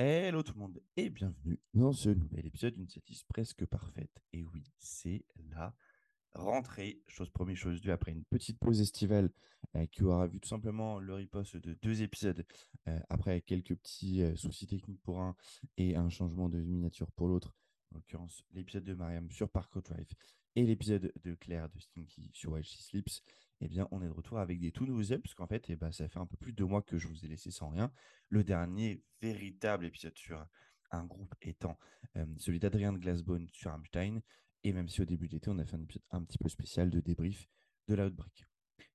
Hello tout le monde et bienvenue dans ce nouvel épisode d'une setlist presque parfaite. Et oui, c'est la rentrée, chose première, chose due, après une petite pause estivale euh, qui aura vu tout simplement le riposte de deux épisodes, euh, après quelques petits euh, soucis techniques pour un et un changement de miniature pour l'autre, en l'occurrence l'épisode de Mariam sur Parkour Drive et l'épisode de Claire de Stinky sur While She Sleeps, eh bien, on est de retour avec des tout nouveaux épisodes, parce qu'en fait, eh ben, ça fait un peu plus de mois que je vous ai laissé sans rien. Le dernier véritable épisode sur un groupe étant celui d'Adrien de Glassbone sur Rammstein, et même si au début de on a fait un épisode un petit peu spécial de débrief de l'Outbreak.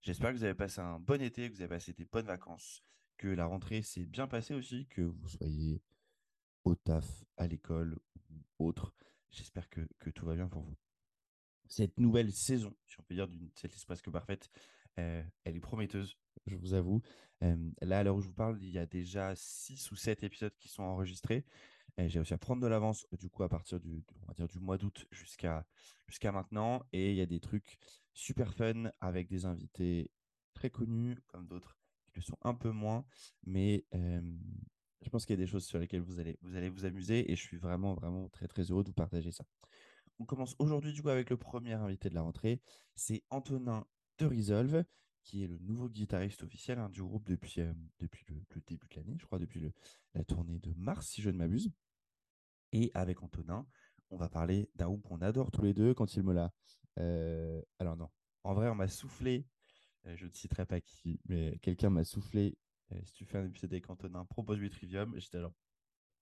J'espère que vous avez passé un bon été, que vous avez passé des bonnes vacances, que la rentrée s'est bien passée aussi, que vous soyez au taf, à l'école ou autre. J'espère que tout va bien pour vous cette nouvelle saison, si on peut dire, d'une liste presque parfaite, euh, elle est prometteuse, je vous avoue. là, à l'heure où je vous parle, il y a déjà 6 ou 7 épisodes qui sont enregistrés. J'ai réussi à prendre de l'avance, du coup, à partir du, on va dire, du mois d'août jusqu'à jusqu'à maintenant. Et il y a des trucs super fun avec des invités très connus, comme d'autres qui le sont un peu moins. Mais je pense qu'il y a des choses sur lesquelles vous allez, vous allez vous amuser. Et je suis vraiment, vraiment très, très heureux de vous partager ça. On commence aujourd'hui du coup avec le premier invité de la rentrée. C'est Antonin de Resolve, qui est le nouveau guitariste officiel hein, du groupe depuis, euh, le, début de l'année, je crois depuis la tournée de mars, si je ne m'abuse. Et avec Antonin, on va parler d'un groupe qu'on adore tous les deux quand il me l'a. Euh, alors non, en vrai, on m'a soufflé, euh, je ne citerai pas qui, mais quelqu'un m'a soufflé. si tu fais un épisode avec Antonin, propose-lui Trivium. J'étais alors,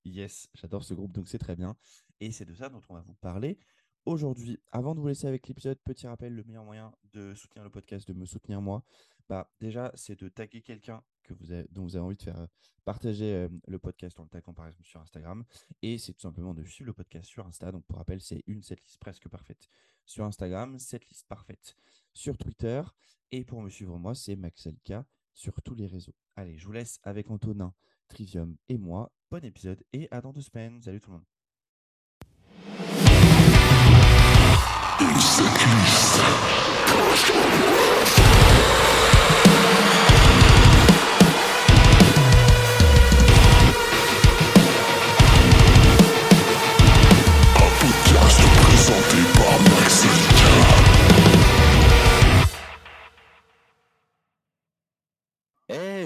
yes, j'adore ce groupe, donc c'est très bien. Et c'est de ça dont on va vous parler aujourd'hui. Avant de vous laisser avec l'épisode, petit rappel, le meilleur moyen de soutenir le podcast, de me soutenir moi, bah déjà, c'est de taguer quelqu'un que vous avez, dont vous avez envie de faire euh, partager euh, le podcast en le taguant par exemple sur Instagram. Et c'est tout simplement de suivre le podcast sur Insta. Donc pour rappel, c'est une setlist presque parfaite sur Instagram, setlist parfaite sur Twitter. Et pour me suivre moi, c'est Maxelka sur tous les réseaux. Allez, je vous laisse avec Antonin, Trivium et moi. Bon épisode et à dans deux semaines. Salut tout le monde. Seduce.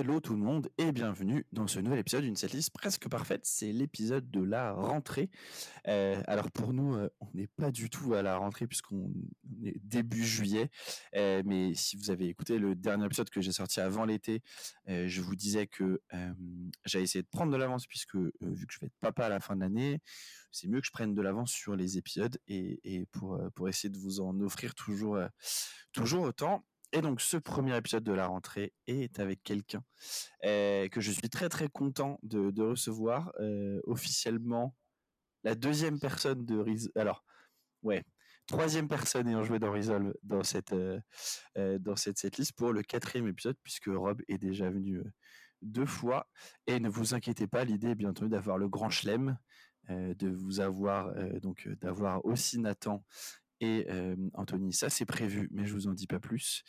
Hello tout le monde et bienvenue dans ce nouvel épisode d'une setlist presque parfaite. C'est l'épisode de la rentrée. Euh, alors pour nous, euh, on n'est pas du tout à la rentrée puisqu'on est début juillet. Euh, mais si vous avez écouté le dernier épisode que j'ai sorti avant l'été, je vous disais que j'ai essayé de prendre de l'avance puisque vu que je vais être papa à la fin de l'année, c'est mieux que je prenne de l'avance sur les épisodes et, pour, essayer de vous en offrir toujours autant. Et donc, ce premier épisode de la rentrée est avec quelqu'un euh, que je suis très très content de, recevoir euh, officiellement. La deuxième personne de Resolve. Alors, ouais, troisième personne ayant joué dans Resolve dans cette, euh, dans cette setlist pour le quatrième épisode, puisque Rob est déjà venu deux fois. Et ne vous inquiétez pas, l'idée est bien entendu d'avoir le grand chelem, de vous avoir, donc d'avoir aussi Nathan et Anthony. Ça, c'est prévu, mais je vous en dis pas plus.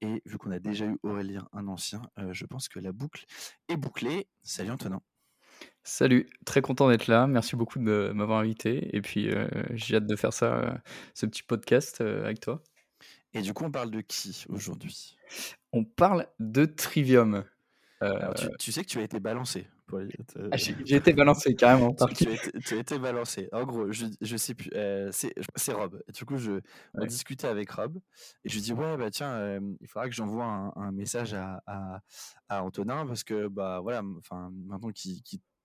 Et vu qu'on a déjà eu Aurélien, un ancien, je pense que la boucle est bouclée. Salut Antonin. Salut, très content d'être là. Merci beaucoup de m'avoir invité. Et puis, j'ai hâte de faire ça, ce petit podcast avec toi. Et du coup, on parle de qui aujourd'hui? On parle de Trivium. tu, sais que tu as été balancé. Ah, j'ai été balancé carrément. Tu, as été, balancé. En gros, je, je sais plus. Euh, c'est Rob. Et du coup, je, on discutait avec Rob et je lui dis ouais bah tiens, euh, il faudra que j'envoie un, message à, à, à, Antonin parce que bah voilà, enfin maintenant qui,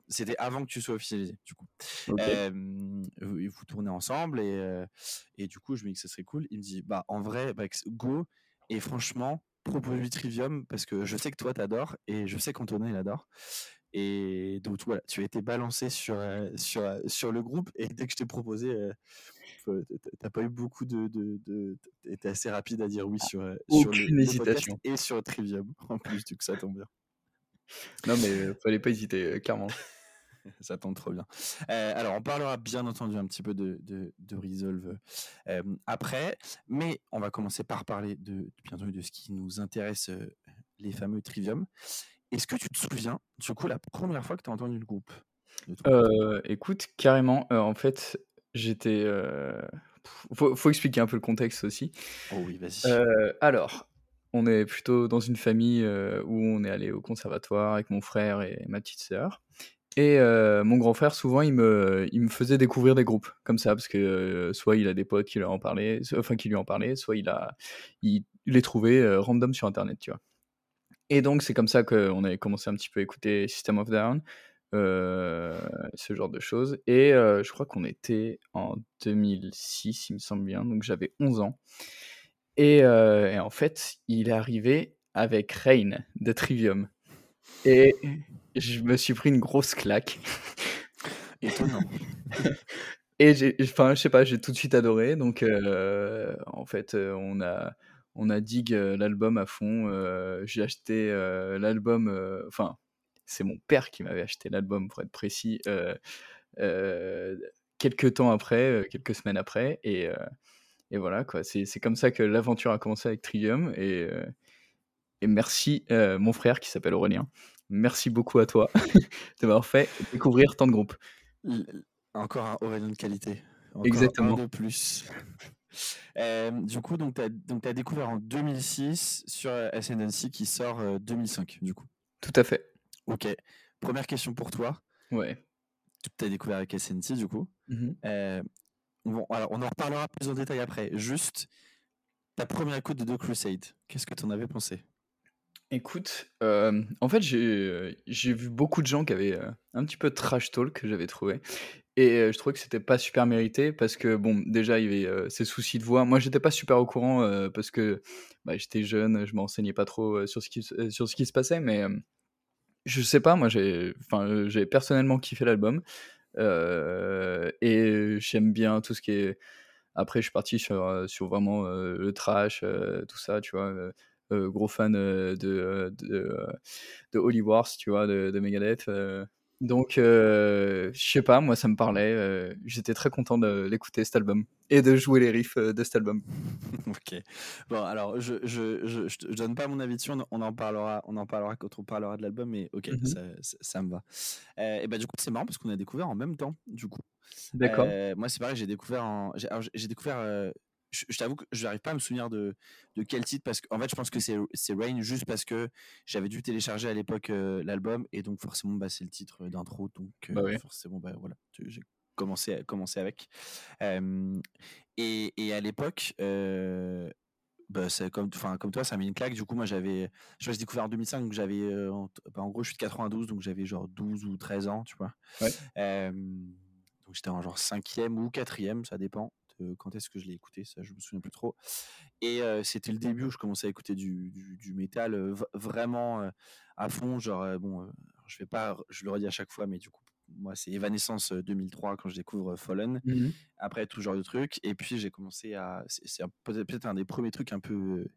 c'était avant que tu sois officialisé du coup. Euh, vous tournez ensemble et, et du coup je me dis que ce serait cool. Il me dit bah en vrai bah, go et franchement propose-lui Trivium parce que je sais que toi t'adores et je sais qu'Antonin il adore et donc voilà, tu as été balancé sur, euh, sur, euh, sur le groupe et dès que je t'ai proposé, euh, t'as pas eu beaucoup de, de, de assez rapide à dire oui sur, sur le, hésitation et sur Trivium en plus, du coup ça tombe bien. Non mais fallait pas hésiter, clairement. ça tombe trop bien. alors, on parlera bien entendu un petit peu de, de, de Resolve après, mais on va commencer par parler de, bien entendu de ce qui nous intéresse, les fameux Trivium. Est-ce que tu te souviens, du coup, la première fois que tu as entendu le groupe? Écoute, carrément, en fait, j'étais, faut faut expliquer un peu le contexte aussi. Oh oui, vas-y. alors, on est plutôt dans une famille, où on est allé au conservatoire avec mon frère et ma petite sœur et mon grand frère, souvent, il me il me faisait découvrir des groupes comme ça parce que, soit il a des potes qui leur en parlaient, enfin qui lui en parlaient, soit il a il les trouvait, random sur internet, tu vois? Et donc c'est comme ça qu'on avait commencé un petit peu à écouter System of Down, ce genre de choses et je crois qu'on était en 2006, il me semble bien, donc j'avais 11 ans et et en fait, il est arrivé avec Rain de Trivium et je me suis pris une grosse claque. Étonnant. Et j'ai, enfin, je sais pas, j'ai tout de suite adoré. Donc, euh, en fait, euh, on a, on a dig euh, l'album à fond. j'ai acheté l'album, enfin, c'est mon père qui m'avait acheté l'album pour être précis, quelques temps après, quelques semaines après. Et, et voilà, quoi. C'est, c'est comme ça que l'aventure a commencé avec Trivium. Et, et merci, mon frère qui s'appelle Aurélien. Merci beaucoup à toi de m'avoir fait découvrir tant de groupes. Encore un Aurélien de qualité. Encore Exactement. Un de plus. Euh, du coup, tu as, as, découvert en 2006 sur Ascendancy qui sort 2005, euh, du coup. Tout à fait. Ok. Première question pour toi. Ouais. Tu as découvert avec Ascendancy, du coup. Mmh euh, bon, alors, on en reparlera plus en détail après. Juste, ta première écoute de The Crusade, qu'est-ce que tu en avais pensé? Écoute, en fait, j'ai, vu beaucoup de gens qui avaient, un petit peu de trash talk que j'avais trouvé et je trouvais que c'était pas super mérité parce que bon, déjà il y avait, ces soucis de voix. Moi, j'étais pas super au courant, parce que, bah, j'étais jeune, je m'enseignais pas trop, sur ce qui sur ce qui se passait mais, je sais pas, moi j'ai personnellement kiffé l'album, et j'aime bien tout ce qui est après je suis parti sur, sur vraiment, le trash, tout ça, tu vois? Euh, gros fan euh, de, euh, de, de, Holy Wars, tu vois, de, de Megadeth. Donc, je sais pas, moi ça me parlait. J'étais très content de l'écouter cet album et de jouer les riffs de cet album. ok. Bon, alors je je, je, je, donne pas mon avis dessus. On, en parlera, on en parlera quand on parlera de l'album. Mais ok, mmh ça, ça, me va. et bah du coup c'est marrant parce qu'on a découvert en même temps. Du coup. D'accord. moi c'est pareil, j'ai découvert en, j'ai découvert je, t'avoue que je n'arrive pas à me souvenir de, de quel titre parce qu'en fait je pense que c'est Rain juste parce que j'avais dû télécharger à l'époque euh, l'album et donc forcément bah, c'est le titre d'intro donc euh, bah forcément bah, voilà j'ai commencé commencé avec. Et, et, à l'époque euh, bah, comme enfin comme toi ça m'a mis une claque. Du coup moi j'avais je l'ai découvert en 2005 donc j'avais en, en, gros je suis de 92 donc j'avais genre 12 ou 13 ans tu vois. Donc j'étais en genre cinquième ou quatrième ça dépend quand est-ce que je l'ai écouté, ça je me souviens plus trop. Et c'était le début où je commençais à écouter du, du, métal vraiment à fond, genre bon, je vais pas, je le redis à chaque fois, mais du coup moi c'est Evanescence 2003 quand je découvre Fallen. Mmh Après tout genre de trucs, et puis j'ai commencé à, c'est peut-être un des premiers trucs un peu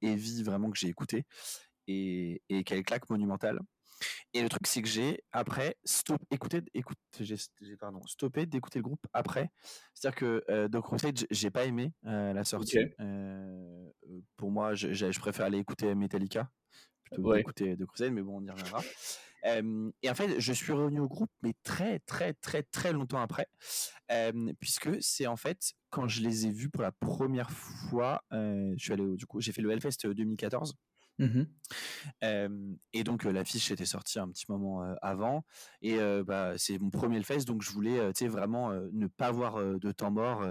heavy vraiment que j'ai écouté et, et quelle claque monumentale. Et le truc, c'est que j'ai après stop, écouté, écoute, j'ai, pardon, stoppé d'écouter le groupe après. C'est-à-dire que euh, The Crusade, j'ai pas aimé euh, la sortie. Euh, pour moi, je, je, préfère aller écouter Metallica plutôt que d'écouter The Crusade, mais bon, on y reviendra. et en fait, je suis revenu au groupe, mais très, très, très, très longtemps après, puisque c'est en fait quand je les ai vus pour la première fois, je suis allé, du coup, j'ai fait le Hellfest 2014. Mmh et donc l'affiche était sortie un petit moment avant et bah, c'est mon premier Hellfest donc je voulais vraiment ne pas avoir de temps mort,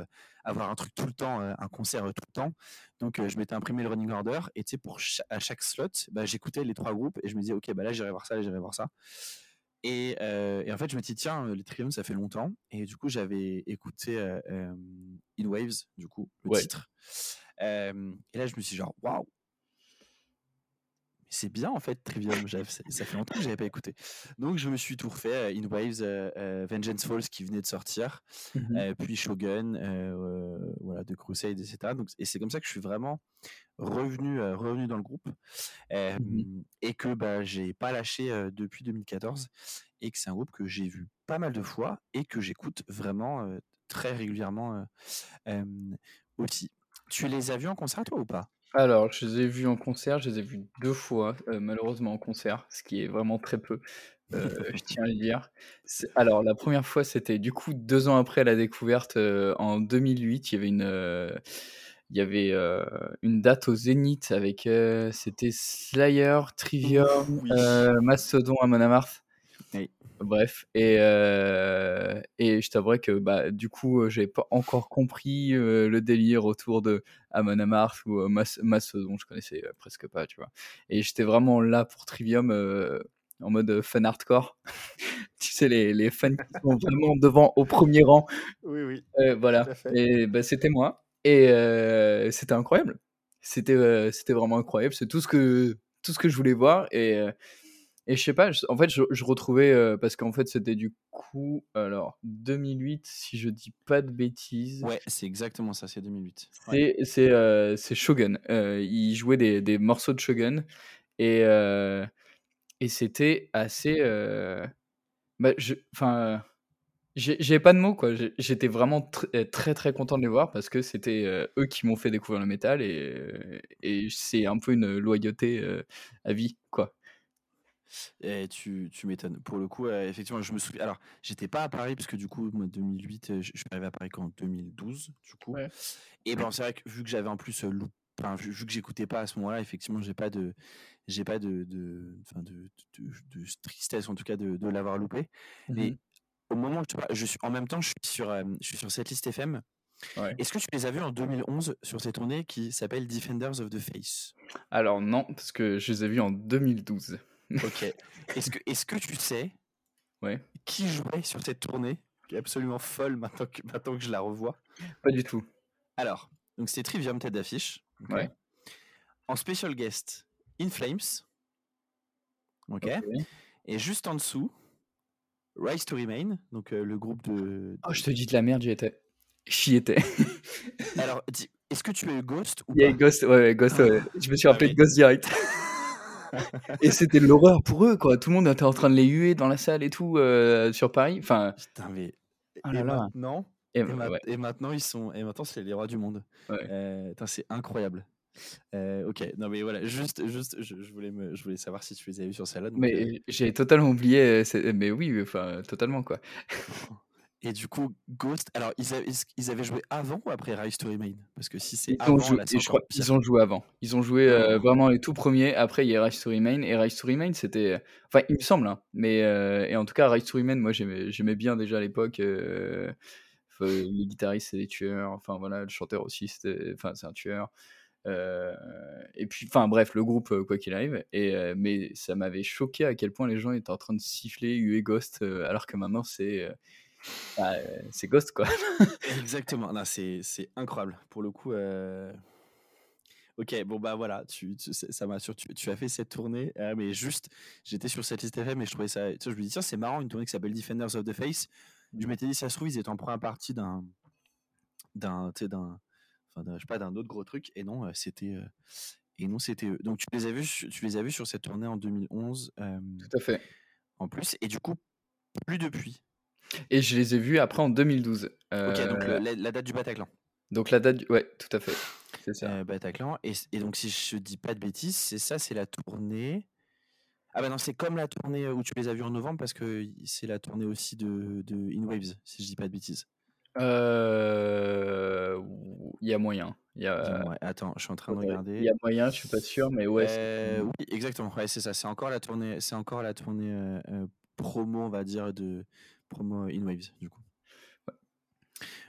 avoir un truc tout le temps, un concert tout le temps. Donc je m'étais imprimé le running order et pour à chaque slot, bah, j'écoutais les trois groupes et je me disais OK bah là j'irai voir ça, j'irai voir ça. Et, et, en fait je me dis tiens les Triumphs ça fait longtemps et du coup j'avais écouté In Waves du coup le titre. et là je me suis dit genre waouh c'est bien en fait Trivium. ça, fait longtemps que j'avais pas écouté. Donc je me suis tout refait. Euh, In Waves, euh, euh, Vengeance Falls qui venait de sortir, mmh puis Shogun, voilà, de Crusade, etc. Donc, et c'est comme ça que je suis vraiment revenu, revenu dans le groupe mmh et que bah, j'ai pas lâché depuis 2014 et que c'est un groupe que j'ai vu pas mal de fois et que j'écoute vraiment très régulièrement aussi. Tu les as vus en concert toi ou pas? Alors, je les ai vus en concert, je les ai vus deux fois, malheureusement en concert, ce qui est vraiment très peu. je tiens à le dire. Alors, la première fois, c'était du coup deux ans après la découverte, en 2008. Il y avait une, il y avait une date au Zénith avec, c'était Slayer, Trivium, Mastodon, Amon Amarth. Bref, et, et je t'avouerais que bah, du coup, j'ai pas encore compris le délire autour de Amon Amarth ou Mastodon, je connaissais presque pas, tu vois. Et j'étais vraiment là pour Trivium en mode fan hardcore. tu sais, les, les, fans qui sont vraiment devant au premier rang. Oui, oui. voilà. Et bah, c'était moi. Et c'était incroyable. C'était c'était vraiment incroyable. C'est tout ce que tout ce que je voulais voir. Et, et je sais pas, en fait, je, je retrouvais, parce qu'en fait, c'était du coup, alors, 2008, si je dis pas de bêtises. Ouais, c'est exactement ça, c'est 2008. C'est c'est Shogun. il jouait des, des, morceaux de Shogun. Et, et c'était assez. Bah, enfin j'ai pas de mots, quoi. J'étais vraiment euh, très, très content de les voir parce que c'était euh, eux qui m'ont fait découvrir le métal et, et c'est un peu une loyauté euh, à vie, quoi. Et tu, tu m'étonnes. Pour le coup, effectivement, je me souviens. Alors, j'étais pas à Paris parce que du coup, moi, 2008, je, suis arrivé à Paris qu'en 2012, du coup. Et ben, c'est vrai que vu que j'avais en plus Enfin, vu, que j'écoutais pas à ce moment-là, effectivement, j'ai pas de, j'ai pas de, de, de, de, tristesse en tout cas de, l'avoir loupé. Mais mmh au moment où je, suis en même temps, je suis sur, euh, je suis sur cette liste FM. Est-ce que tu les as vus en 2011 sur cette tournée qui s'appelle Defenders of the Face? Alors non, parce que je les ai vus en 2012. Ok. Est-ce que, est que tu sais ouais. qui jouait sur cette tournée qui est absolument folle maintenant que, maintenant que je la revois? Pas du tout. Alors, donc c'était Trivium tête d'affiche. Ouais. En special guest, In Flames. ok. Et juste en dessous, Rise to Remain, donc euh, le groupe de, Oh, je te dis de la merde, j'y étais. J'y étais. Alors, est-ce que tu eu Ghost ou Il y a Ghost, ouais, Ghost, ouais. Je me suis rappelé de Ghost direct. et c'était l'horreur pour eux, quoi. Tout le monde était en train de les huer dans la salle et tout euh, sur Paris. Enfin. Putain, mais. Oh là et là. maintenant, et, et, maintenant ils sont, et maintenant c'est les rois du monde. Ouais. Euh, c'est incroyable. Euh, ok, non mais voilà, juste, juste, je, voulais me, je voulais savoir si tu les avais vus sur Salon. Mais euh j'ai totalement oublié, mais oui, enfin totalement quoi. Et du coup, Ghost, alors ils, ils, avaient joué avant ou après Rise to Remain? Parce que si c'est ils avant, joué, je crois, ils ont joué avant. Ils ont joué euh, vraiment les tout premiers. Après, il y a Rise to Remain et Rise to Remain, c'était, enfin, il me semble, hein, mais et en tout cas, Rise to Remain, moi j'aimais bien déjà à l'époque. les guitaristes, c'est des tueurs. Enfin voilà, le chanteur aussi, enfin c'est un tueur. Euh, et puis, enfin bref, le groupe, euh, quoi qu'il arrive. Et, euh, mais ça m'avait choqué à quel point les gens étaient en train de siffler huer Ghost, alors que maintenant c'est. Bah, c'est Ghost quoi. Exactement, c'est incroyable. Pour le coup, Ok, bon bah voilà, tu, ça m'a tu, tu, as fait cette tournée, mais juste, j'étais sur cette liste FM et je trouvais ça, je me dis tiens c'est marrant une tournée qui s'appelle Defenders of the Face. Je mmh. m'étais dit ça se trouve ils étaient en première partie d'un, d'un, d'un, je sais pas, d'un autre gros truc. Et non, c'était et non, c'était eux. Donc tu les as vus, tu les as vus sur cette tournée en 2011. Tout à fait. En plus, et du coup, plus depuis. Et je les ai vus après en 2012. Ok, donc la, date du Bataclan. Donc la date, du... ouais, tout à fait. C'est ça. Bataclan. Et, et, donc si je dis pas de bêtises, c'est ça, c'est la tournée. Ah bah non, c'est comme la tournée où tu les as vus en novembre parce que c'est la tournée aussi de, de In Waves, si je dis pas de bêtises. Euh, il y a moyen. Il y a, Attends, je suis en train de regarder. il y a moyen, je suis pas sûr, mais ouais. Euh, oui, exactement. Ouais, c'est ça. C'est encore la tournée, c'est encore la tournée euh, promo, on va dire, de promo In Waves, du coup.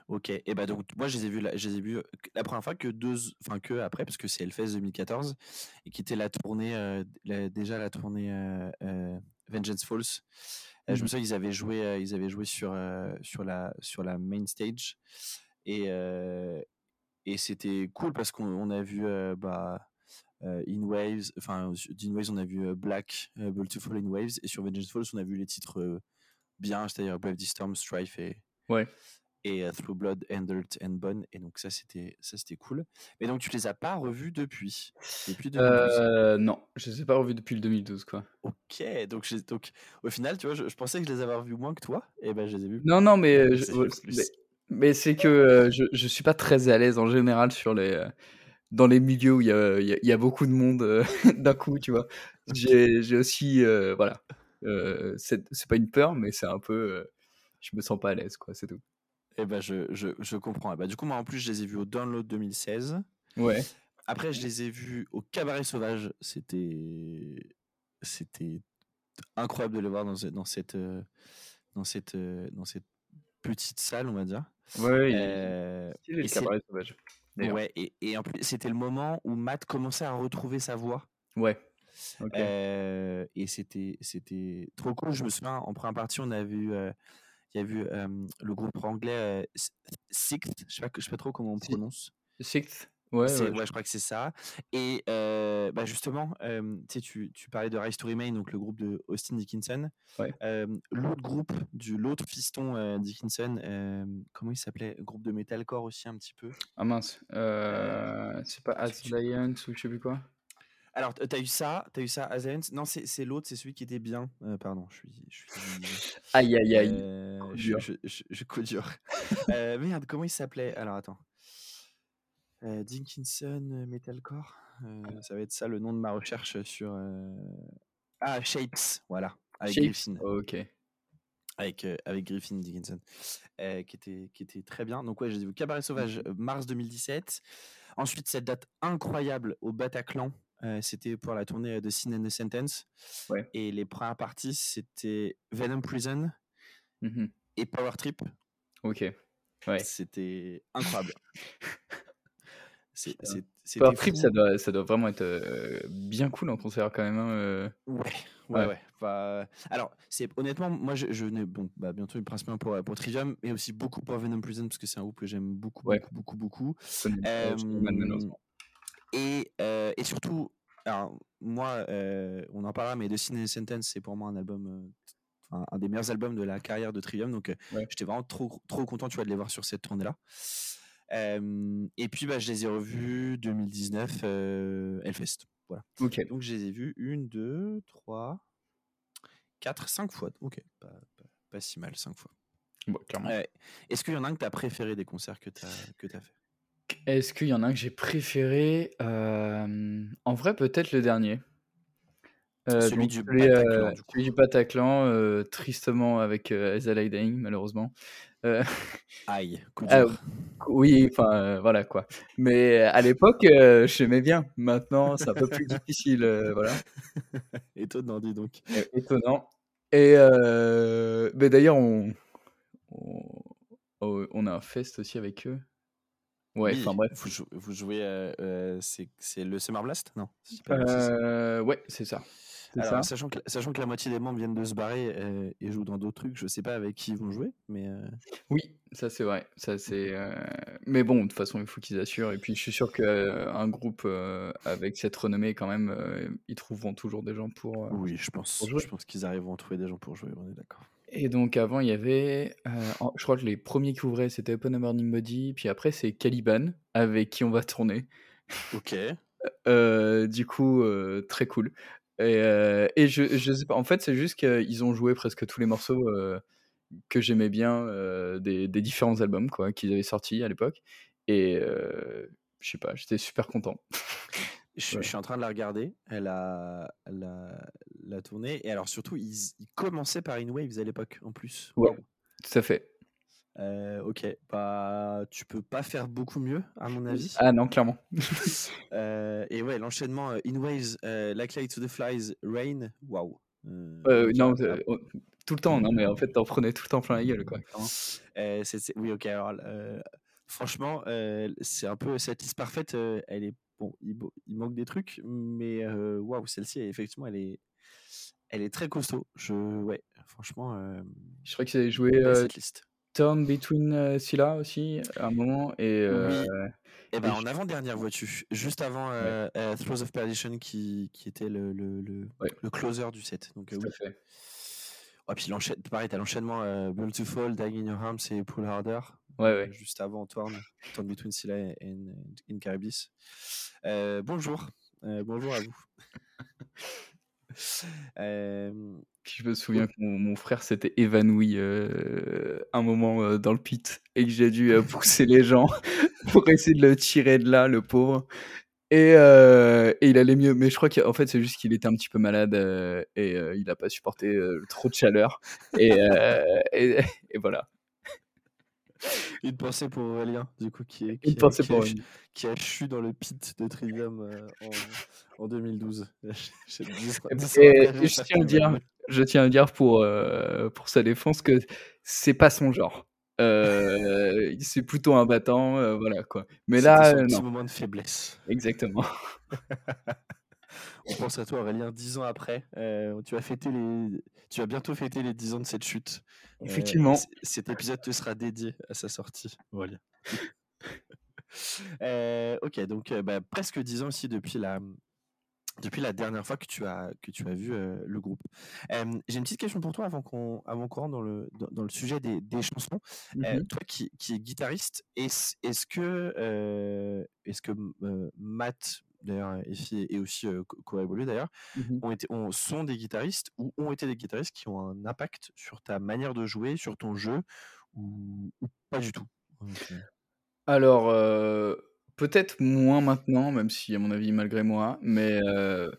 Ok. Et bah donc moi je les ai vus, la, je les ai vus la première fois que deux, enfin que après parce que c'est Hellfest 2014 et qui était la tournée, déjà la tournée Vengeance Falls. Je me mmh souviens, ils avaient joué, euh, ils avaient joué sur, euh, sur, la, sur la main stage. Et, euh, et c'était cool parce qu'on a vu bah, In Waves, enfin, In Waves, on a vu Black, Beautiful In Waves. Et sur Vengeance Falls, on a vu les titres bien, c'est-à-dire Brave Storm, Strife et. Ouais. et Through Blood and Dirt and Bone et donc ça c'était ça c'était cool. Mais donc tu les as pas revus depuis depuis 2012 euh, non je les ai pas revus depuis le 2012 quoi. Ok donc donc au final tu vois je, pensais que je les avais revus moins que toi et ben je les ai vus non non mais mais, c'est que euh, je je suis pas très à l'aise en général sur les euh, dans les milieux où il y a, il y a, beaucoup de monde d'un coup tu vois. J'ai aussi voilà Euh, c'est pas une peur, mais c'est un peu. euh, je me sens pas à l'aise, quoi, c'est tout. Eh ben, je, je, je comprends. Ben, du coup, moi, en plus, je les ai vus au Download 2016. Ouais. Après, je les ai vus au Cabaret Sauvage. C'était, c'était incroyable de les voir dans, dans cette, euh, dans cette, euh, dans cette petite salle, on va dire. Ouais, il Euh, et le cabaret sauvage. ouais, et, et en plus, c'était le moment où Matt commençait à retrouver sa voix. Ouais. Euh, et c'était, c'était trop cool. Je me souviens, en première partie, on a vu, euh, il y a vu euh, le groupe anglais Sixth. Je sais pas, je sais pas trop comment on prononce. Sixth. Ouais, ouais, ouais, je crois que c'est ça. Et euh, bah justement, euh, tu tu, parlais de Rise to Remain, donc le groupe de Austin Dickinson. Ouais. Euh, l'autre groupe, du l'autre fiston Dickinson, comment il s'appelait? Groupe de metalcore aussi un petit peu. Ah mince. C'est pas As Lions ou je sais plus quoi? Alors, t'as eu ça, t'as eu ça, Azalens Non, c'est c'est l'autre, c'est celui qui était bien. Euh, pardon, je suis. Je suis Aïe aïe aïe. euh, coup je, dur. je, je, je coup dur. Euh, merde, comment il s'appelait? Alors, attends. Dickinson euh, Metalcore Ça va être ça le nom de ma recherche sur. Ah, Shapes, voilà. Avec Shapes. Griffin. Ok. Avec, avec Griffin Dickinson. qui, était, qui était très bien. Donc, ouais, j'ai vu Cabaret Sauvage, euh, mars 2017. Ensuite, cette date incroyable au Bataclan. Euh, c'était pour la tournée de Sin and the Sentence. Ouais. Et les premières parties, c'était Venom Prison Mhm. et Power Trip. Ok. Ouais. C'était incroyable. C'est- Power Trip, ça doit, ça doit vraiment être euh, bien cool en concert quand même. hein, euh. Ouais, ouais, Ouais. ouais. Alors, c'est honnêtement, moi, je, je n'ai bon, bah, bientôt principalement pour, pour Trivium, mais aussi beaucoup pour Venom Prison parce que c'est un groupe que j'aime beaucoup, Ouais. beaucoup, beaucoup, beaucoup. Je et, euh, et surtout, alors, moi, euh, on en parlera, mais The Sin Sentence, c'est pour moi un album, euh, un des meilleurs albums de la carrière de Trivium. Donc, Ouais. j'étais vraiment trop, trop content, tu vois, de les voir sur cette tournée-là. Et puis, bah, je les ai revus 2019, euh, Hellfest. Voilà. Donc, je les ai vus une, deux, trois, quatre, cinq fois. Ok, pas, pas, pas si mal, cinq fois. Bon. Est-ce qu'il y en a un que tu as préféré des concerts que tu as fait? Est-ce qu'il y en a un que j'ai préféré Euh, En vrai, peut-être le dernier. Euh, Celui donc du celui, Bataclan, euh, du coup. celui du Bataclan, euh, tristement avec euh, malheureusement. Euh, Aïe, coup Ah, dur. oui, enfin euh, voilà quoi. Mais à l'époque, euh, j'aimais bien. Maintenant, c'est un peu plus difficile. euh, voilà. Étonnant, dis donc. Étonnant. Et euh, mais d'ailleurs, on, on, on a un fest aussi avec eux. Ouais, enfin bref. Vous, jou- vous jouez, euh, euh, c'est c'est le Summer Blast? Non. Euh, ouais, c'est ça. C'est Alors, ça. sachant que, sachant que la moitié des membres viennent de se barrer euh, et jouent dans d'autres trucs, je sais pas avec qui ils vont jouer, mais euh, Oui, ça c'est vrai. Ça c'est. Mais bon, de toute façon, il faut qu'ils assurent. Et puis, je suis sûr qu'un groupe avec cette renommée, quand même, ils trouveront toujours des gens pour. oui, je pense, pour jouer. je pense qu'ils arriveront à trouver des gens pour jouer, on est d'accord. Et donc avant, il y avait, euh, en- je crois que les premiers qui ouvraient, c'était Open a Burning Body, puis après c'est Caliban, avec qui on va tourner. Ok. Euh, du coup, euh, très cool. Et, et je, je sais pas, en fait, c'est juste qu'ils ont joué presque tous les morceaux que j'aimais bien des, des différents albums quoi, qu'ils avaient sortis à l'époque. Et je sais pas, j'étais super content. Je, Ouais. je suis en train de la regarder, elle a, la, la tournée, et alors surtout, ils, ils commençaient par In Waves à l'époque, en plus. Ouais. Waouh. Tout à fait. Euh, ok, bah, tu peux pas faire beaucoup mieux, à mon avis. Ah non, clairement. Euh, et ouais, l'enchaînement euh, In Waves, Like Light to the Flies, Rain, waouh. Non, oh, tout le temps, non, mais en fait, t'en prenais tout le temps plein la gueule, quoi. oui, ok, alors, franchement, c'est un peu cette liste parfaite, elle est, bon, il, manque des trucs, mais euh, waouh, celle-ci, effectivement, elle est, elle est très costaud. Je, ouais, franchement, euh, Je crois qu'ils avaient joué euh. Turn Between euh, Scylla aussi, à un moment, et... euh, Et ben et en je- avant-dernière vois-tu, juste avant euh, Throws of Perdition qui, qui était le, le, le, Ouais. le closer du set. Donc oui. fait. Oh, puis pareil, t'as l'enchaînement Build to Fall, Dying in Your Arms et Pull Harder. Ouais, euh, ouais. Juste avant Torn, Torn Between Scylla and In Caribis. Euh, bonjour, euh, bonjour à vous. Euh, je me souviens que mon, mon frère s'était évanoui euh, un moment euh, dans le pit et que j'ai dû euh, pousser les gens pour essayer de le tirer de là, le pauvre. Et, euh, et il allait mieux. Mais je crois qu'en fait, c'est juste qu'il était un petit peu malade euh, et euh, il n'a pas supporté euh, trop de chaleur. Et, euh, et, et voilà. Une pensée pour Aurélien, du coup, qui, est, qui, Une a, pensée qui pour a, Aurélien. qui a chu dans le pit de Trivium euh, en, en 2012. J'ai dix ans- dix ans Et après, j'ai je tiens à dire, je tiens à dire pour, euh, pour sa défense que c'est pas son genre. Euh, c'est plutôt un battant, euh, voilà quoi. Mais là, son petit non, moment de faiblesse. exactement. On pense à toi, Aurélien, dix ans après. Euh, tu, vas fêter les... tu vas bientôt fêter les 10 ans de cette chute. Euh, Effectivement. cet épisode te sera dédié à sa sortie, Aurélien. Euh, ok, donc euh, bah, presque 10 ans aussi depuis la, depuis la dernière fois que tu as, que tu as vu euh, le groupe. Euh, J'ai une petite question pour toi avant qu'on avant qu'on rentre dans le, dans, dans le sujet des, des chansons. Euh, Mhm. toi qui, qui es guitariste, est-ce est que, est que euh, Matt, d'ailleurs, et, Fi- et aussi co- co-évolué d'ailleurs, Mhm. ont été, ont, sont des guitaristes ou ont été des guitaristes qui ont un impact sur ta manière de jouer, sur ton jeu, ou, ou pas du tout? Alors, euh, peut-être moins maintenant, même si à mon avis malgré moi, mais euh,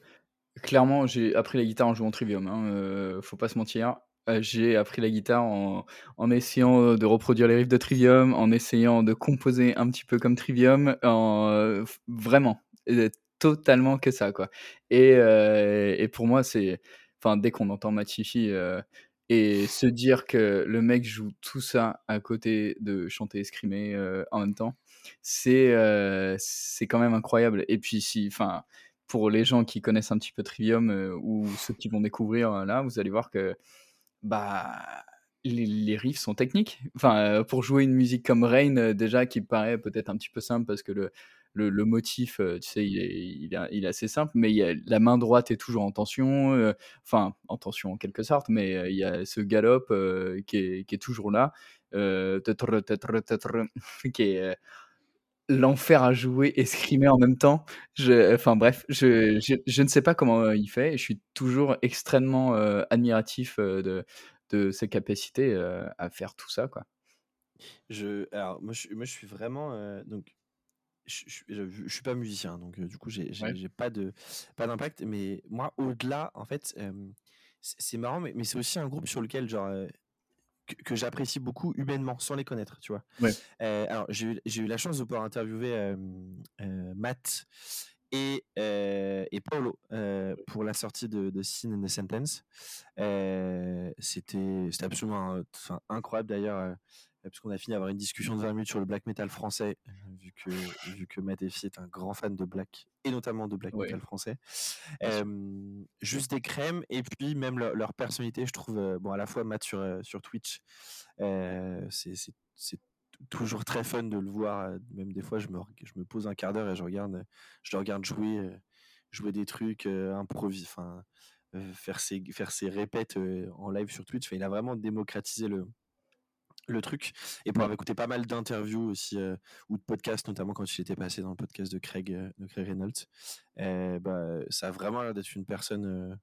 clairement j'ai appris la guitare en jouant Trivium, hein, euh, faut pas se mentir. J'ai appris la guitare en, en essayant de reproduire les riffs de Trivium, en essayant de composer un petit peu comme Trivium, en, vraiment, totalement que ça quoi. Et, euh, et pour moi c'est, enfin dès qu'on entend Matifi euh, et se dire que le mec joue tout ça à côté de chanter et scrimer euh, en même temps, c'est euh, c'est quand même incroyable. Et puis si, enfin, pour les gens qui connaissent un petit peu Trivium euh, ou ceux qui vont découvrir euh, là, vous allez voir que bah les, les riffs sont techniques. Enfin, euh, pour jouer une musique comme Rain, euh, déjà qui paraît peut-être un petit peu simple parce que le le, motif, euh, tu sais, il est, assez simple, mais la main droite est toujours en tension, euh, enfin en tension en quelque sorte, mais euh, il y a ce galop qui, est, qui est toujours là, qui est l'enfer à jouer et scrimer en même temps. Enfin bref, je, ne sais pas comment il fait. Et je suis toujours extrêmement admiratif de, de ses capacités à faire tout ça, quoi. Je, alors, moi, je, suis vraiment. donc, je, je, suis pas musicien, donc euh, du coup, j'ai Ouais. pas de pas d'impact. Mais moi, au-delà, en fait, euh, c'est marrant, mais, mais c'est aussi un groupe sur lequel, genre, euh, que, que j'apprécie beaucoup humainement, sans les connaître, tu vois. Ouais. Euh, alors, j'ai eu, la chance de pouvoir interviewer Matt et, et Paolo pour la sortie de, de Sin and the Sentence. C'était absolument incroyable d'ailleurs, euh, parce qu'on a fini d'avoir une discussion de 20 minutes sur le black metal français, vu que, vu que Matt Effie est un grand fan de black, et notamment de black Ouais. metal français. Euh, juste des crèmes, et puis même leur, leur personnalité, je trouve, euh, bon, à la fois Matt sur, euh, sur Twitch, euh, c'est toujours très fun de le voir. Même des fois, je me, je me pose un quart d'heure et je regarde, je le regarde jouer, jouer des trucs, improvis, enfin, faire ses, faire ses répètes en live sur Twitch. Enfin, il a vraiment démocratisé le, le truc. Et pour avoir écouté pas mal d'interviews aussi, euh, ou de podcasts, notamment quand il était passé dans le podcast de Craig, euh, de Craig Reynolds, euh, bah, ça a vraiment l'air d'être une personne euh,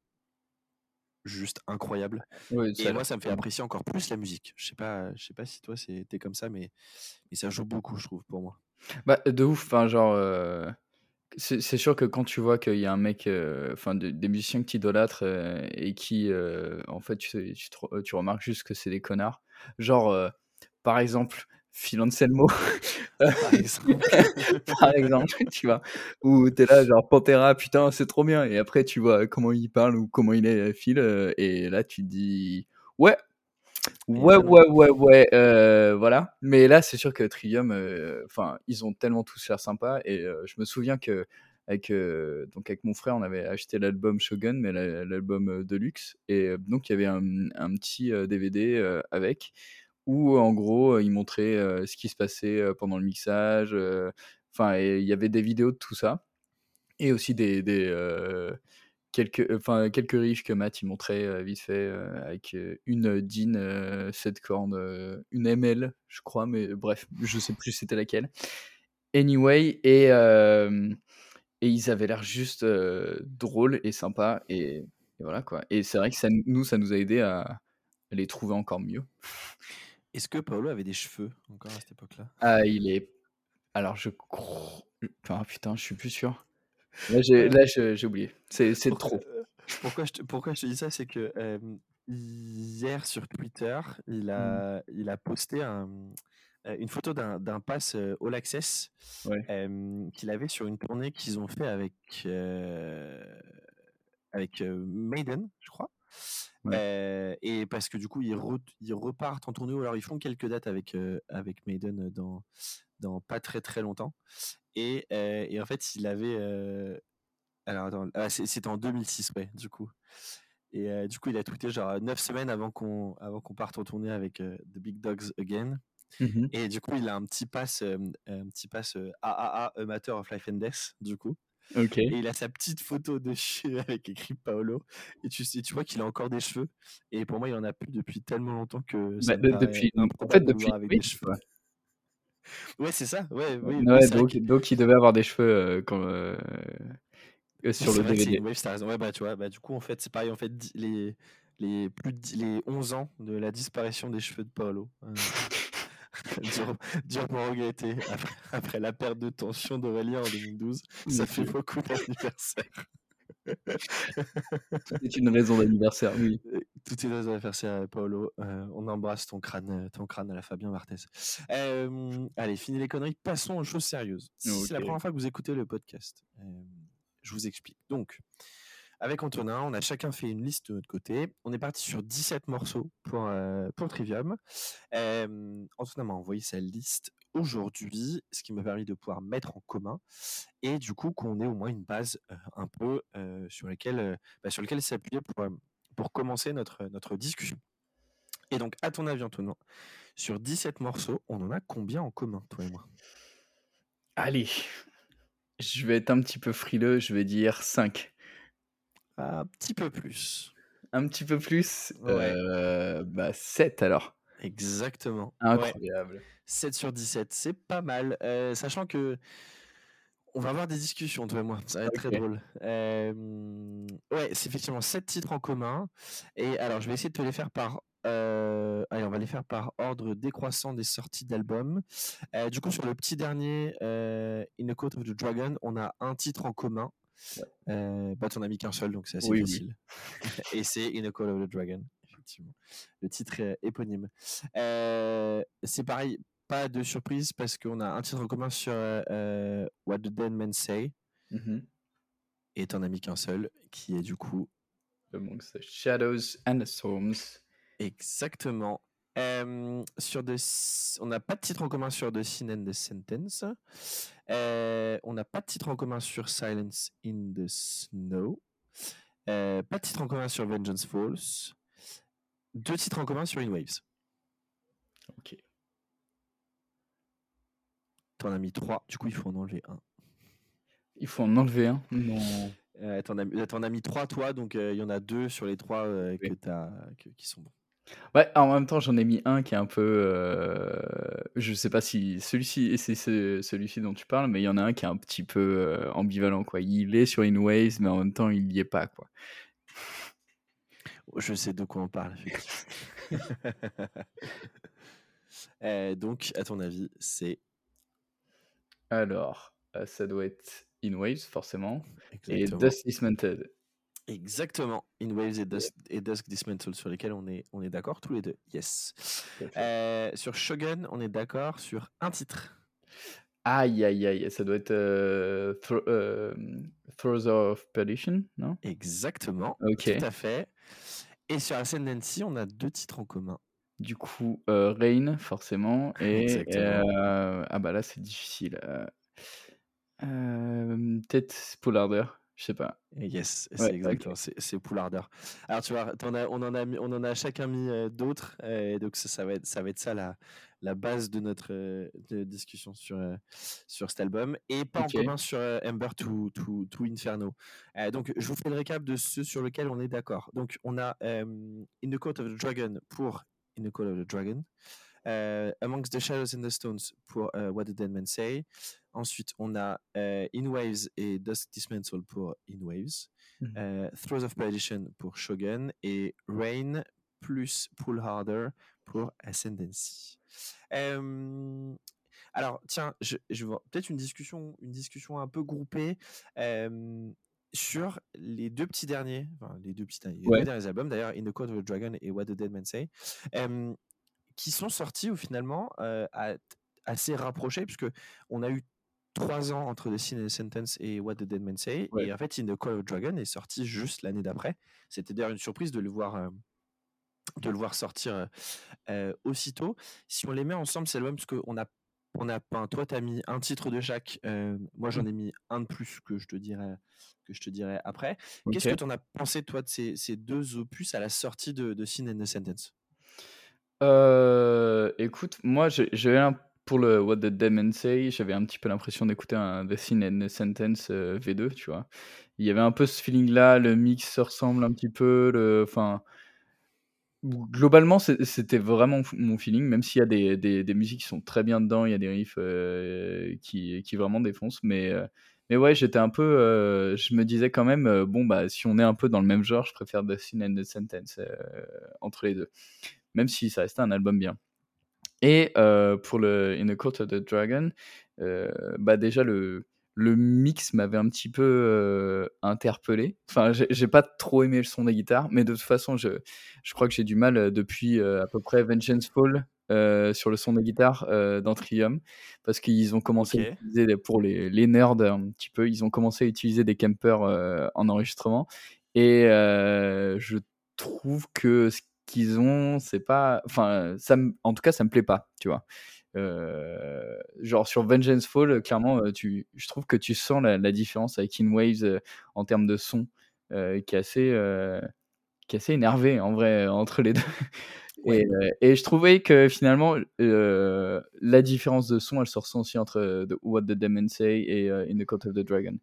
juste incroyable. Et moi, ça me fait apprécier encore plus la musique. Je sais pas, je sais pas si toi t'es comme ça, mais, mais ça joue beaucoup, je trouve, pour moi. Bah, de ouf, enfin, genre, c'est c'est sûr que quand tu vois qu'il y a un mec, euh, enfin, de- des musiciens que tu idolâtres euh, et qui, euh, en fait, tu, sais- tu, te re- tu remarques juste que c'est des connards. Genre, par exemple, Phil Anselmo, Par exemple. par exemple, tu vois, où t'es là, genre, Pantera, putain, c'est trop bien. Et après, tu vois comment il parle ou comment il est, Phil, et là, tu te dis, ouais, Ouais, ouais, ouais, ouais, euh, voilà. Mais là, c'est sûr que Trivium, euh, enfin, ils ont tellement tous l'air sympas. Et euh, je me souviens que avec, euh, donc avec mon frère, on avait acheté l'album Shogun, mais la- l'album Deluxe. Et donc, il y avait un, un petit DVD avec, où en gros, ils montraient ce qui se passait pendant le mixage. Enfin, il y avait des vidéos de tout ça. Et aussi des, des, quelques, enfin, quelques riffs que Matt il montrait euh, vite fait euh, avec euh, une DIN, euh, 7 cordes, euh, une ML, je crois, mais bref, je sais plus c'était laquelle. Anyway, et, euh, et ils avaient l'air juste euh, drôles et sympas, et, et voilà quoi. Et c'est vrai que ça, nous, ça nous a aidé à, à les trouver encore mieux. Est-ce que Paolo avait des cheveux encore à cette époque-là? Ah, il est. Alors, je crois. Enfin, putain, je suis plus sûr. Là, j'ai, là, je- j'ai oublié. C'est, c'est trop. Pourquoi je te, pourquoi je te dis ça C'est que euh, hier sur Twitter, il a, il a posté un, euh, une photo d'un, d'un pass euh, All Access Ouais. euh, qu'il avait sur une tournée qu'ils ont fait avec, euh, avec euh, Maiden, je crois. Ouais. Euh, et parce que du coup, ils, re- ils repartent en tournée, ou alors ils font quelques dates avec, euh, avec Maiden dans, dans pas très très longtemps. Et, euh, et en fait, il avait. euh, alors attends, ah, c'était en 2006, ouais, du coup. Et euh, du coup, il a tweeté genre 9 semaines avant qu'on avant qu'on parte en tournée avec The Big Dogs Again. Mhm. Et du coup, il a un petit pass, un petit pass AAA, A Matter of Life and Death, du coup. Ok. Et il a sa petite photo dessus avec écrit Paolo. Et tu, sais, tu vois qu'il a encore des cheveux. Et pour moi, il en a plus depuis tellement longtemps que ça Bah, de- paraît depuis, en fait, de depuis avec oui, des cheveux. Ouais, c'est ça. Ouais, oui, oui, c'est donc, il devait avoir des cheveux euh, quand, euh, euh, sur c'est le c'est DVD. wave, t'as raison. Ouais, bah, tu vois, bah, du coup, en fait, c'est pareil. En fait, les, les, plus de les 11 ans de la disparition des cheveux de Paolo. Euh, dur, dur pour regretter. Après, après la perte de tension d'Aurélien en 2012, ça fait beaucoup d'anniversaires. Tout est une raison d'anniversaire, oui. Euh, Tout est dans l'anniversaire, Paolo. Euh, on embrasse ton crâne, euh, ton crâne à la Fabien Barthez. Euh, allez, fini les conneries. Passons aux choses sérieuses. Si c'est la première fois que vous écoutez le podcast, euh, je vous explique. Donc, avec Antonin, on a chacun fait une liste de notre côté. On est parti sur 17 morceaux pour, euh, pour Trivium. Euh, Antonin m'a envoyé sa liste aujourd'hui, ce qui m'a permis de pouvoir mettre en commun et du coup qu'on ait au moins une base euh, un peu euh, sur laquelle bah, sur lequel s'appuyer pour, pour commencer notre, notre discussion. Et donc, à ton avis, Antonin, sur 17 morceaux, on en a combien en commun, toi et moi? Allez, je vais être un petit peu frileux, je vais dire 5. Un petit peu plus. Un petit peu plus Ouais. Bah 7 alors. Exactement. Ouais. Incroyable. 7 sur 17, c'est pas mal. Euh, sachant que on va avoir des discussions, toi et moi. Ça va être très drôle. Euh, ouais, c'est effectivement 7 titres en commun. Et alors, je vais essayer de te les faire par. euh, allez, on va les faire par ordre décroissant des sorties d'albums. Euh, du coup, sur le petit dernier, In the Court of the Dragon, on a un titre en commun. Bah, t'en as mis qu'un seul, donc c'est assez Oui, oui. facile. Et c'est In the Call of the Dragon, effectivement. Le titre est éponyme. Euh, c'est pareil, pas de surprise parce qu'on a un titre en commun sur euh, What the Dead Men Say Mhm. et t'en as mis qu'un seul, qui est du coup Amongst the Shadows and the Storms. exactement. Euh, sur on n'a pas de titre en commun sur The Sin and the Sentence. Euh, on n'a pas de titre en commun sur Silence in the Snow. Euh, pas de titre en commun sur Vengeance Falls. Deux titres en commun sur In Waves. Ok. T'en as mis trois, du coup il faut en enlever un. Il faut en enlever un. Non. Euh, t'en, as, euh, t'en as mis trois toi, donc euh, il y en a deux sur les trois euh, que Oui. t'as, que- qui sont bons. Ouais, en même temps, j'en ai mis un qui est un peu. je sais pas si celui-ci, c'est ce- celui-ci dont tu parles, mais il y en a un qui est un petit peu ambivalent, quoi. Il est sur In Ways, mais en même temps, il y est pas, quoi. Je sais de quoi on parle. Euh, donc, à ton avis, c'est Alors, euh, ça doit être In Waves, forcément. Et Dust Dismantled. exactement In Waves et Dusk, et Dusk Dismantle sur lesquels on est, on est d'accord tous les deux. Yes. Euh, sur Shogun, on est d'accord sur un titre. Aïe, aïe, aïe, ça doit être euh, Thro- euh, Throws of Perdition, non? Exactement. Ok. Tout à fait. Et sur Ascendancy, on a deux titres en commun. Du coup, euh, Rain, forcément. Et euh, ah bah là, c'est difficile. euh, Peut-être Polarder, je sais pas. Yes, c'est Ouais, exactement, c'est c'est Poularder. Alors tu vois, on, en a on en a chacun mis d'autres, et donc ça, ça va être ça, va être ça la, la base de notre euh, de discussion sur, euh, sur cet album, et pas Ok. en commun sur euh, Ember to, to, to Inferno. Euh, donc je vous fais le récap de ceux sur lesquels on est d'accord. Donc on a euh, In the Court of the Dragon pour In the Court of the Dragon, euh, Amongst the Shadows and the Stones pour euh, What the Dead Men Say. Ensuite, on a euh, In Waves et Dusk Dismantle pour In Waves. Euh, Throws of Perdition pour Shogun et Rain plus Pull Harder pour Ascendancy. Euh, Alors, tiens, je, je vois peut-être une discussion, une discussion un peu groupée sur les deux petits derniers, enfin, les deux petits derniers, les Ouais. deux derniers albums, d'ailleurs, In the Court of the Dragon et What the Dead Man Say, qui sont sortis ou finalement euh, à- assez rapprochés, puisque on a eu trois ans entre The Sin and the Sentence et What the Dead Man Say, Ouais. et en fait, In the Court of the Dragon est sorti juste l'année d'après. C'était d'ailleurs une surprise de le voir. De le voir sortir euh, euh, aussitôt. Si on les met ensemble, c'est l'album parce qu'on a, on a, enfin, toi, tu as mis un titre de chaque. euh, moi, j'en ai mis un de plus que je te dirai, que je te dirai après. Qu'est-ce que tu en as pensé, toi, de ces, ces deux opus à la sortie de, de Sin and the Sentence? Euh, écoute, moi, j'ai- un pour le What the Dead Men Say, j'avais un petit peu l'impression d'écouter un The Sin and the Sentence euh, V2, tu vois. Il y avait un peu ce feeling-là, le mix se ressemble un petit peu, le, enfin, globalement, c'était vraiment mon feeling, même s'il y a des, des, musiques qui sont très bien dedans, il y a des riffs euh, qui, qui vraiment défoncent, mais, euh, mais ouais, j'étais un peu, euh, je me disais quand même, bon, bah, si on est un peu dans le même genre, je préfère The Sin and the Sentence entre les deux, même si ça restait un album bien. Et pour le In the Court of the Dragon, bah déjà le, le mix m'avait un petit peu euh, interpellé. Enfin, j'ai j'ai pas trop aimé le son des guitares, mais de toute façon, je, je crois que j'ai du mal euh, depuis euh, à peu près Vengeance Fall sur le son des guitares dans Trium, parce qu'ils ont commencé à utiliser, pour les, les nerds un petit peu, ils ont commencé à utiliser des campers en enregistrement, et je trouve que ce qu'ils ont, c'est pas. Enfin, ça en tout cas, ça me plaît pas, tu vois. Euh, genre sur Vengeance Fall, euh, clairement, euh, tu, je trouve que tu sens la, la différence avec In Waves euh, en termes de son, euh, qui est assez, qui est assez énervé en vrai entre les deux. Et, et je trouvais que finalement, la différence de son, elle se ressent aussi entre The- What the Demon Say et In the Court of the Dragon.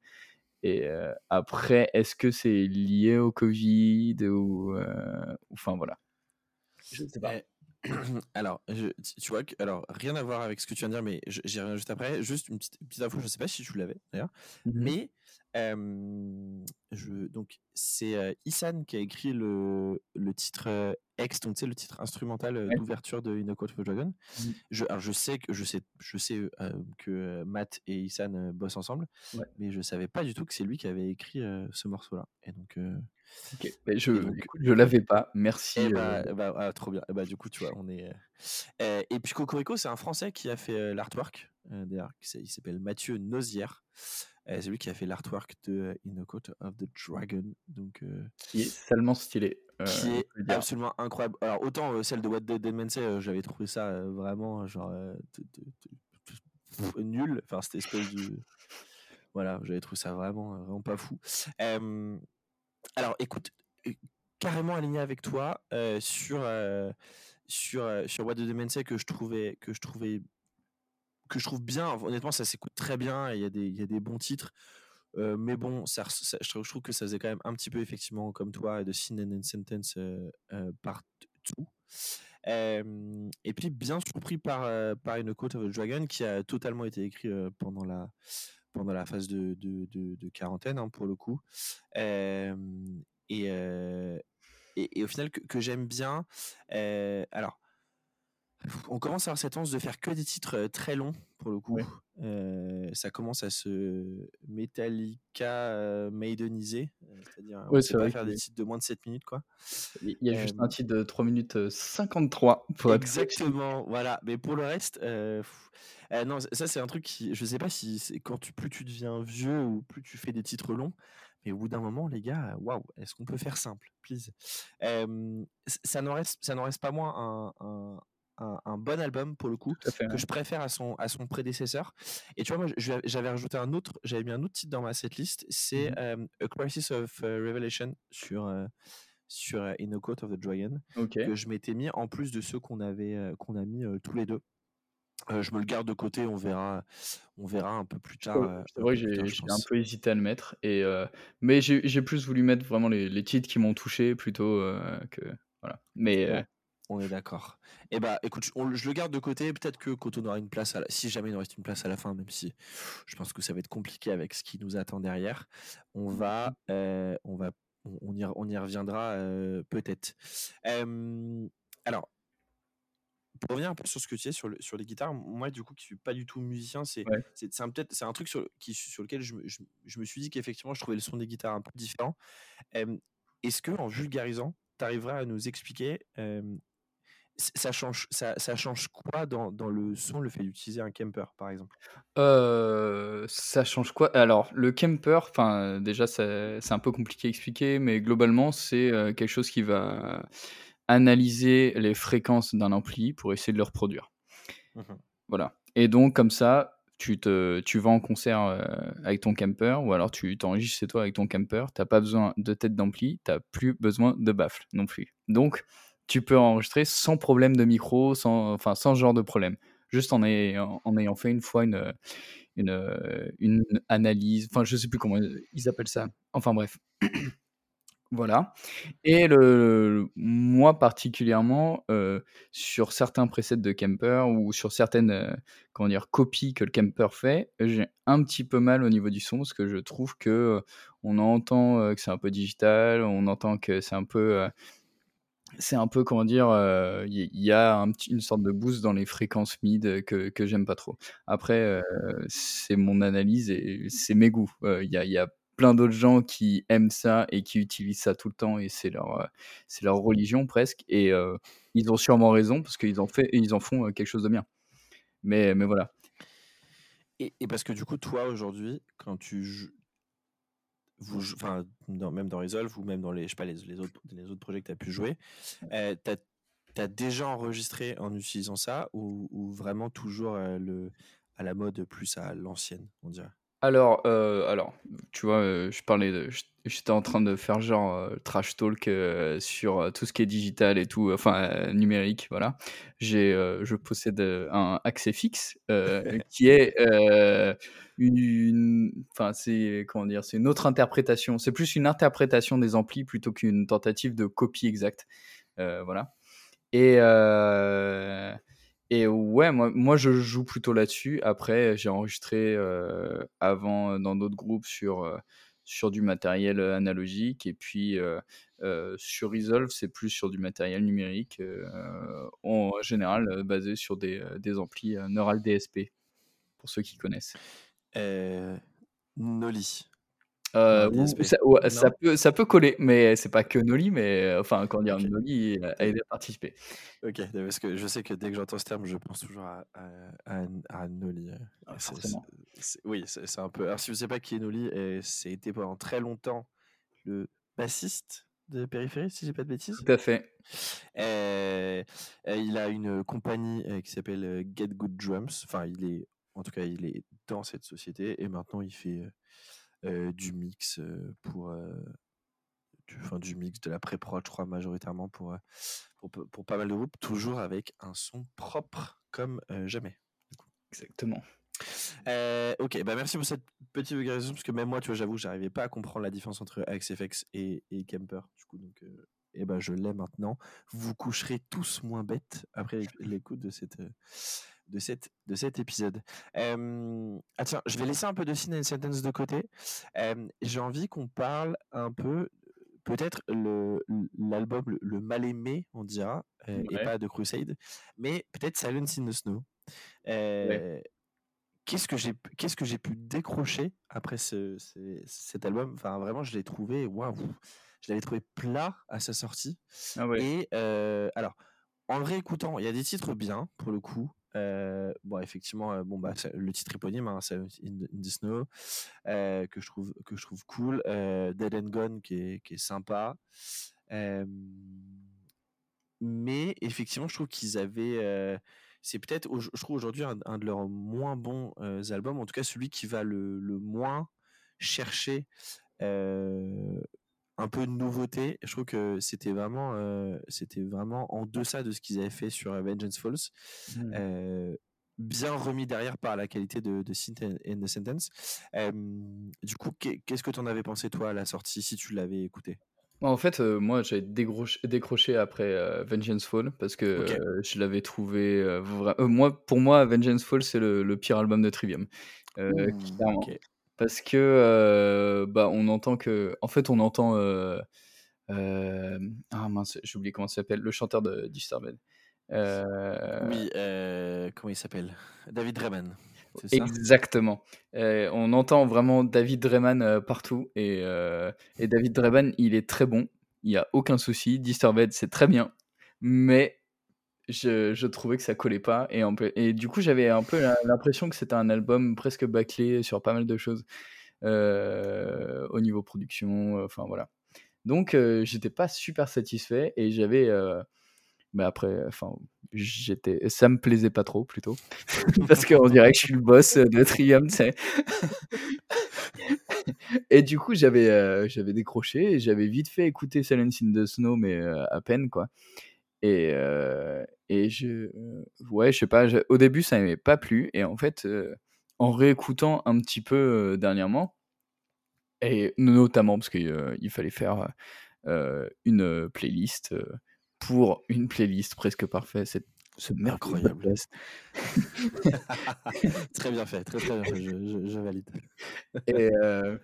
Et après, est-ce que c'est lié au Covid ou. Enfin voilà. Je sais pas. Alors, je- tu vois que, alors, rien à voir avec ce que tu viens de dire, mais j'y reviens juste après. Juste une petite, petite info, je sais pas si tu l'avais d'ailleurs, Mhm. mais euh, je, donc c'est euh, Isan qui a écrit le, le titre euh, X, donc tu sais le titre instrumental euh, Ouais. d'ouverture de In the Court of Dragon. Mhm. Je, alors, je sais que je sais, je sais euh, que Matt et Isan bossent ensemble, Ouais. mais je savais pas du tout que c'est lui qui avait écrit ce morceau-là. Et donc, Ok. Je, Et donc- écoute, je l'avais pas. Merci. eh euh, bah, eh bah, ah, trop bien. Eh bah, du coup, tu vois, on est. euh, euh, et puis Cocorico, c'est un Français qui a fait euh, l'artwork. euh, D'ailleurs, qui s'est- il s'appelle Mathieu Nozière. Euh, c'est lui qui a fait l'artwork de In the Court of the Dragon. Donc, euh, qui est salement stylé. euh, qui on est peut le dire. absolument incroyable. Alors, autant euh, celle de What the Dead Man Say, euh, j'avais trouvé ça euh, vraiment genre euh, t- t- t- pff, nul. Enfin, cette espèce de. Voilà, j'avais trouvé ça vraiment, euh, vraiment pas fou. Euh, alors, écoute, euh, carrément aligné avec toi euh, sur, euh, sur, sur What the Say que je trouvais que je trouvais que je trouve bien. Honnêtement, ça s'écoute très bien. Il y a des il y a des bons titres. Mais bon, je, trouve, que ça faisait quand même un petit peu effectivement comme toi de Sin and Sentence euh, partout. Euh, et puis bien surpris par par une Court of the Dragon qui a totalement été écrit pendant la pendant la phase de, quarantaine hein, pour le coup. Et, au final que, que j'aime bien. alors, on commence à avoir cette tendance de faire que des titres euh, très longs pour le coup. Ouais. Euh, ça commence à se Metallica euh, maideniser, c'est-à-dire on Ouais, c'est pas faire des titres de moins de 7 minutes quoi. Il y a juste un titre de 3 minutes euh, 53 pour. Exactement, voilà. Mais pour le reste, euh, non, ça c'est un truc qui, je sais pas si c'est quand tu plus tu deviens vieux ou plus tu fais des titres longs, mais au bout d'un moment, les gars, waouh, est-ce qu'on peut faire simple, please? Euh, Ça n'en reste, ça n'en reste pas moins un, un, un- un bon album pour le coup fait, que ouais. je préfère à son, à son prédécesseur. Et tu vois, moi, j'avais rajouté un autre, j'avais mis un autre titre dans ma setlist, c'est Mhm. euh, A Crisis of euh, Revelation sur, euh, sur In the Court of the Dragon que je m'étais mis en plus de ceux qu'on avait qu'on a mis tous les deux. Euh, je me le garde de côté, on verra, on verra un peu plus tard. Euh, C'est vrai tard, j'ai un peu hésité à le mettre. Et, euh, mais j'ai plus voulu mettre vraiment les, les titres qui m'ont touché plutôt que. Voilà. Mais on est d'accord. Et bah, écoute, je- on- je le garde de côté. Peut-être que quand on aura une place, à la- si jamais il nous reste une place à la fin, même si je pense que ça va être compliqué avec ce qui nous attend derrière, on va, euh, on va, on, y, on y reviendra euh, peut-être. Euh, alors, pour revenir un peu sur ce que tu disais sur, le, sur les guitares, moi, du coup, qui suis pas du tout musicien, c'est c'est un, peut-être c'est un truc sur, qui, sur lequel je, je, je me suis dit qu'effectivement, je trouvais le son des guitares un peu différent. Est-ce que en vulgarisant, tu arriveras à nous expliquer ça change, ça, ça, change quoi dans, dans, le son, le fait d'utiliser un camper, par exemple? Euh, Ça change quoi? Alors, le camper, enfin, déjà, c'est un peu compliqué à expliquer, mais globalement, c'est quelque chose qui va analyser les fréquences d'un ampli pour essayer de le reproduire. Mmh voilà. Et donc, comme ça, tu, te, tu vas en concert avec ton camper, ou alors tu t'enregistres chez toi avec ton camper, tu n'as pas besoin de tête d'ampli, tu n'as plus besoin de baffle non plus. Donc, tu peux enregistrer sans problème de micro, sans, enfin, sans genre de problème. Juste en ayant, fait une fois une, une, une analyse, enfin, je sais plus comment ils appellent ça. Enfin, bref. Voilà. Et le, moi particulièrement, euh, sur certains presets de Kemper ou sur certaines euh, comment dire, copies que le Kemper fait, j'ai un petit peu mal au niveau du son parce que je trouve que euh, on entend que c'est un peu digital, on entend que c'est un peu c'est un peu, comment dire, il y, a un une sorte de boost dans les fréquences mid que, j'aime pas trop. Après, c'est mon analyse et c'est mes goûts. Il y, a, y, a, plein d'autres gens qui aiment ça et qui utilisent ça tout le temps et c'est leur, c'est leur religion presque. Et ils ont sûrement raison parce qu'ils en, fait, ils en font quelque chose de bien. Mais, mais voilà. Et, et parce que du coup, toi aujourd'hui, quand tu, vous, enfin, même dans Resolve ou même dans les, je sais pas, les, les, autres, les autres projets que tu as pu jouer, euh, tu as, déjà enregistré en utilisant ça ou, ou vraiment toujours euh, le, à la mode plus à l'ancienne, on dirait? Alors, euh, alors, tu vois, euh, je parlais de, j'étais en train de faire genre euh, trash talk sur tout ce qui est digital et tout, enfin numérique, voilà. J'ai, je possède un accès fixe qui est une, enfin c'est comment dire, c'est une autre interprétation. C'est plus une interprétation des amplis plutôt qu'une tentative de copie exacte, voilà. Et et ouais, moi, moi je joue plutôt là-dessus. Après, j'ai enregistré euh, avant dans d'autres groupes sur, euh, sur du matériel euh, analogique. Et puis sur Resolve, c'est plus sur du matériel numérique, en général basé sur des, des amplis Neural DSP, pour ceux qui connaissent. Noli. Euh, ça, peut, ça peut coller, mais c'est pas que Noli, mais enfin, quand dire Noli a aidé à participer. Ok, parce que je sais que dès que j'entends ce terme, je pense toujours à, à, Noli. Euh, ah, oui, c'est un peu. Alors, si vous ne savez pas qui est Noli, c'est été pendant très longtemps le bassiste de Périphérie, si j'ai pas de bêtises. Tout à fait. il a une compagnie qui s'appelle Get Good Drums. Enfin, il est, en tout cas, il est dans cette société et maintenant il fait du mix pour du, enfin, du mix de la pré-prod, je crois majoritairement pour, pour, pour, pas mal de groupes, toujours avec un son propre comme jamais. Exactement. ok, bah merci pour cette petite vulgarisation parce que même moi, tu vois, j'avoue, j'arrivais pas à comprendre la différence entre AXFX et, et Kemper. Du coup, donc, et ben je l'ai maintenant. Vous coucherez tous moins bêtes après l'écoute de cette de, cette, de cet épisode. ah tiens, je vais laisser un peu de Sin and Sentence de côté. J'ai envie qu'on parle un peu, peut-être l'album le, le, mal aimé, on dira, et pas de Crusade, mais peut-être Silence in the Snow. Qu'est-ce que j'ai qu'est-ce que j'ai pu décrocher après ce, cet album? Enfin, vraiment, je l'ai trouvé waouh. Je l'avais trouvé plat à sa sortie. Ah et alors, en le réécoutant, il y a des titres bien pour le coup. Euh, bon, effectivement, euh, bon, bah, le titre éponyme, hein, c'est In, the Snow, euh, que, je trouve, que je trouve cool. Dead and Gone, qui est, qui est sympa. mais effectivement, je trouve qu'ils avaient. c'est peut-être, je trouve aujourd'hui, un, de leurs moins bons albums, en tout cas celui qui va le, le moins chercher un peu de nouveauté. Je trouve que c'était vraiment, euh, c'était vraiment en deçà de ce qu'ils avaient fait sur Vengeance Falls. Mmh. Euh, bien remis derrière par la qualité de, de Synth and the Sentence. du coup, qu'est-ce que tu en avais pensé toi à la sortie si tu l'avais écouté? Bah, en fait, euh, moi, j'ai décroché après Vengeance Fall parce que je l'avais trouvé. moi, pour moi, Vengeance Fall, c'est le, pire album de Trivium. Parce que, bah, on entend que en fait, on entend, ah mince, j'ai oublié comment ça s'appelle, le chanteur de Disturbed. Euh, Oui, euh, comment il s'appelle? David ça? Exactement. Euh, on entend vraiment David Drayman euh, partout et, euh, et David Drayman, il est très bon. Il n'y a aucun souci. Disturbed, c'est très bien, mais je, trouvais que ça collait pas et, du coup j'avais un peu l'impression que c'était un album presque bâclé sur pas mal de choses euh, au niveau production. euh, Enfin voilà. Donc euh, j'étais pas super satisfait et j'avais. euh, mais après, enfin, j'étais, ça me plaisait pas trop plutôt, parce qu'on dirait que je suis le boss de Triumph, tu sais. Et du coup, j'avais, j'avais décroché et j'avais vite fait écouter Silence in the Snow, mais à peine quoi. Et, euh, et je, ouais, je sais pas. au début, ça m'avait pas plu et en fait, euh, en réécoutant un petit peu dernièrement, et notamment parce qu'il il fallait faire une playlist pour une playlist presque parfaite. C'est ce Incroyable. très bien fait, très très bien fait, je, je- je valide. Et, euh,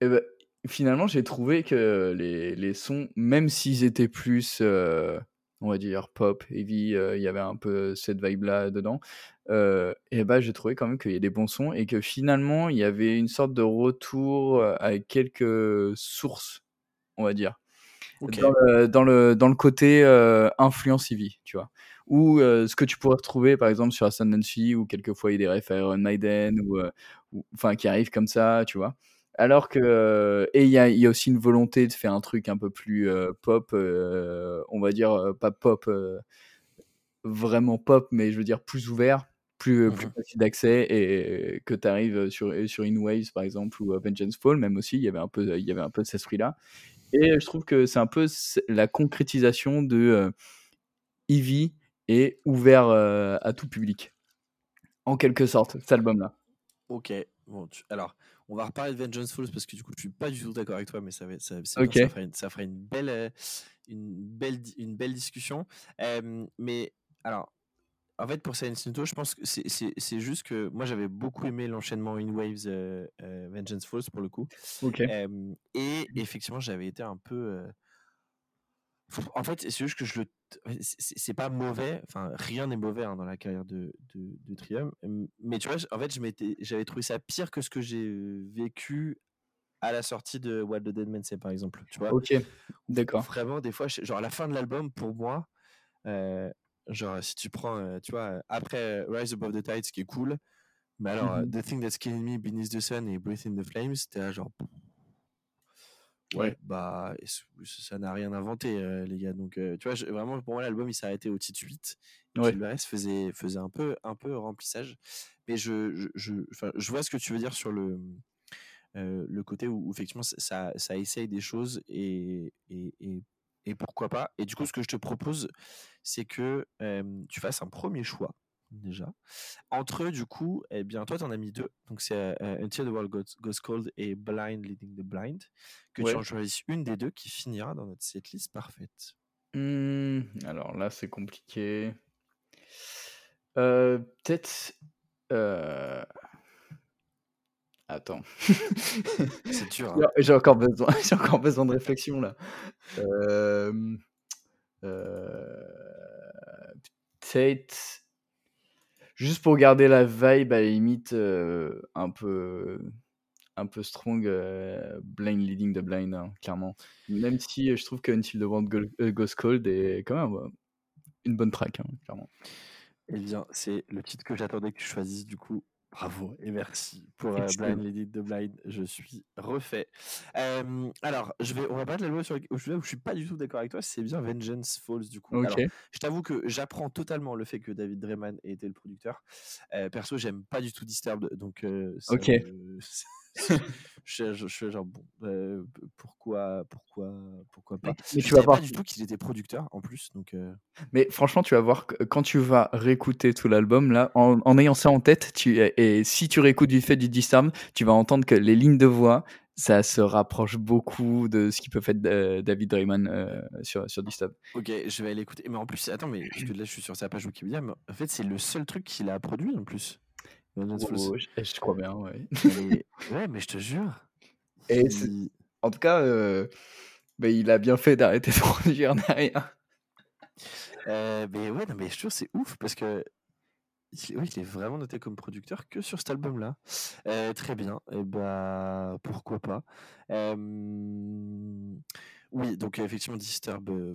et ben, finalement, j'ai trouvé que les, les sons, même s'ils étaient plus, euh, on va dire, pop, heavy, euh, il y avait un peu cette vibe-là dedans, euh, et ben, j'ai trouvé quand même qu'il y a des bons sons et que finalement, il y avait une sorte de retour euh, avec quelques sources, on va dire. Dans le, dans le, dans le côté euh, influence Eevee, tu vois. Ou euh, ce que tu pourrais retrouver par exemple sur Ascendancy, ou quelquefois il y a des refs à Iron Maiden, ou, euh, ou- enfin qui arrivent comme ça, tu vois. Alors que. euh, et il y a, il y a aussi une volonté de faire un truc un peu plus euh, pop, euh, on va dire, euh, pas pop, vraiment pop, mais je veux dire plus ouvert. Plus, plus Mhm. facile d'accès et que tu arrives sur, sur In Waves par exemple ou Vengeance Fall même aussi il y avait un peu il y avait un peu de cet esprit là et je trouve que c'est un peu la concrétisation de Eevee et ouvert à tout public. En quelque sorte, cet album-là. Ok. Bon, tu- Alors, on va reparler de Vengeance Falls parce que du coup, je suis pas du tout d'accord avec toi, mais ça, va, ça, ça, fera une, ça fera une belle, euh, une belle, une belle discussion. Euh, mais alors, en fait, pour Silent Hill, je pense que c'est- juste que moi, j'avais beaucoup aimé l'enchaînement In Waves euh, euh, Vengeance Falls pour le coup. Ok. Euh, et effectivement, j'avais été un peu. En fait, c'est juste que je le. c'est- pas mauvais. Enfin, rien n'est mauvais hein, dans la carrière de, de, de Triumph. M- Mais tu vois, en fait, j'avais trouvé ça pire que ce que j'ai vécu à la sortie de What the Dead Man Say, par exemple. Tu vois, Ok. D'accord. vraiment, des fois, genre à la fin de l'album, pour moi, euh, genre si tu prends, euh, tu vois, après euh, Rise Above the Tide, ce qui est cool, mais alors Mhm. The Thing That's Killing Me, Beneath the Sun et Breath in the Flames, c'était genre. Ouais, bah, ça n'a rien inventé, euh, les gars. Donc, euh, tu vois, je- vraiment, pour moi, l'album, il s'est arrêté au titre 8. Et Ouais. le reste faisait, faisait un peu, un peu remplissage. Mais je, je, je, vois ce que tu veux dire sur le, euh, le côté où, où effectivement ça- ça, ça essaye des choses et, et, et, et pourquoi pas. Et du coup, ce que je te propose, c'est que euh, tu fasses un premier choix déjà. Entre eux, du coup, eh bien, toi, tu en as mis deux. Donc, c'est euh, Until the World Goes, Goes Cold et Blind Leading the Blind. Que Ouais. tu en choisisses une des deux qui finira dans notre setlist parfaite. Hmm, alors là, c'est compliqué. Euh, Peut-être. euh, Attends. C'est dur. hein. J'ai- encore besoin, encore besoin de réflexion là. Euh, Peut-être juste pour garder la vibe à la limite euh, un peu un peu strong, euh, blind leading the blind hein, clairement. Même si euh, je trouve que Until the World Go- Goes Cold est quand même une bonne track hein, clairement. Eh bien, c'est le titre que j'attendais que tu choisisses, du coup. Bravo et merci pour euh. Blind Lady the Blind. Je suis refait. Euh, alors, je vais, on va pas de la loi sur où je, je suis pas du tout d'accord avec toi. C'est bien Vengeance Falls, du coup. Ok. Alors, je t'avoue que j'apprends totalement le fait que David Drayman ait été le producteur. Euh, perso, j'aime pas du tout Disturbed, donc euh, Ok. je, je- je suis genre bon, euh, pourquoi, pourquoi, pourquoi pas? mais je tu vas voir. pas du tout qu'il était producteur en plus, donc. euh, Mais franchement, tu vas voir quand tu vas réécouter tout l'album, là, en, en ayant ça en tête, tu, et si tu réécoutes du fait du Disturbed, tu vas entendre que les lignes de voix, ça se rapproche beaucoup de ce qui peut faire euh, David Drayman euh, sur, sur Disturbed. Ok, je vais aller écouter. Mais en plus, attends, mais parce que là, je suis sur sa page Wikipédia, mais en fait, c'est le seul truc qu'il a produit en plus. Oh, je, je crois bien, ouais. Et- Ouais, mais je te jure. Et c'est- il- en tout cas, euh, bah, il a bien fait d'arrêter de produire derrière. Euh, mais ouais, non, mais je trouve c'est ouf parce que il, oui, il est vraiment noté comme producteur que sur cet album-là. Euh, très bien, et bah pourquoi pas. Oui, donc effectivement Disturb.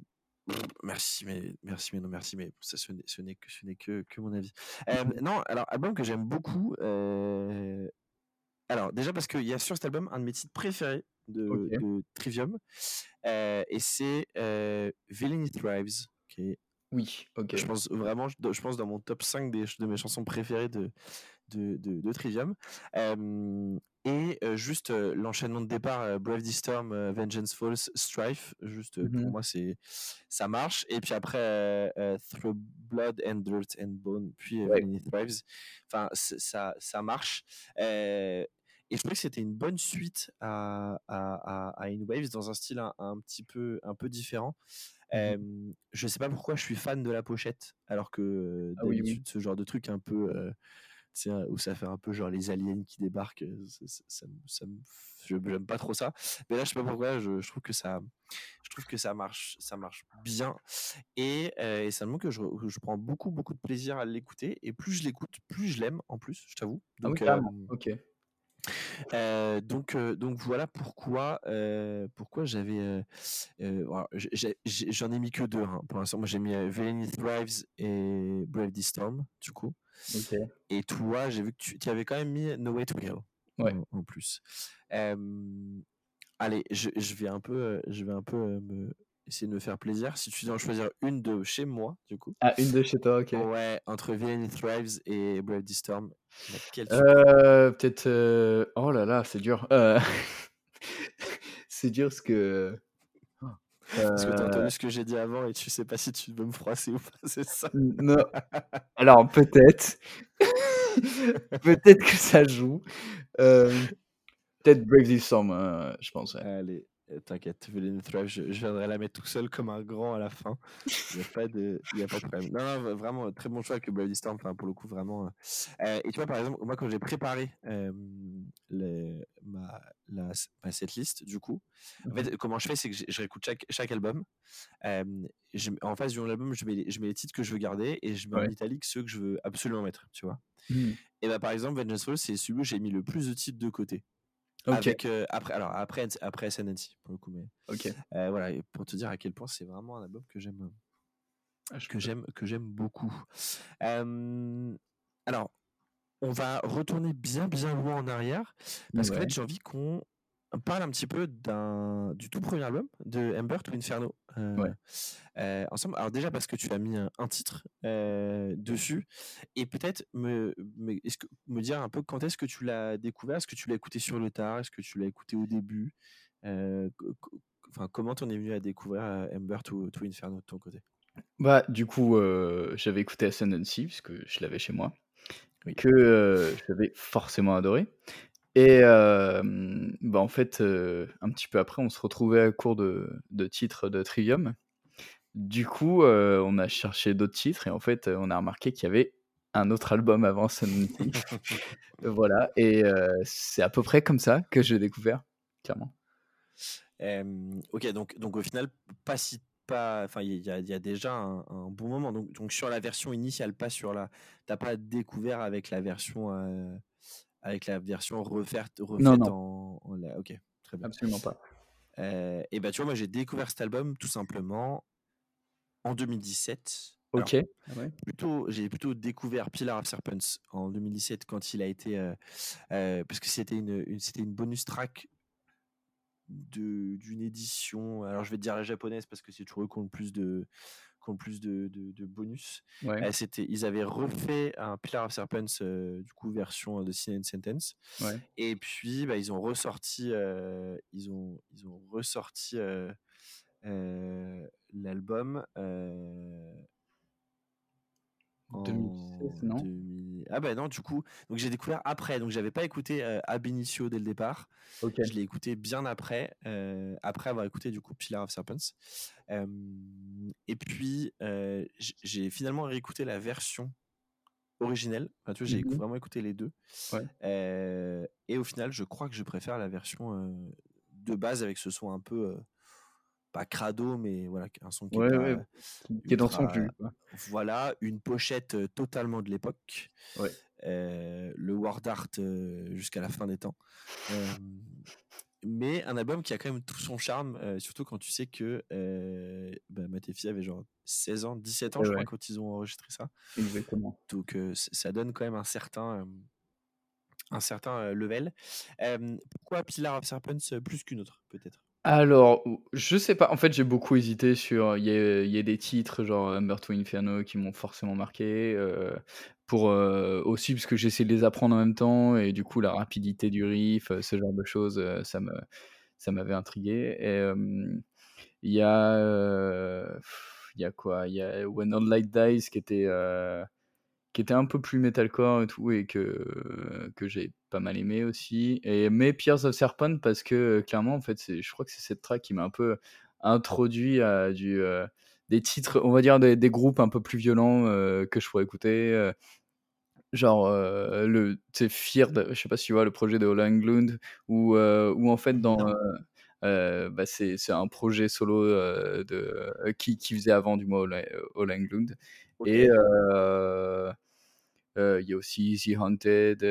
Merci, mais merci, mais non, merci, mais ça, ce n'est ce n'est que ce n'est que, que mon avis. Euh, non, alors album que j'aime beaucoup. euh, Alors déjà parce qu'il y a sur cet album un de mes titres préférés de, Trivium, euh, et c'est Villainy Thrives, qui est Oui, ok. je pense vraiment, je, je pense dans mon top 5 des, de mes chansons préférées de, de, de, de Trivium. Euh, et euh, juste euh, l'enchaînement de départ, Brave the Storm, Vengeance Falls, Strife, juste pour Mhm. moi, c'est ça marche. Et puis après, Through Blood and Dirt and Bone, puis Ouais. Thrives. Enfin, ça, ça marche. Et je trouvais que c'était une bonne suite à, à, à, à In Waves dans un style un, un petit peu, un peu différent. Mhm. Euh, je sais pas pourquoi je suis fan de la pochette, alors que Ah oui, oui. d'habitude, ce genre de truc un peu. euh, où ça fait un peu genre les aliens qui débarquent, euh, ça, ça- ça me- ça me- je j'aime pas trop ça. Mais là, je sais pas pourquoi, je, je trouve que ça, je trouve que ça marche, ça marche bien. Et, euh, et c'est un moment que je, prends beaucoup, beaucoup de plaisir à l'écouter. Et plus je l'écoute, plus je l'aime en plus, je t'avoue. Ah oui, Donc, euh, Ok. Euh, donc, euh, donc voilà pourquoi, euh, pourquoi j'avais. J'en ai mis que deux hein, pour l'instant. Moi j'ai mis Villainy Thrives et Brave the Storm, du coup. Et toi, j'ai vu que tu, tu avais quand même mis No Way to Kill Ouais. en, en plus. Allez, je, je vais un peu, je vais un peu me, essayer de me faire plaisir. Si tu dois en choisir une de chez moi, du coup. Ah, une de chez toi, ok. Ouais, entre Villainy Thrives et Brave the Storm, Euh, Peut-être. euh, Oh là là, c'est dur. Euh, c'est dur parce que. Parce que t'as Euh, entendu ce que j'ai dit avant et tu sais pas si tu veux me froisser ou pas, c'est ça. Non. Alors, peut-être. peut-être que ça joue. Euh, Peut-être Break This Storm, euh, je pense. ouais. Allez, euh, t'inquiète, Villainy Thrive, je, je viendrai la mettre tout seul comme un grand à la fin. Il n'y a, pas de- y a pas de problème. Non, vraiment, très bon choix avec le Bloody Storm, enfin, pour le coup, vraiment. euh. Euh, et tu vois, par exemple, moi, quand j'ai préparé euh, ma, la, ma setlist, du coup, en fait, comment je fais, c'est que je, je réécoute chaque, chaque album. Euh, je- en face du l'album, je mets, les, je mets les titres que je veux garder et je mets en italique ceux que je veux absolument mettre, tu vois. Hmm. Et bah, par exemple, Vengeance Falls, c'est celui où j'ai mis le plus de titres de côté. Ok. Avec, euh, après, alors, après, après Ascendancy, pour le coup, mais Ok. euh, voilà, et pour te dire à quel point c'est vraiment un album que j'aime, Ah, que j'aime, que j'aime beaucoup. Euh, alors, on va retourner bien, bien loin en arrière, parce qu'en Ouais. fait, j'ai envie qu'on parle un petit peu d'un, du tout premier album de Ember to Inferno. euh, Ouais. euh, ensemble. Alors déjà parce que tu as mis un, un titre euh, dessus, et peut-être me, me, est-ce que, me dire un peu quand est-ce que tu l'as découvert, est-ce que tu l'as écouté sur le tard, est-ce que tu l'as écouté au début, enfin comment t'en es venu à découvrir Ember to, to Inferno de ton côté? Bah, du coup, j'avais écouté Ascendancy, puisque je l'avais chez moi, Oui. que j'avais forcément adoré. Et euh, bah, en fait, euh, un petit peu après, on se retrouvait à court de, de titres de Trivium. Du coup, euh, on a cherché d'autres titres et en fait, on a remarqué qu'il y avait un autre album avant Ascendancy. voilà, et c'est à peu près comme ça que j'ai découvert, clairement. Ok, donc, donc au final, pas si pas, enfin il y, a- il y a déjà un, un bon moment. Donc, donc sur la version initiale, pas sur la, t'as pas découvert avec la version, euh, avec la version refaite, refaite Non, non. en, en la- ok, très bien. Absolument pas. Euh, et bah tu vois, moi j'ai découvert cet album tout simplement en 2017. Alors, Ok. Ouais. plutôt, j'ai plutôt découvert Pillar of Serpents en 2017 quand il a été, euh, euh, parce que c'était une, une- c'était une bonus track de d'une édition. Alors je vais te dire la japonaise parce que c'est toujours eux qui ont le plus de, qui ont plus de, de- de bonus. Ouais. Euh, c'était, ils avaient refait un Pillar of Serpents euh, du coup version de Sin and Sentence. Ouais. Et puis bah, ils ont ressorti, euh, ils ont, ils ont ressorti euh, euh, l'album. Euh, en 2016, non 2000 Ah bah non, du coup, donc j'ai découvert après, donc j'avais pas écouté euh, Ab Initio dès le départ, Ok. je l'ai écouté bien après, euh, après avoir écouté du coup Pillar of Serpents. Euh, et puis euh, j'ai finalement réécouté la version originelle, enfin, tu vois, j'ai Mhm. vraiment écouté les deux. Ouais. Et au final, je crois que je préfère la version de base avec ce son un peu, pas crado, mais voilà, un son qui Ouais, est ouais, pas qui est dans son quoi. Voilà, une pochette euh, totalement de l'époque. Ouais. euh, le Word Art euh, jusqu'à la fin des temps. Euh, mais un album qui a quand même tout son charme, surtout quand tu sais que bah, avaient genre 16 ans, 17 ans, je crois, quand ils ont enregistré ça. Exactement. Donc ça donne quand même un certain, un certain level. Euh, pourquoi Pillar of Serpents plus qu'une autre, peut-être? Alors, je sais pas. En fait, j'ai beaucoup hésité sur. Il y a, des titres genre Umberto Inferno qui m'ont forcément marqué. euh, pour euh, aussi parce que j'essaie de les apprendre en même temps et du coup la rapidité du riff, euh, ce genre de choses, euh, ça me ça m'avait intrigué. Et euh, il y a euh, y a quoi? Il y a When All Light Dies qui était euh, qui était un peu plus metalcore et tout et que que j'ai pas mal aimé aussi et mais Pierce of Serpent parce que clairement en fait c'est je crois que c'est cette track qui m'a un peu introduit à du euh, des titres on va dire des, des groupes un peu plus violents euh, que je pourrais écouter euh, genre le tu Feared je sais pas si tu vois le projet de Ola Englund où où en fait dans bah, c'est c'est un projet solo de qui qui faisait avant du moins Ola Englund Et il y a aussi Easy Haunted,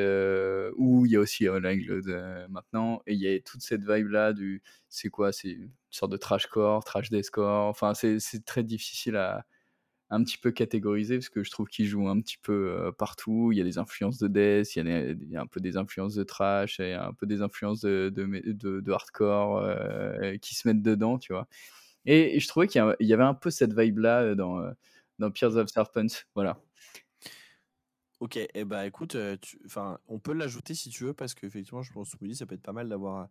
ou il y a aussi euh, maintenant, et il y a toute cette vibe-là du. C'est quoi C'est une sorte de trashcore, trash deathcore. Enfin, c'est très difficile à un petit peu catégoriser parce que je trouve qu'il joue un petit peu partout. Il y a des influences de death, il y, a il y a un peu des influences de trash, et un peu des influences de, de, hardcore qui se mettent dedans, tu vois. Et, je trouvais qu'il y, a- il y avait un peu cette vibe-là dans, dans Pierce of Serpents. Voilà. Ok, et eh bah écoute, euh, tu- enfin, on peut l'ajouter si tu veux, parce qu'effectivement, je pense que ça peut être pas mal d'avoir, euh,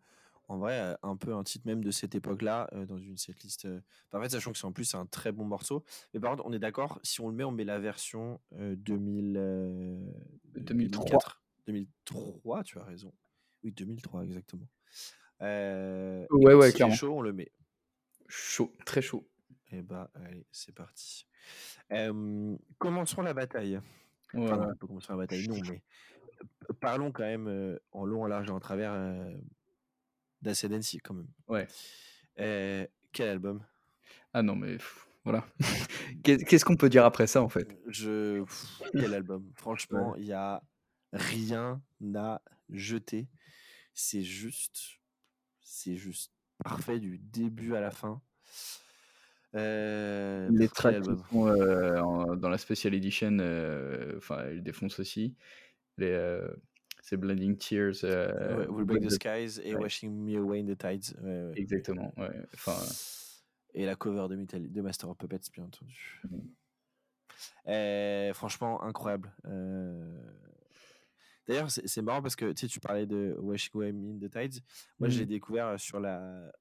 en vrai, euh, un peu un titre même de cette époque-là euh, dans une setlist. euh. Enfin, en fait, sachant que c'est en plus un très bon morceau. Mais par contre, on est d'accord, si on le met, on met la version euh, 2000, euh, 2003. 2004, 2003, tu as raison. Oui, 2003, exactement. Ouais, ouais, clairement. chaud, on le met. Chaud, très chaud. Et bah, allez, c'est parti. Euh, commençons la bataille. Enfin, Voilà. non, on peut commencer la bataille, non, mais euh, parlons quand même euh, en long, en large et en travers euh, d'Ascendancy quand même. Ouais. Euh, quel album? Ah non, mais pff, voilà. Qu'est- Qu'est-ce qu'on peut dire après ça, en fait? Je, pff, quel album? Franchement, il y a rien à jeter. C'est juste, c'est juste parfait du début à la fin. Euh, Les tracks qui sont euh, en- dans la Special Edition, euh, enfin, ils défoncent aussi. Les, euh, c'est Blending Tears. euh, Ouais, Will Break the Skies et ouais. Washing Me Away in the Tides. Ouais, ouais. Exactement, ouais. Enfin, Et la cover de, Metal- de Master of Puppets, bien entendu. Mhm. Euh, franchement, incroyable. Euh, D'ailleurs, c'est c'est marrant parce que tu sais, tu parlais de Washing Away in the Tides. Moi, je l'ai Mhm. découvert sur la.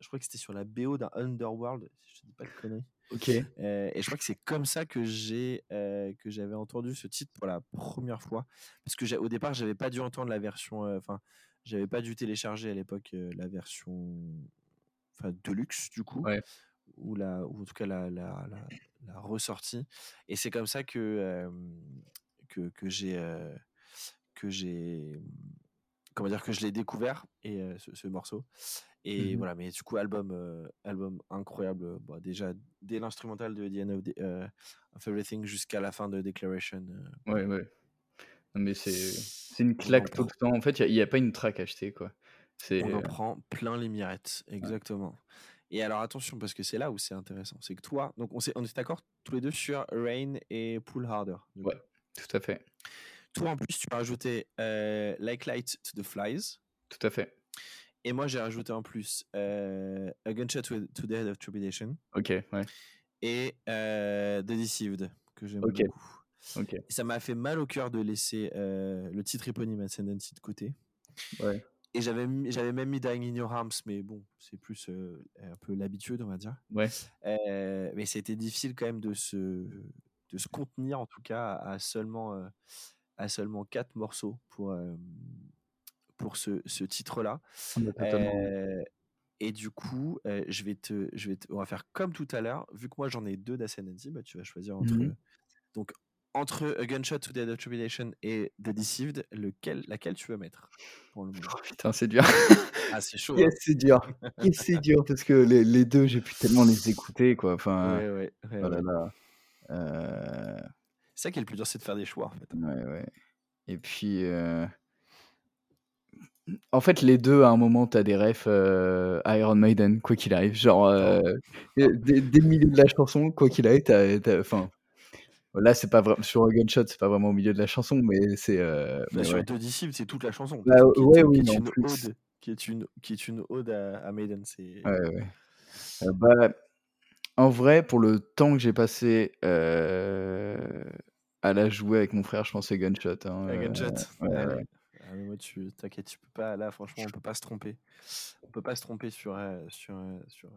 Je crois que c'était sur la BO d'un Underworld, si je dis pas de conneries. ok. Euh, et je crois que c'est comme ça que j'ai euh, que j'avais entendu ce titre pour la première fois parce que au départ j'avais pas dû entendre la version euh, enfin j'avais pas dû télécharger à l'époque la version enfin deluxe du coup Ouais. ou la ou en tout cas la la, la, la ressortie et c'est comme ça que que, j'ai que j'ai comment dire que je l'ai découvert et euh, ce, ce morceau et Mhm. voilà mais du coup album euh, album incroyable bon, déjà dès l'instrumental de The End of, the- euh, of Everything jusqu'à la fin de Declaration euh, Ouais, ouais. Non, mais c'est c'est une claque tout le temps. En fait, il n'y a, pas une track achetée, quoi. C'est on en prend plein les mirettes exactement et alors attention parce que c'est là où c'est intéressant c'est que toi donc on s'est on est d'accord tous les deux sur Rain et Pull Harder. Ouais, tout à fait. Toi en plus tu as rajouté euh, Like Light to the Flies Tout à fait. Et moi, j'ai rajouté en plus euh, A Gunshot to, to the Head of Trepidation Ok, ouais. et euh, The Deceived, que j'aime Ok. beaucoup. Ok. Et ça m'a fait mal au cœur de laisser euh, le titre éponyme Ascendancy de côté. Ouais. Et j'avais même mis Dying in Your Arms, mais bon, c'est plus un peu l'habitude, on va dire. Ouais. Mais c'était difficile quand même de se, de se contenir, en tout cas, à seulement, à seulement quatre morceaux pour, euh, pour ce, ce titre-là. Ah. Euh, et du coup, euh, je vais te, je vais te- on va faire comme tout à l'heure. Vu que moi j'en ai deux d'Ascendancy, bah, tu vas choisir entre. Mhm. Donc entre A Gunshot to the Dead of Tribulation et The Deceived, lequel, laquelle tu veux mettre pour le moment? Oh, putain, c'est dur. Ah, c'est chaud. Yes, hein. c'est dur. Yes, c'est dur parce que les, les deux, j'ai pu tellement les écouter, quoi. Enfin, Ouais, ouais, ouais, oh là. Euh, C'est ça qui est le plus dur, c'est de faire des choix en fait. ouais, ouais. Et puis, euh, en fait, les deux, à un moment, t'as des refs euh, Iron Maiden, quoi qu'il arrive. Genre, euh, dès, dès le milieu de la chanson, quoi qu'il arrive, t'as, t'as- enfin, là, c'est pas vraiment sur un gunshot, c'est pas vraiment au milieu de la chanson, mais c'est. euh, Bah, sur ouais. The Deceived, c'est toute la chanson. Bah, qui est, ouais, une- oui, qui mais est en une plus. ode, qui est une, qui est une ode à, à Maiden. C'est Ouais, ouais. Euh, bah, en vrai, pour le temps que j'ai passé euh, à la jouer avec mon frère, je pense que c'est Gunshot. hein, à euh, Gunshot. ouais, Ouais, ouais. ouais. Ah, mais moi, tu t'inquiète, tu peux pas. Là, franchement, on peut pas se tromper. On peut pas se tromper sur euh, sur euh, sur.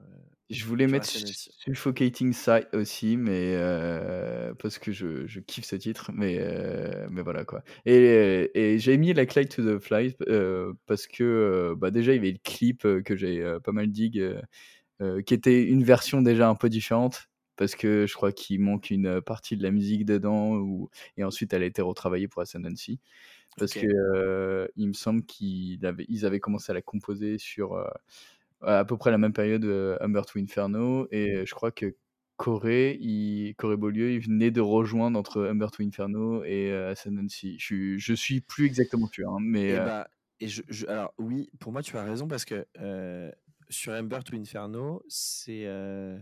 Je voulais Sur mettre. Suffocating Sight aussi, mais euh, parce que je, je kiffe ce titre, mais, euh, mais voilà quoi. Et, et j'ai mis la Clyde to the Flies euh, parce que euh, bah, déjà il y avait le clip que j'ai euh, pas mal dig, euh, euh, qui était une version déjà un peu différente. Parce que je crois qu'il manque une partie de la musique dedans, ou... et ensuite elle a été retravaillée pour Ascendancy. Parce Ok. que euh, il me semble qu'ils avaient, ils avaient commencé à la composer sur euh, à peu près la même période euh, Humber to Inferno et je crois que Corée, il, Corée Beaulieu, il venait de rejoindre entre Humber to Inferno et euh, Ascendancy. Je, suis- je suis plus exactement sûr, hein, mais Et euh, bah, et je, je- alors oui, pour moi, tu as raison parce que euh, sur Ember to Inferno, c'est euh,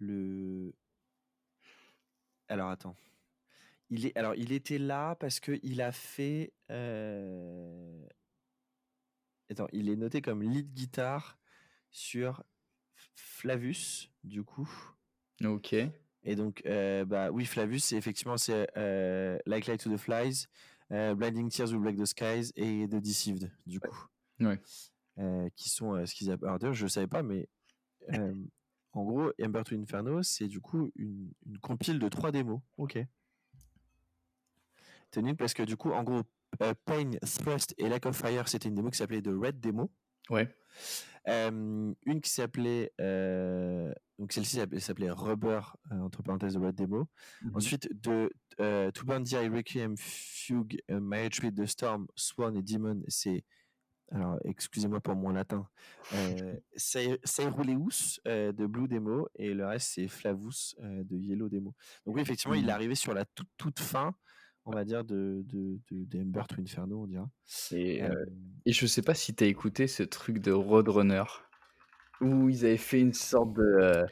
le. Alors attends. Il est, alors il était là parce que il a fait. euh, Attends, il est noté comme lead guitar sur Flavus, du coup. ok. Et donc, euh, bah oui, Flavus, effectivement c'est euh, Like Light to the Flies, euh, Blinding Tears Will Break the Skies et The Deceived, du coup. Ouais. Qui sont ce qu'ils appellent. Alors je ne savais pas, mais en gros, Ember to Inferno, c'est du coup une, une compile de trois démos. Ok. Tenu parce que du coup, en gros, euh, Pain, Thrust et Lack of Fire, c'était une démo qui s'appelait The Red Demo. Ouais. Euh, une qui s'appelait euh, donc celle-ci s'appelait- Rubber euh, entre parenthèses de Red Demo. Mhm. Ensuite de euh, To the Eye, Requiem, Fugue, euh, My Hatred, The Storm, Swan et Demon, c'est alors excusez-moi pour mon latin, euh, Seiruleus euh, de Blue Demo et le reste c'est Flavus euh, de Yellow Demo. Donc oui effectivement il est Mhm. arrivé sur la toute toute fin on va dire de de, de, to Inferno on dira. Et, Euh, euh, et je sais pas si t'as écouté ce truc de Roadrunner où ils avaient fait une sorte de, euh,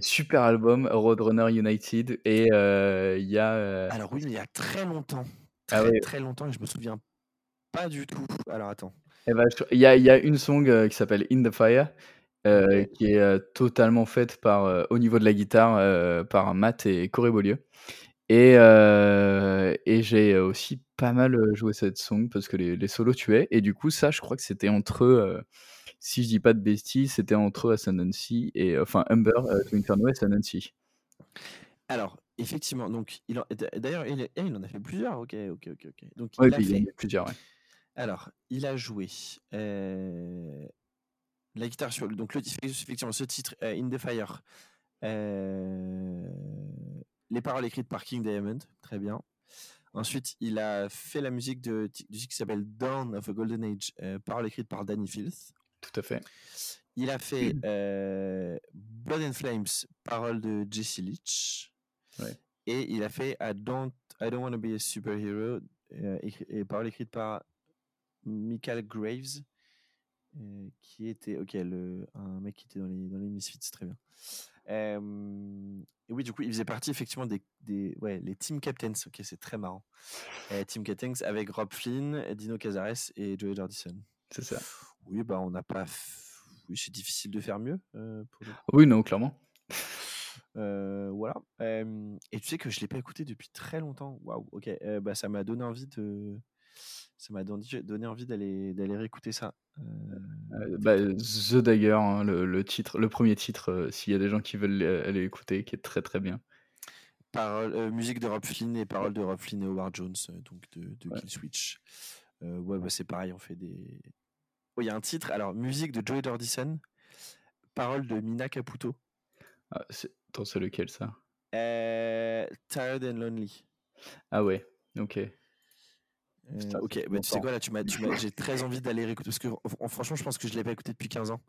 super album Roadrunner United et euh, il y a euh, Alors oui il y a très longtemps, très ah ouais, très longtemps et je me souviens pas du tout. Alors attends. Eh ben, il y a, y a une song euh, qui s'appelle In the Fire, euh, qui est euh, totalement faite par, euh, au niveau de la guitare par Matt et Corey Beaulieu. Et, et j'ai aussi pas mal joué cette song parce que les, les solos tuaient. Et du coup, ça, je crois que c'était entre si je dis pas de bêtises, c'était entre Ascendancy et enfin Humber, to Inferno et Ascendancy. Alors effectivement donc il d'ailleurs il, en a fait plusieurs. Ok ok ok ok. Donc Ouais, il a en fait a plusieurs. ouais. Alors, il a joué euh, la guitare sur le. Donc, le, effectivement, ce titre, euh, In the Fire, euh, les paroles écrites par King Diamond, très bien. Ensuite, il a fait la musique de, du qui s'appelle Dawn of a Golden Age, paroles écrites par Danny Filth. Tout à fait. Il a fait Blood and Flames, paroles de Jesse Leach. Ouais. Et il a fait I Don't, I don't Want to Be a Superhero, et paroles écrites par Michael Graves, euh, qui était ok le, un mec qui était dans les, dans les Misfits, très bien. Euh, et oui, du coup, il faisait partie effectivement des, des ouais, les Team Captains. Ok, c'est très marrant. Euh, team Captains avec Rob Flynn, Dino Cazares et Joey Jordison. C'est ça. Oui, bah on n'a pas. f- Oui, c'est difficile de faire mieux. euh, pour. Oui, non, clairement. Voilà. Et tu sais que je l'ai pas écouté depuis très longtemps. Waouh. Ok. bah ça m'a donné envie de. Ça m'a donné envie d'aller d'aller réécouter ça. Euh, Euh, bah, The Dagger, hein, le, le titre, le premier titre, euh, s'il y a des gens qui veulent aller écouter, qui est très très bien. Parole, euh, musique de Rob Flynn et paroles de Rob Flynn et Howard Jones, donc de, de Ouais. Kill Switch. Euh, ouais, bah c'est pareil, on fait des. Oh, il y a un titre. Alors, musique de Joey Jordison, paroles de Mina Caputo. Ah, Attends, c'est lequel ça? Euh, Tired and Lonely. Ah ouais, ok. Euh, ok, bah, tu sais quoi là, tu m'as, j'ai très envie d'aller réécouter parce que franchement, je pense que je l'ai pas écouté depuis 15 ans.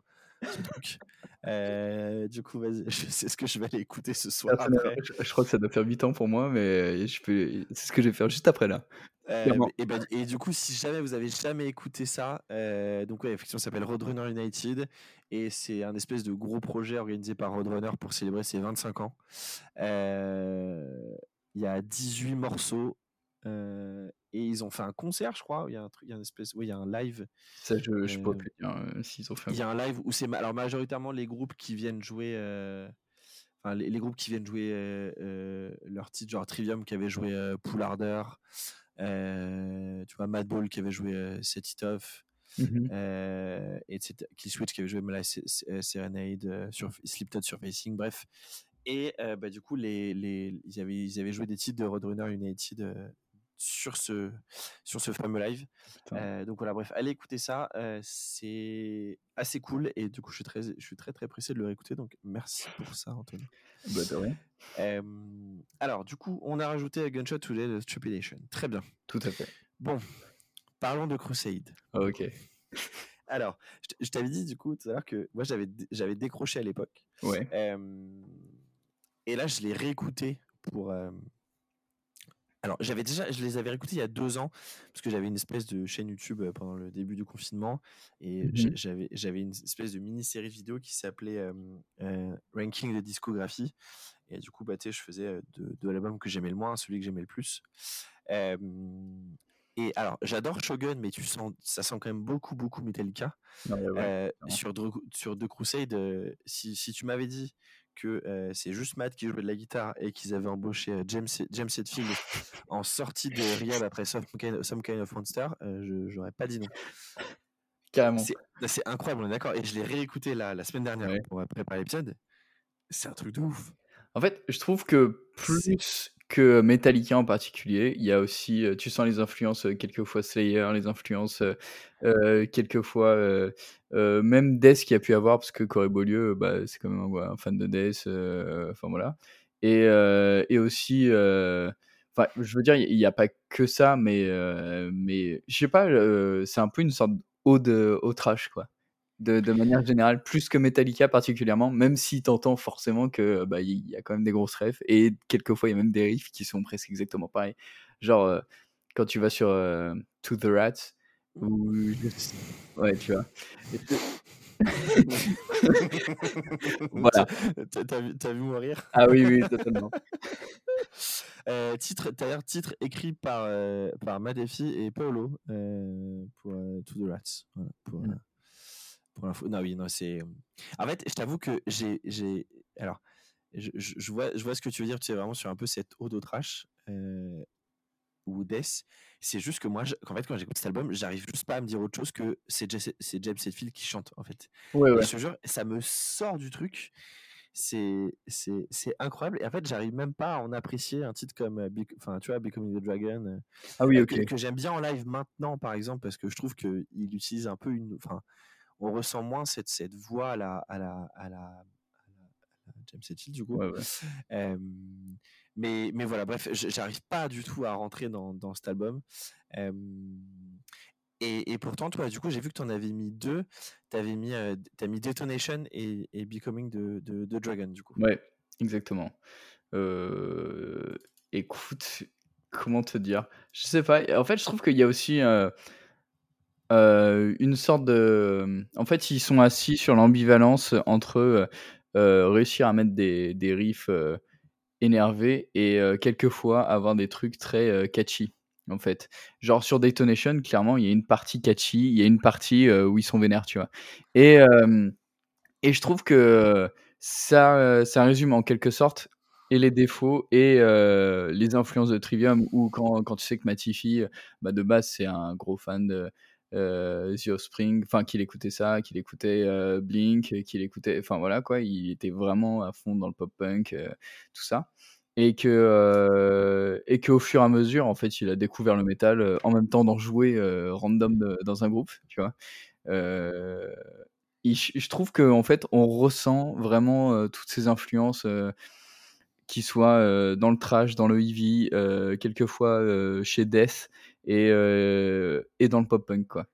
Ce truc. Euh, du coup, vas-y, c'est ce que je vais aller écouter ce soir. après. Je, crois que ça doit faire 8 ans pour moi, mais je peux, c'est ce que je vais faire juste après là. Euh, et, ben, et, du coup, si jamais vous avez jamais écouté ça, donc ouais, effectivement, ça s'appelle Roadrunner United et c'est un espèce de gros projet organisé par Roadrunner pour célébrer ses 25 ans. Il y a 18 morceaux et ils ont fait un concert, je crois. Il y a un truc, il y a une espèce, oui, il y a un live. Ça, je, je peux plus dire s'ils ont fait. Il y a un live où c'est alors majoritairement les groupes qui viennent jouer. Enfin, les, groupes qui viennent jouer leur titre, genre Trivium qui avait joué Poularder, tu vois Madball qui avait joué Set It Off, mmh et Kill Switch qui avait joué Malay Serenade, sur Slipknot Surfacing, bref. Et bah, du coup, les, les, ils, avaient, ils avaient joué des titres de Roadrunner United sur ce, sur ce fameux live. donc voilà, bref, allez écouter ça. c'est assez cool. Et du coup, je suis, très, je suis très très pressé de le réécouter. Donc merci pour ça, Anthony. Bah, alors, du coup, on a rajouté Gunshot Today de Stupidation. Très bien. Tout à fait. Bon, parlons de Crusade. ok. Alors, je t'avais dit du coup tout à l'heure que moi j'avais j'avais décroché à l'époque. Ouais. et là, je l'ai réécouté pour alors, j'avais déjà, je les avais réécoutés il y a deux ans, parce que j'avais une espèce de chaîne YouTube euh, pendant le début du confinement, et mmh j'avais, j'avais une espèce de mini-série vidéo qui s'appelait euh, Ranking de discographie. Et du coup, bah, je faisais de, de l'album que j'aimais le moins, celui que j'aimais le plus. et alors, j'adore Shogun, mais tu sens, ça sent quand même beaucoup, beaucoup Metallica. sur, sur The Crusade, si, si tu m'avais dit que c'est juste Matt qui jouait de la guitare et qu'ils avaient embauché James, James Hetfield en sortie de Riyad après Some Kind, of Monster, je j'aurais pas dit non. Carrément. C'est incroyable, on est d'accord. Et je l'ai réécouté la, la semaine dernière pour préparer l'épisode. C'est un truc de ouf. En fait, je trouve que plus que Metallica en particulier. Il y a aussi, tu sens les influences, quelquefois Slayer, les influences, quelquefois, même Death qui a pu avoir, parce que Corey Beaulieu, bah, c'est quand même un, fan de Death, enfin voilà. Et, et aussi, enfin, je veux dire, il n'y a pas que ça, mais, mais je sais pas, c'est un peu une sorte d'ode au trash, quoi de, manière générale, plus que Metallica particulièrement, même si t'entends forcément que bah il y a quand même des grosses refs et quelquefois il y a même des riffs qui sont presque exactement pareils. Genre euh, quand tu vas sur euh, To the Rats ou ouais tu vois. voilà. T'as vu, vu mourir? Ah oui oui totalement. euh, titre, d'ailleurs titre écrit par euh, par Madefi et Paolo pour To the Rats. Voilà, pour, mmh. Non, oui, non, c'est. En fait, je t'avoue que j'ai, j'ai. Alors, je, je, vois, je vois ce que tu veux dire. Tu es vraiment sur un peu cette ode au trash euh, ou Death. C'est juste que moi, en fait, quand j'écoute cet album, j'arrive juste pas à me dire autre chose que c'est James Hetfield qui chante. En fait. Ouais, ouais. je te jure, ça me sort du truc. C'est, incroyable. Et en fait, j'arrive même pas à en apprécier un titre comme, enfin, tu vois, Becoming the Dragon. Ah oui, ok. Que, que j'aime bien en live maintenant, par exemple, parce que je trouve qu'il utilise un peu une, enfin on ressent moins cette, cette voix à la, à la, à la, James Hetfield du coup. Mais, mais voilà, bref, j'arrive pas du tout à rentrer dans, dans cet album. et, et, pourtant, toi, du coup, j'ai vu que tu en avais mis deux. Tu avais mis, as mis Detonation et, et Becoming de, de, Dragon, du coup. Ouais, exactement. écoute, comment te dire? Je sais pas. En fait, je trouve qu'il y a aussi une sorte de en fait, ils sont assis sur l'ambivalence entre, réussir à mettre des des riffs, énervés et quelquefois avoir des trucs très, catchy, en fait. Genre sur Detonation, clairement, il y a une partie catchy, il y a une partie, où ils sont vénères, tu vois? Et et je trouve que ça, ça résume en quelque sorte et les défauts et les influences de Trivium ou quand quand tu sais que Matifi, bah, de base, c'est un gros fan de euh, The Offspring, enfin qu'il écoutait ça, qu'il écoutait euh, Blink, qu'il écoutait, enfin voilà quoi, il était vraiment à fond dans le pop punk, euh, tout ça, et que euh, et qu'au fur et à mesure, en fait, il a découvert le métal en même temps d'en jouer random dans un groupe, tu vois. je trouve que en fait, on ressent vraiment toutes ces influences qui soit dans le trash, dans le heavy, quelquefois chez Death et, et dans le pop punk quoi.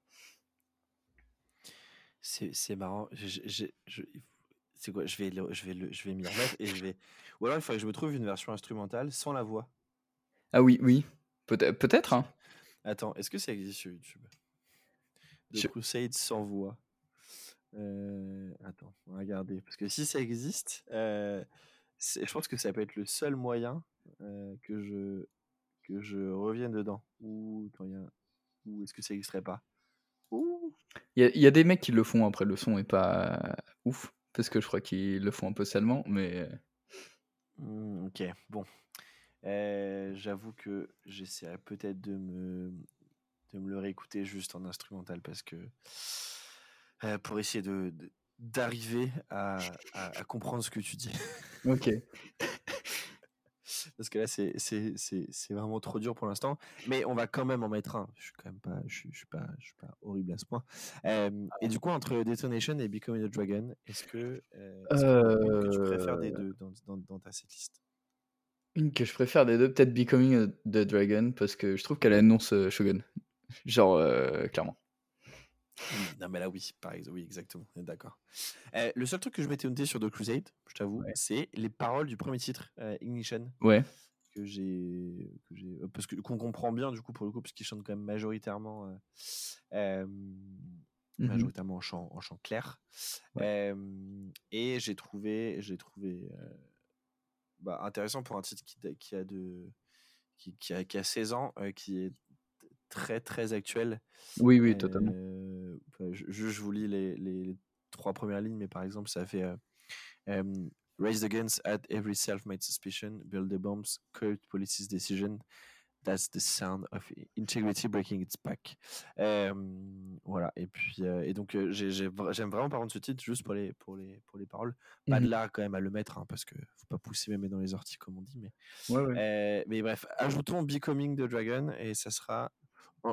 C'est marrant. c'est quoi Je vais, je vais, je vais m'y remettre et je vais. Ou alors il faudrait que je me trouve une version instrumentale sans la voix. Ah oui, oui, peut-être, peut-être. Hein. Attends, est-ce que ça existe sur YouTube? The Crusade sans voix. Euh, attends, on va regarder. Parce que si ça existe, euh, je pense que ça peut être le seul moyen euh, que, je, que je revienne dedans. Ou, ou est-ce que ça n'existerait pas? Il y, a des mecs qui le font après, le son est pas ouf. Parce que je crois qu'ils le font un peu salement, mais. Mmh, ok, bon. J'avoue que j'essaierai peut-être de me, de me le réécouter juste en instrumental parce que euh, pour essayer de, d'arriver à, à, comprendre ce que tu dis. Ok. Parce que là, c'est, c'est, c'est, c'est vraiment trop dur pour l'instant. Mais on va quand même en mettre un. Je suis quand même pas, je suis, je suis pas, je suis pas horrible à ce point. Euh, et du coup, entre Detonation et Becoming a Dragon, est-ce que, euh, que tu préfères des deux dans, dans, dans ta setlist? Une que je préfère des deux, peut-être Becoming the Dragon, parce que je trouve qu'elle annonce Shogun. Genre, clairement. Non, mais là, oui, par exemple, oui, exactement, d'accord. Euh, le seul truc que je m'étais noté sur The Crusade, je t'avoue, c'est les paroles du premier titre, euh, Ignition. Ouais. Que j'ai. Euh, parce qu'on comprend bien, du coup, pour le coup, parce qu'ils chantent quand même majoritairement. Mmh majoritairement en chant, en chant clair. et j'ai trouvé, j'ai trouvé bah, intéressant pour un titre qui, qui a de. Qui, qui, a, qui a 16 ans, qui est très très actuel. Oui, oui, totalement. Euh, je, je, vous lis les, les, trois premières lignes, mais par exemple, ça fait euh, Raise the guns at every self-made suspicion, build the bombs, court police's decision. That's the sound of integrity breaking its back. voilà. Et puis, et donc, j'aime vraiment par contre ce titre juste pour les, pour les, pour les paroles. Pas de mmh là quand même à le mettre, hein, parce que faut pas pousser même dans les orties comme on dit. Mais, ouais, ouais. mais bref, ajoutons Becoming the Dragon et ça sera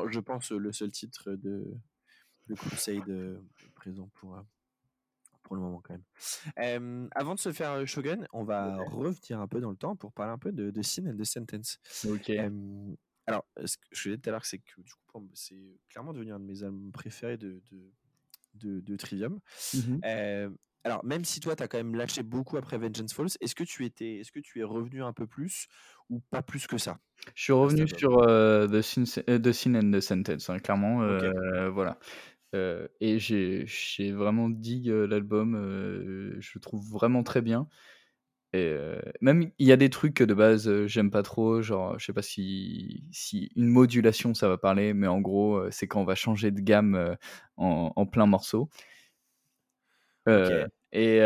je pense, le seul titre de, de Crusade euh, présent pour, euh, pour le moment quand même. avant de se faire euh, Shogun, on va revenir un peu dans le temps pour parler un peu de, de Sin and the Sentence. Ok. alors, ce que je disais tout à l'heure, c'est que du coup, c'est clairement devenu un de mes albums préférés de, de, de, Trivium. Mmh alors, même si toi, tu as quand même lâché beaucoup après Vengeance Falls, est-ce que tu étais, est-ce que tu es revenu un peu plus ou pas plus que ça? Je suis revenu sur euh, the, Sin, euh, the, Sin, and the Sentence, hein, clairement. Euh, voilà. et j'ai, vraiment dit l'album, je le trouve vraiment très bien. Et même il y a des trucs que de base j'aime pas trop, genre je sais pas si, si une modulation ça va parler, mais en gros c'est quand on va changer de gamme en, en plein morceau. Et,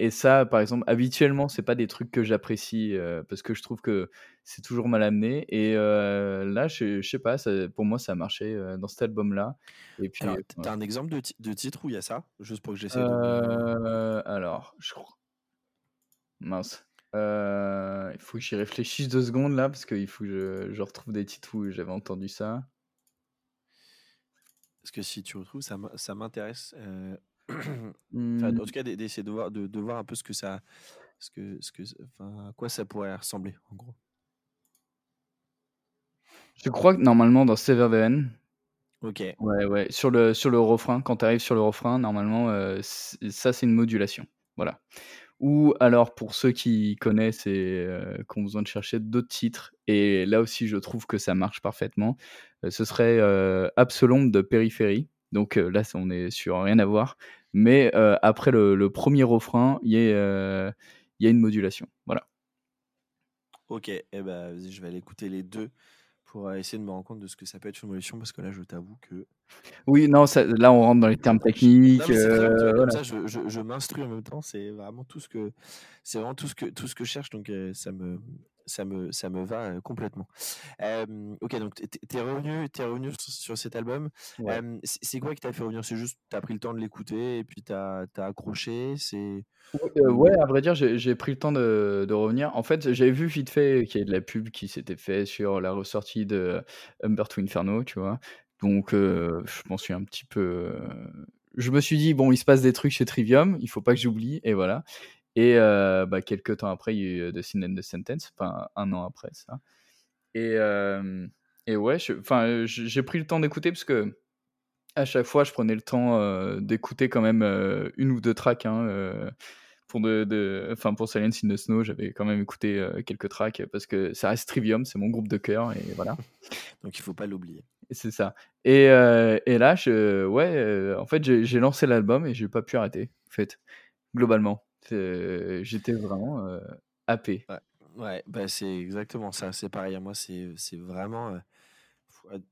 et, ça, par exemple, habituellement, c'est pas des trucs que j'apprécie parce que je trouve que c'est toujours mal amené. Et là, je, je, sais pas, ça, pour moi, ça a marché dans cet album-là. Et puis, alors, t'as un exemple de, de, titre où il y a ça, juste pour que j'essaie de. Alors, je crois. Mince. il faut que j'y réfléchisse deux secondes là, parce qu'il faut que je, je, retrouve des titres où j'avais entendu ça. Parce que si tu retrouves, ça m'intéresse. Mmh. en tout cas, d'essayer de voir, de, de, voir un peu ce que ça, ce que, ce que, enfin, à quoi ça pourrait ressembler, en gros. Je crois que normalement dans Sever Ok. Ouais, ouais. Sur le, sur le refrain, quand tu arrives sur le refrain, normalement, euh, ça c'est une modulation. Voilà. Ou alors pour ceux qui connaissent et euh, qui ont besoin de chercher d'autres titres, et là aussi je trouve que ça marche parfaitement, euh, ce serait Absolom de Périphérie. Donc là, on est sur rien à voir. Mais après le, premier refrain, il y, a, y a une modulation. Voilà. Ok, eh ben, je vais aller écouter les deux pour essayer de me rendre compte de ce que ça peut être une modulation parce que là, je t'avoue que. Oui, non, là, on rentre dans les termes techniques. ça, je, je, m'instruis en même temps. C'est vraiment tout ce que c'est vraiment tout ce que tout ce que je cherche. Donc, ça me ça me, ça me va complètement. ok, donc tu es revenu, es revenu sur, cet album. c'est quoi qui t'a fait revenir? C'est juste, tu as pris le temps de l'écouter et puis tu as, accroché c'est... ouais, à vrai dire, j'ai pris le temps de, de, revenir. En fait, j'avais vu vite fait qu'il y avait de la pub qui s'était fait sur la ressortie de Humber to Inferno, tu vois. Donc, je m'en suis un petit peu. Je me suis dit, bon, il se passe des trucs chez Trivium, il faut pas que j'oublie, et voilà. Et euh, bah, quelques temps après, il y a eu The Sin and the Sentence, enfin un an après ça. Et, euh, et ouais, enfin, j'ai pris le temps d'écouter parce que à chaque fois, je prenais le temps euh, d'écouter quand même une ou deux tracks. Hein, pour de, de, pour Silence in the Snow, j'avais quand même écouté quelques tracks parce que ça reste Trivium, c'est mon groupe de cœur et voilà. Donc il faut pas l'oublier. C'est ça. Et, et, là, je, ouais, en fait, j'ai lancé l'album et j'ai pas pu arrêter. En fait, globalement. J'étais vraiment euh, happé. Ouais, bah c'est exactement ça. C'est pareil à moi. C'est vraiment.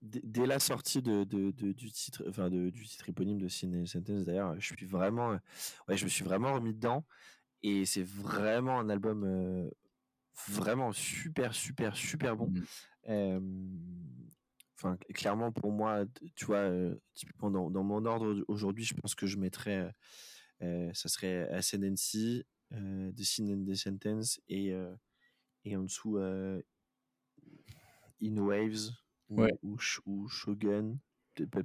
dès la sortie de, de, du titre, enfin de, du titre éponyme de Sin Sentence, d'ailleurs, je suis vraiment, ouais, je me suis vraiment remis dedans, et c'est vraiment un album vraiment super, super, super bon. Mmh. Enfin, clairement pour moi, tu vois, typiquement dans, dans mon ordre aujourd'hui, je pense que je mettrais ça serait Ascendancy, euh, The Sin and the Sentence et, euh, et en dessous In Waves ou, ou, Shogun, peut-être peut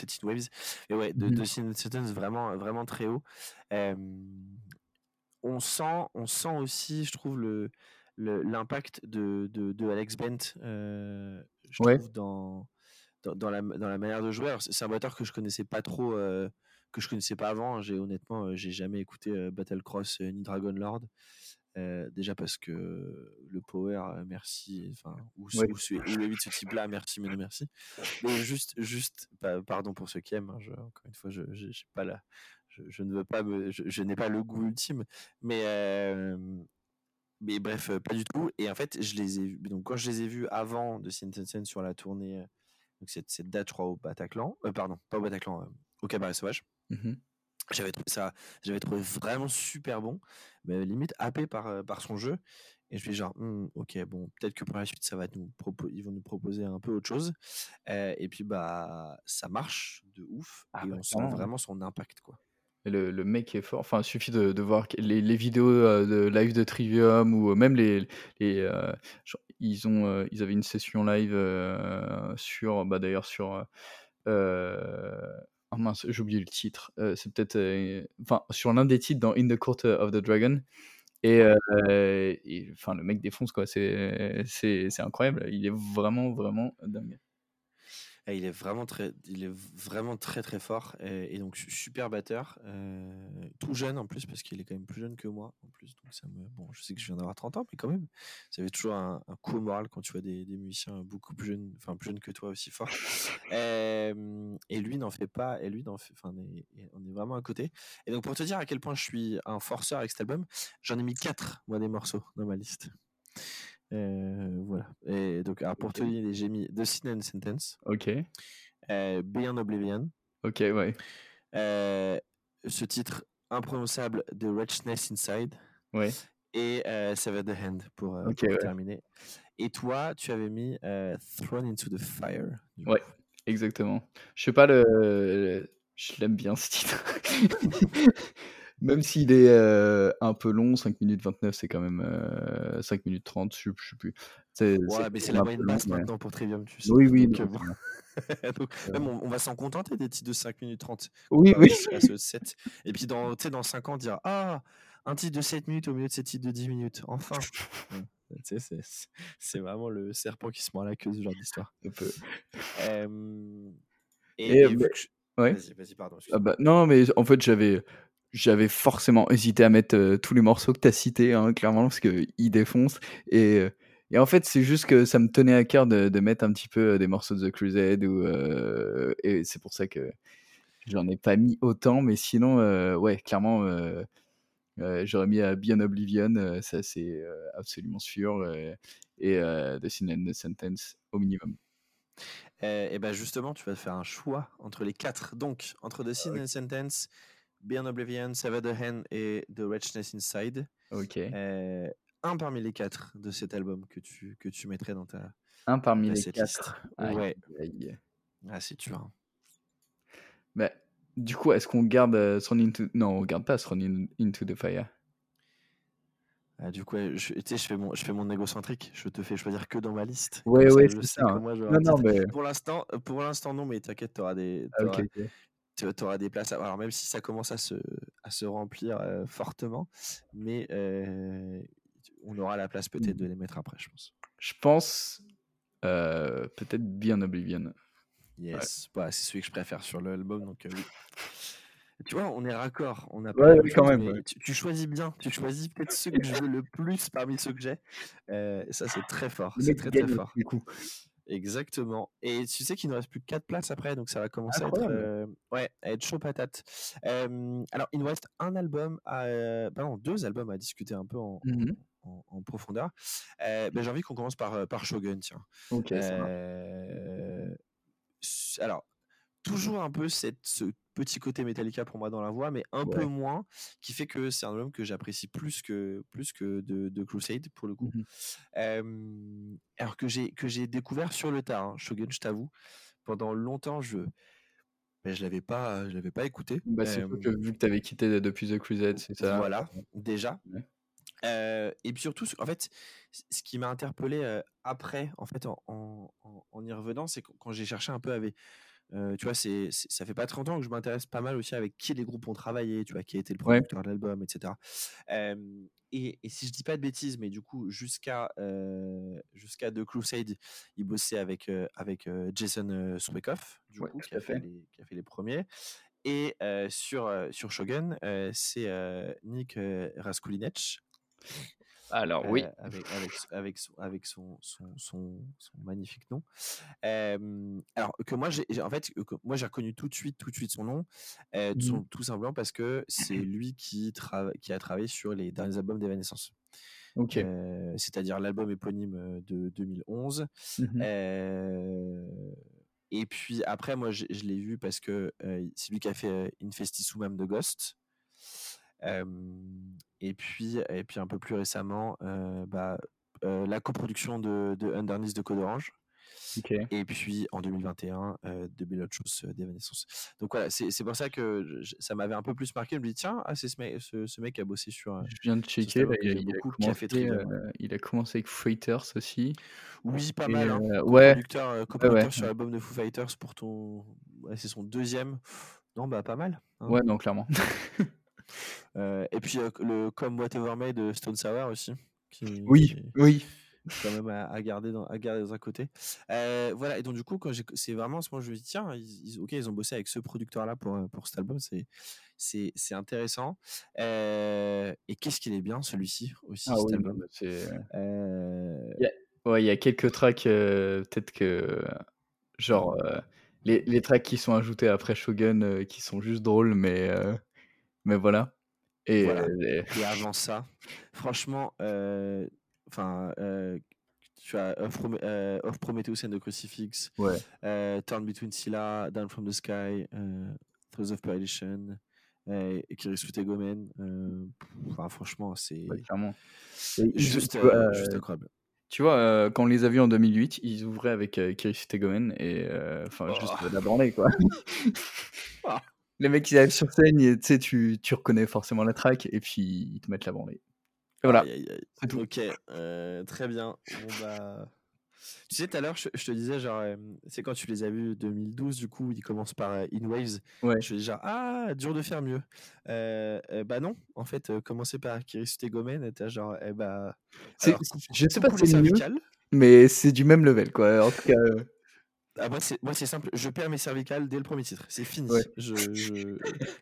In Waves. Et ouais, de, mmh. Sin and the Sentence vraiment, vraiment très haut. on, sent, on sent aussi, je trouve, le l'impact de, de, de, Alex Bent je trouve dans, dans, dans, la, dans la manière de jouer c'est un batteur que je connaissais pas trop que je connaissais pas avant. Hein. J'ai honnêtement, j'ai jamais écouté Battle Cross ni Dragon Lord. déjà parce que le power, merci, enfin, ou, le 8 ce type-là, merci, mais non merci. Mais juste, juste, pardon pour ceux qui aiment, hein, encore une fois, je, pas la, je, ne veux pas, je, n'ai pas le goût ultime, mais, mais bref, pas du tout. Et en fait, je les ai donc quand je les ai vus avant de Sentensen sur la tournée, donc cette, cette date, je crois, au Bataclan, pardon, pas au Bataclan, au Cabaret Sauvage. Mmh j'avais trouvé ça, j'avais trouvé vraiment super bon, mais limite happé par, par son jeu. Et je me suis genre, «Mmh, ok, bon, peut-être que pour la suite, ça va nous ils vont nous proposer un peu autre chose. et puis, bah, ça marche de ouf. Ah et bah, on sent vraiment son impact, quoi. le, le, mec est fort. Enfin, il suffit de, de voir les, les, vidéos de live de Trivium ou même les. les ils, ont, ils avaient une session live sur. Bah, D'ailleurs, sur. Oh mince, j'ai oublié le titre. Euh, c'est peut-être. Euh, enfin, sur l'un des titres dans In the Court of the Dragon. Et, euh, enfin, le mec défonce, quoi. C'est, c'est, c'est incroyable. Il est vraiment, vraiment dingue il est vraiment très, il est vraiment très très fort et, donc super batteur, euh, tout jeune en plus parce qu'il est quand même plus jeune que moi en plus. Donc ça me, bon, je sais que je viens d'avoir 30 ans, mais quand même, ça fait toujours un, coup au moral quand tu vois des, musiciens beaucoup plus jeunes, enfin plus jeunes que toi aussi fort. et lui n'en fait pas, et lui n'en fait, enfin, on est, vraiment à côté. Et donc pour te dire à quel point je suis un forceur avec cet album, j'en ai mis quatre moi des morceaux dans ma liste. Euh, voilà. Et donc, alors pour te dire, j'ai mis The Sin and Sentence. Ok. Euh, Beyond Oblivion. Ok, ouais. Euh, ce titre imprononçable de Richness Inside. Ouais. Et euh, Save the Hand pour, terminer. Et toi, tu avais mis Thrown into the Fire. Ouais, exactement. Je sais pas le. Je l'aime bien ce titre. Même s'il est un peu long, 5 minutes 29, c'est quand même 5 minutes 30, je, je sais plus. C'est, ouais, mais c'est la moyenne basse maintenant pour Trivium, tu sais. Oui, oui. Donc, même on, va s'en contenter des titres de 5 minutes 30. Oui, oui. 7. Et puis dans, dans 5 ans, dire Ah, un titre de 7 minutes au milieu de ces titres de 10 minutes. Enfin. c'est, c'est, vraiment le serpent qui se mord la queue, ce genre d'histoire. Un peu. et, et, ouais. Vas-y, vas-y, pardon. Ah bah, non, mais en fait, j'avais j'avais forcément hésité à mettre euh, tous les morceaux que tu as cités, hein, clairement, parce qu'ils défoncent. Et, euh, et, en fait, c'est juste que ça me tenait à cœur de, de, mettre un petit peu euh, des morceaux de The Crusade. Ou, et c'est pour ça que j'en ai pas mis autant. Mais sinon, ouais, clairement, j'aurais mis à Beyond Oblivion, ça c'est absolument sûr. et The Sin and the Sentence au minimum. Et, ben justement, tu vas faire un choix entre les quatre. Donc, entre The Sin and the Sentence, Beyond Oblivion, Save the Hand et The Richness Inside. Ok. Euh, un parmi les quatre de cet album que tu, que tu mettrais dans ta. Un parmi les quatre. ouais. Ah, c'est dur. Hein. Bah, du coup, est-ce qu'on garde euh, son Into. Non, on garde pas son Into the Fire. Ah, du coup, je, je, fais mon, je fais mon égocentrique. Je te fais choisir que dans ma liste. Ouais, ouais, c'est ça. Hein. non, non, mais... Pour l'instant, non, mais t'inquiète, t'auras des. Ah, tu auras des places. Alors, même si ça commence à se, à se remplir fortement, mais on aura la place peut-être de les mettre après, je pense. Je pense peut-être bien Oblivion. Yes, bah, c'est celui que je préfère sur l'album, donc oui. Tu vois, on est raccord. On a pas quand même. Tu, choisis bien. Tu choisis peut-être ceux que je veux le plus parmi ceux que j'ai. ça, c'est très fort. C'est très, très fort. Du coup. Exactement. Et tu sais qu'il ne reste plus que 4 places après, donc ça va commencer à être, ouais, à être chaud patate. alors, il nous reste un album, à, pardon, deux albums à discuter un peu en, mmh en, profondeur. Ben, j'ai envie qu'on commence par, par Shogun, tiens. Ok, alors, toujours un peu cette, ce petit côté Metallica pour moi dans la voix, mais un peu moins, qui fait que c'est un album que j'apprécie plus que, plus que de, de Crusade pour le coup. Mmh alors que j'ai que j'ai découvert sur le tard, hein, Shogun, je t'avoue, pendant longtemps je mais je l'avais pas je l'avais pas écouté. Bah, c'est que vu que tu avais quitté depuis The Crusade, c'est ça. Voilà, déjà. et puis surtout, en fait, ce qui m'a interpellé après, en fait, en, en, en y revenant, c'est quand j'ai cherché un peu avec tu vois, c'est, ça fait pas 30 ans que je m'intéresse pas mal aussi avec qui les groupes ont travaillé, tu vois, qui a été le producteur de l'album, etc. et, et, si je dis pas de bêtises, mais du coup, jusqu'à jusqu'à The Crusade, il bossait avec, avec Jason Swikoff, du coup, qui a, fait les, qui a fait les premiers. Et sur, sur Shogun, c'est Nick Raskulinec. Alors oui. avec, avec, avec, son, avec son, son, son, magnifique nom. alors que moi, j'ai, en fait, moi j'ai reconnu tout de suite, tout de suite son nom, mmh tout, simplement parce que c'est lui qui, qui a travaillé sur les derniers albums d'Evanescence. Ok. c'est-à-dire l'album éponyme de 2011. Mmh et puis après, moi, je, l'ai vu parce que c'est lui qui a fait Infestisumam de Ghost et puis, et puis un peu plus récemment, bah, la coproduction de, de Underneath de Code Orange. Et puis en 2021, de belles d'Evanescence. Donc voilà, c'est pour ça que ça m'avait un peu plus marqué. Je me dis, tiens, ah, c'est ce, mec, ce, mec qui a bossé sur. Je viens de checker, il, a commencé, il, a commencé, avec Fighters aussi. Oui, pas mal. Hein. ouais. Co-producteur sur l'album de Foo Fighters pour ton. c'est son deuxième. Non, bah pas mal. Hein. Ouais, non, clairement. et puis le Come Whatever May de Stone Sour aussi. oui, oui. Quand même à, garder dans, à garder dans un côté. voilà, et donc du coup, quand c'est vraiment ce moment je me dis, tiens, ils, ok, ils ont bossé avec ce producteur-là pour, pour cet album, c'est, c'est, c'est intéressant. et qu'est-ce qu'il est bien celui-ci aussi, ah, cet oui, album. C'est... Ouais, il y a quelques tracks, peut-être que. Genre, les, les tracks qui sont ajoutés après Shogun qui sont juste drôles, mais mais voilà. Et, et avant ça, franchement, enfin, tu as Off, Prometheus and the Crucifix, ouais. Turn Between Scylla, Down from the Sky, Throes of Perdition, et Kiris Tegomen. Enfin, franchement, c'est juste, juste incroyable. Tu vois, quand on les a vus en 2008, ils ouvraient avec euh, Kiris Tegomen et enfin juste oh. la bornée quoi. Les mecs qui arrivent sur scène, tu sais, tu, tu reconnais forcément la track et puis ils te mettent la branlée. voilà. Ok, euh, très bien. Bon, bah... Tu sais, tout à l'heure, je, te disais, genre, c'est quand tu les as vus 2012, du coup, ils commencent par In Waves. Ouais. Je dis genre, ah, dur de faire mieux. Euh, bah non, en fait, commencer par Kiris Tegomen, t'as genre, eh bah. Alors, je sais pas si c'est mieux, mais c'est du même level, quoi. En tout cas. Ah, moi, c'est simple. Je perds mes cervicales dès le premier titre. C'est fini. Je,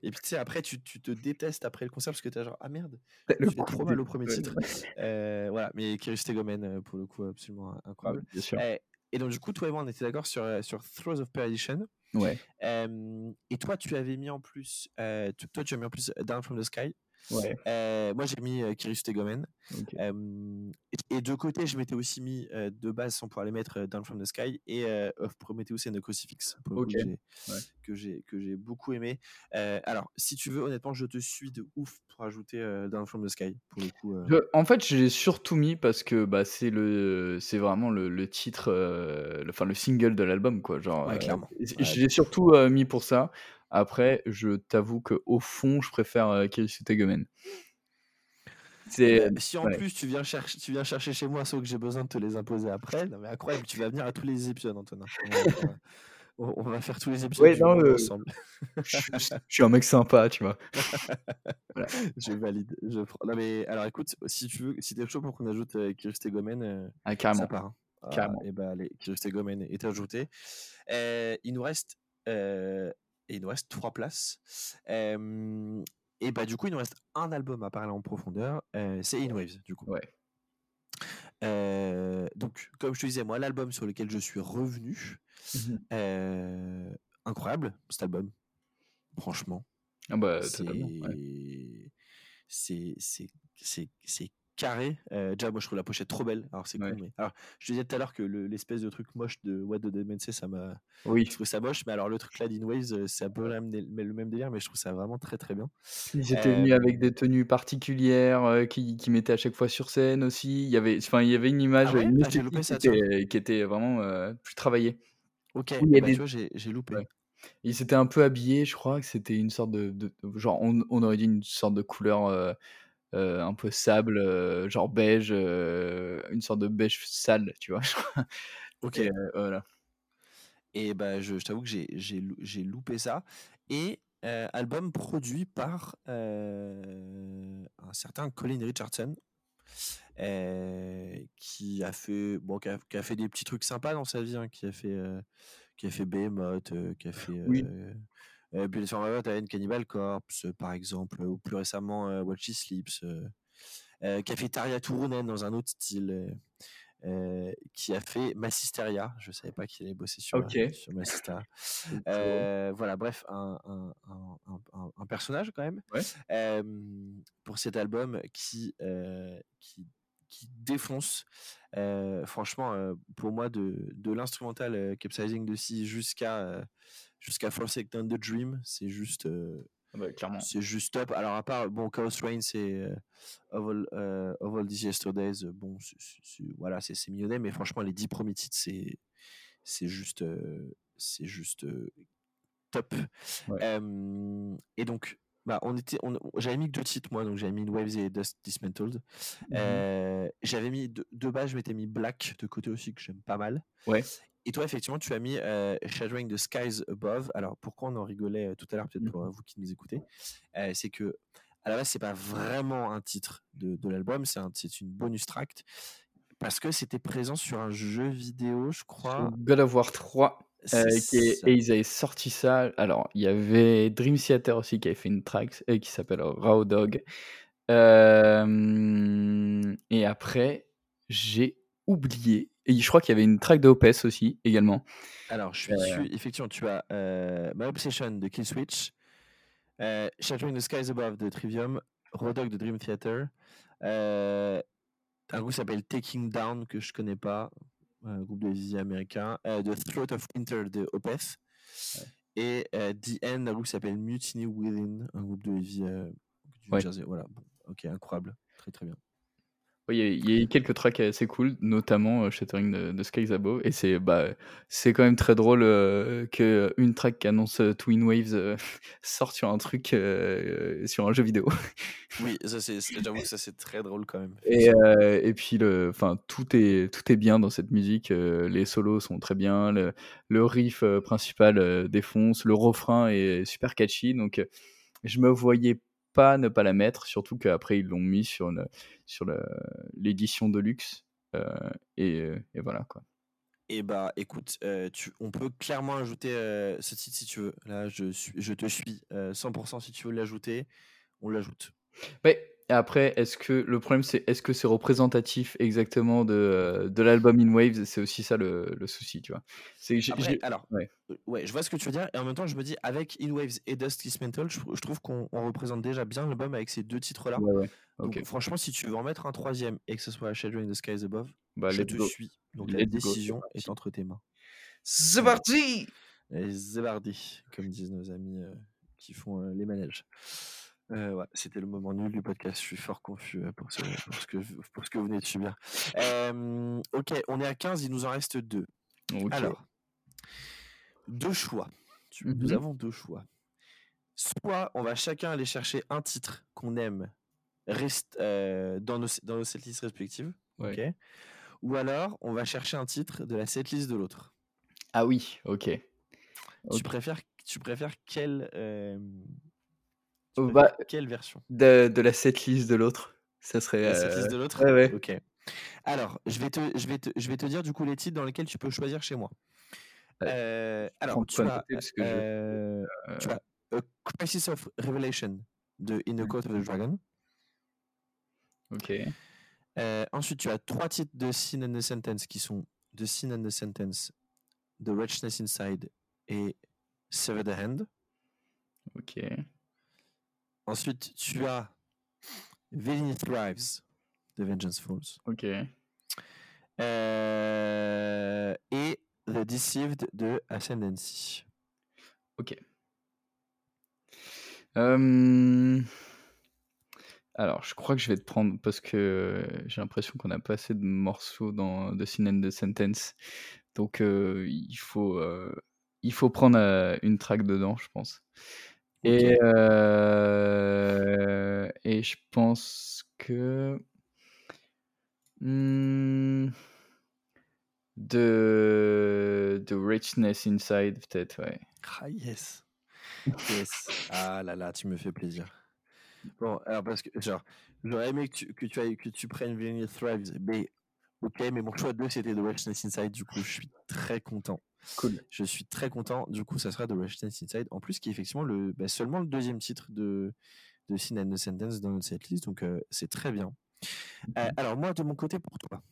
Et puis, tu sais, après, tu, tu, te détestes après le concert parce que tu es genre, ah merde, je fais trop mal au premier titre. Euh, voilà, mais Kiris Tegomen, euh, pour le coup, absolument incroyable. Bien sûr. Et, et, donc, du coup, toi et moi, on était d'accord sur, euh, sur Throws of Perdition. Ouais. et toi, tu avais mis en plus, toi, tu as mis en plus Down from the Sky. Ouais. Euh, moi, j'ai mis euh, Kiris Tegomen. et, de côté, je m'étais aussi mis de base sans pouvoir les mettre Down from the Sky et Of Prometheus and the Crucifix que j'ai que j'ai beaucoup aimé. alors, si tu veux, honnêtement, je te suis de ouf pour ajouter Down from the Sky pour le coup. en fait, j'ai surtout mis parce que bah, c'est le c'est vraiment le, le titre, enfin le, single de l'album quoi. Genre, clairement. J'ai surtout mis pour ça. Après, je t'avoue qu'au fond, je préfère euh, Tegomen. C'est, bah, si en plus tu viens, chercher, tu viens chercher chez moi, sauf que j'ai besoin de te les imposer après, non mais incroyable, tu vas venir à tous les épisodes, Antonin. on, va faire tous les épisodes Ouais, non, le- ensemble. je, suis un mec sympa, tu vois. Je valide. Je prends- Non, mais alors écoute, si tu veux, si t'es chaud pour qu'on ajoute euh, Gomen, euh, Ah, ça carrément. part. hein. Ah, Carrément. et bah allez, Kirst et Gomen est ajouté. Euh, il nous reste, il nous reste trois places. Euh, et bah du coup, il nous reste un album à parler en profondeur. euh, c'est In Waves, du coup. Ouais. Euh, donc, comme je te disais, moi, l'album sur lequel je suis revenu, Mhm. euh, incroyable cet album. Franchement, Ah bah, ouais. c'est c'est carré. Euh, déjà, moi, je trouve la pochette trop belle. Alors, c'est Ouais. con, mais alors, je te disais tout à l'heure que le- l'espèce de truc moche de What the Say, ça m'a, Oui. je trouve ça moche. Mais alors, le truc là d'In Waves, euh, c'est un peu le même, délire, mais je trouve ça vraiment très très bien. Ils étaient venus Euh, avec des tenues particulières euh, qui, qui mettaient à chaque fois sur scène aussi. Il y avait, enfin, il y avait une Ah image, ouais? une Ah, loupé qui ça, était, qui était vraiment plus travaillée. Ok, bah, des- tu vois, j'ai j'ai loupé. Ouais. Ils s'étaient un peu habillés, je crois que c'était une sorte de, de- genre, on, on aurait dit une sorte de couleur euh, un peu sable, euh, genre beige, euh, une sorte de beige sale, tu vois. Ok. Et, voilà. Et bah, je, je t'avoue que j'ai- j'ai lou- j'ai loupé ça. Et album produit par un certain Colin Richardson, qui a fait bon, qui a, qui a fait des petits trucs sympas dans sa vie, hein, qui a fait qui a fait Behemoth, qui a fait Oui. Euh, euh, Bullet for My Valentine, Cannibal Corpse, euh, par exemple, ou plus récemment euh, Watch She Sleeps, euh, euh, qui a fait Tarja Turunen dans un autre style. euh, euh, qui a fait Massisteria. Je savais pas qu'il allait bosser sur, euh, Massisteria. Euh, voilà, bref, un, un, personnage quand même Ouais. euh, pour cet album qui, euh, qui, qui défonce. Euh, franchement, euh, pour moi, de, de l'instrumental euh, Capsizing de Sea jusqu'à euh, jusqu'à Forsaken the Dream, c'est juste, euh, Ah bah, clairement. c'est juste top. Alors, à part, bon, Chaos Reign, c'est euh, of, all, euh, of All These Yesterdays, bon, voilà, c'est c'est mignonnet, mais franchement, les dix premiers titres, c'est c'est juste, c'est juste top. Ouais. Et donc, bah, on était, on, j'avais mis que deux titres, moi, donc j'avais mis Waves et Dust Dismantled. Mhm. Euh, j'avais mis, de, de base, je m'étais mis Black de côté aussi, que j'aime pas mal. Ouais. Et toi, effectivement, tu as mis euh, Shadowing the Skies Above. Alors, pourquoi on en rigolait euh, tout à l'heure, peut-être pour euh, vous qui nous écoutez, euh, c'est que à la base, c'est pas vraiment un titre de, de l'album, c'est un, c'est une bonus tract parce que c'était présent sur un jeu vidéo, je crois. God of War 3. euh, C'est qui est- ça. et ils avaient sorti ça. Alors, il y avait Dream Theater aussi qui avait fait une track qui s'appelle Raw Dog. Et après, j'ai oublié. Et je crois qu'il y avait une track de OPS aussi, également. Alors, je suis Euh, dessus. Effectivement, tu as euh, My Obsession de Kill Switch, euh, Shattering the Skies Above de Trivium, Rodog de Dream Theater, euh, un groupe qui s'appelle Taking Down que je connais pas, un groupe de vie américain, euh, The Throat of Winter de Opeth, et euh, The End, un groupe qui s'appelle Mutiny Within, un groupe de euh, du Ouais. Jersey. Voilà, bon, ok, incroyable, très très bien. Oui, il y a- eu quelques tracks assez cool, notamment euh, Shattering de, de Above. Et c'est bah, c'est quand même très drôle euh, qu'une track qui annonce euh, Twin Waves euh, sorte sur un truc, euh, sur un jeu vidéo. Oui, ça c'est, j'avoue que ça c'est très drôle quand même. Et, euh, et puis, le, enfin, tout est, tout est bien dans cette musique. euh, les solos sont très bien. Le, le riff euh, principal euh, défonce. Le refrain est super catchy. Donc, euh, je me voyais pas ne pas la mettre. Surtout qu'après, ils l'ont mis sur, sur l'édition de luxe. euh, et, et voilà, quoi. Et bah écoute, euh, tu, on peut clairement ajouter euh, ce titre si tu veux. Là, je, suis, je te suis euh, 100% si tu veux l'ajouter, on l'ajoute. Mais après, est-ce que le problème, c'est est-ce que c'est représentatif exactement de, euh, de l'album In Waves? C'est aussi ça le, le souci, tu vois. C'est que j'ai- Après, j'ai- alors, ouais. euh, ouais, je vois ce que tu veux dire, et en même temps, je me dis, avec In Waves et Dust Dismantle, je, je trouve qu'on on représente déjà bien l'album avec ces deux titres-là. Ouais, ouais. Donc, Ok. franchement, si tu veux en mettre un troisième et que ce soit Shadowing the Skies Above, Bah, je let's te go. suis. Donc, la Let's go, décision est entre tes mains. C'est parti Et Zébardi, comme disent nos amis euh, qui font euh, les manèges. Euh, ouais, c'était le moment nul du podcast. Je suis fort confus euh, pour ce, pour ce, que, pour ce que vous venez de subir. Euh, ok, on est à 15, il nous en reste deux. Alors, deux choix. Nous Mhm. avons deux choix. Soit on va chacun aller chercher un titre qu'on aime reste, euh, dans, nos, dans nos setlists respectives. Ouais. Ou alors on va chercher un titre de la setlist de l'autre. Ah oui, ok. Tu préfères, tu préfères quelle, euh, tu Oh, préfères bah, quelle version? de, de la setlist de l'autre. Ça serait. La setlist euh, de l'autre? ouais, ouais. Ok. Alors, je vais, te, je, vais te, je vais te dire du coup les titres dans lesquels tu peux choisir chez moi. Euh, alors, tu as, je- euh, tu as A Crisis of Revelation de In the. Court of the Dragon. Ok. Euh, ensuite, tu as trois titres de Sin and the Sentence qui sont The Sin and the Sentence, The Wretchedness Inside et Sever the Hand. Ok. Ensuite, tu as Villainy Thrives de Vengeance Falls. Ok. Euh, et The Deceived de Ascendancy. Ok. Euh, Alors, je crois que je vais te prendre parce que j'ai l'impression qu'on n'a pas assez de morceaux dans The Sin and the Sentence. Donc, euh, il, faut, il faut prendre une track dedans, je pense. Et, euh, et je pense que. Hmm, de, de Richness Inside, peut-être, ouais. Ah yes. Yes. Ah là là, tu me fais plaisir. Bon, alors parce que genre, j'aurais aimé que tu, que tu ailles, que tu prennes Villainy Thrives, mais ok, mais mon choix 2 c'était The Wretchedness Inside, du coup je suis très content. Cool. Je suis très content, du coup ça sera The Wretchedness Inside, en plus qui est effectivement le, bah, seulement le deuxième titre de, de Sin and the Sentence dans notre setlist, donc euh, c'est très bien. Euh, alors moi de mon côté pour toi,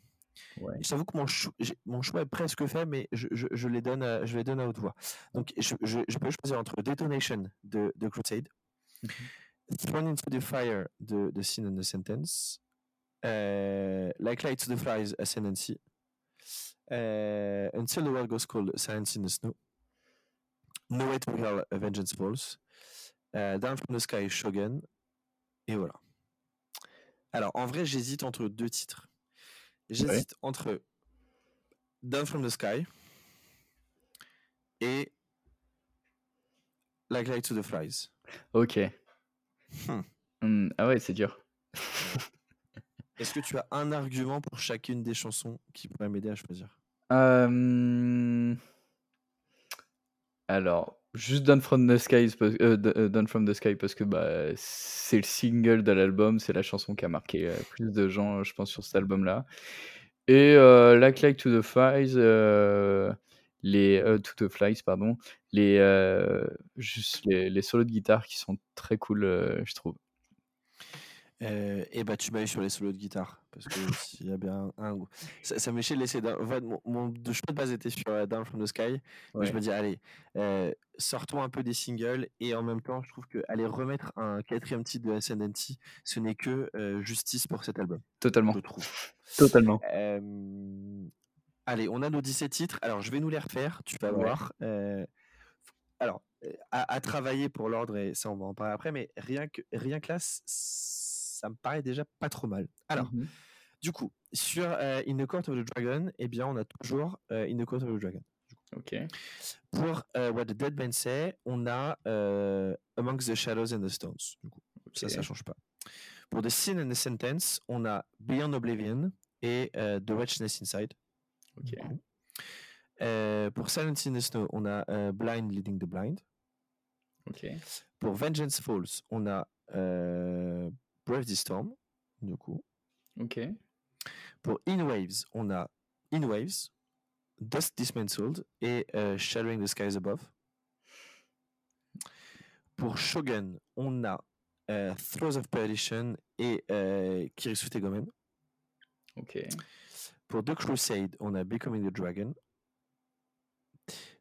Ouais. je t'avoue que mon, choix est presque fait, mais je, je, je les donne à, je les donne à haute voix. Donc je, peux choisir entre Detonation de, de Crusade, Thrown into the Fire de, de Sin and the Sentence, euh, Like Light to the Flies Ascendancy, euh, Until the World Goes Cold Silence in the Snow, No Way to Hell Vengeance Falls, euh, Down from the Sky Shogun, et voilà. Alors en vrai j'hésite entre deux titres. J'hésite entre Down from the Sky et Like Light to the Flies. Ok. Hmm. Hmm, Ah ouais, c'est dur. Est-ce que tu as un argument pour chacune des chansons qui pourrait m'aider à choisir? Euh, Alors, juste Down from the Sky, euh, euh, from the Sky parce que bah, c'est le single de l'album, c'est la chanson qui a marqué plus de gens, je pense, sur cet album-là. Et euh, Like Like to the Flies, les to the Flies, pardon, les juste les, solos de guitare qui sont très cool, je trouve. Euh, et bah tu m'as eu sur les solos de guitare parce que s'il y a bien un ça, ça m'est chier de laisser Down- en fait, mon, mon choix de base était sur euh, Down from the Sky mais je me dis allez euh, sortons un peu des singles et en même temps je trouve que aller remettre un quatrième titre de Ascendancy ce n'est que euh, justice pour cet album Totalement, je trouve. Totalement. Allez on a nos 17 titres. Alors je vais nous les refaire tu vas Ouais. voir. Alors à, à travailler pour l'ordre et ça on va en parler après mais rien que rien que là ça me paraît déjà pas trop mal alors Mhm. du coup, sur euh, In the Court of the Dragon, eh bien, on a toujours euh, In the Court of the Dragon. Ok. Pour euh, What the Dead Man Say, on a Amongst the Shadows and the Stones. Du coup, ça, ça change pas. Pour The Sin and the Sentence, on a Beyond Oblivion et The Wretchedness Inside. Ok. pour Silence in the Snow, on a Blind Leading the Blind. Ok. Pour Vengeance Falls, on a euh, Brave the Storm. Du coup. Ok. Pour In Waves, on a In Waves, Dust Dismantled et euh, Shadowing the Skies Above. Pour Shogun, on a euh, Throes of Perdition et euh, Kirisu Tegomen. Ok. Pour The Crusade, on a Becoming the Dragon.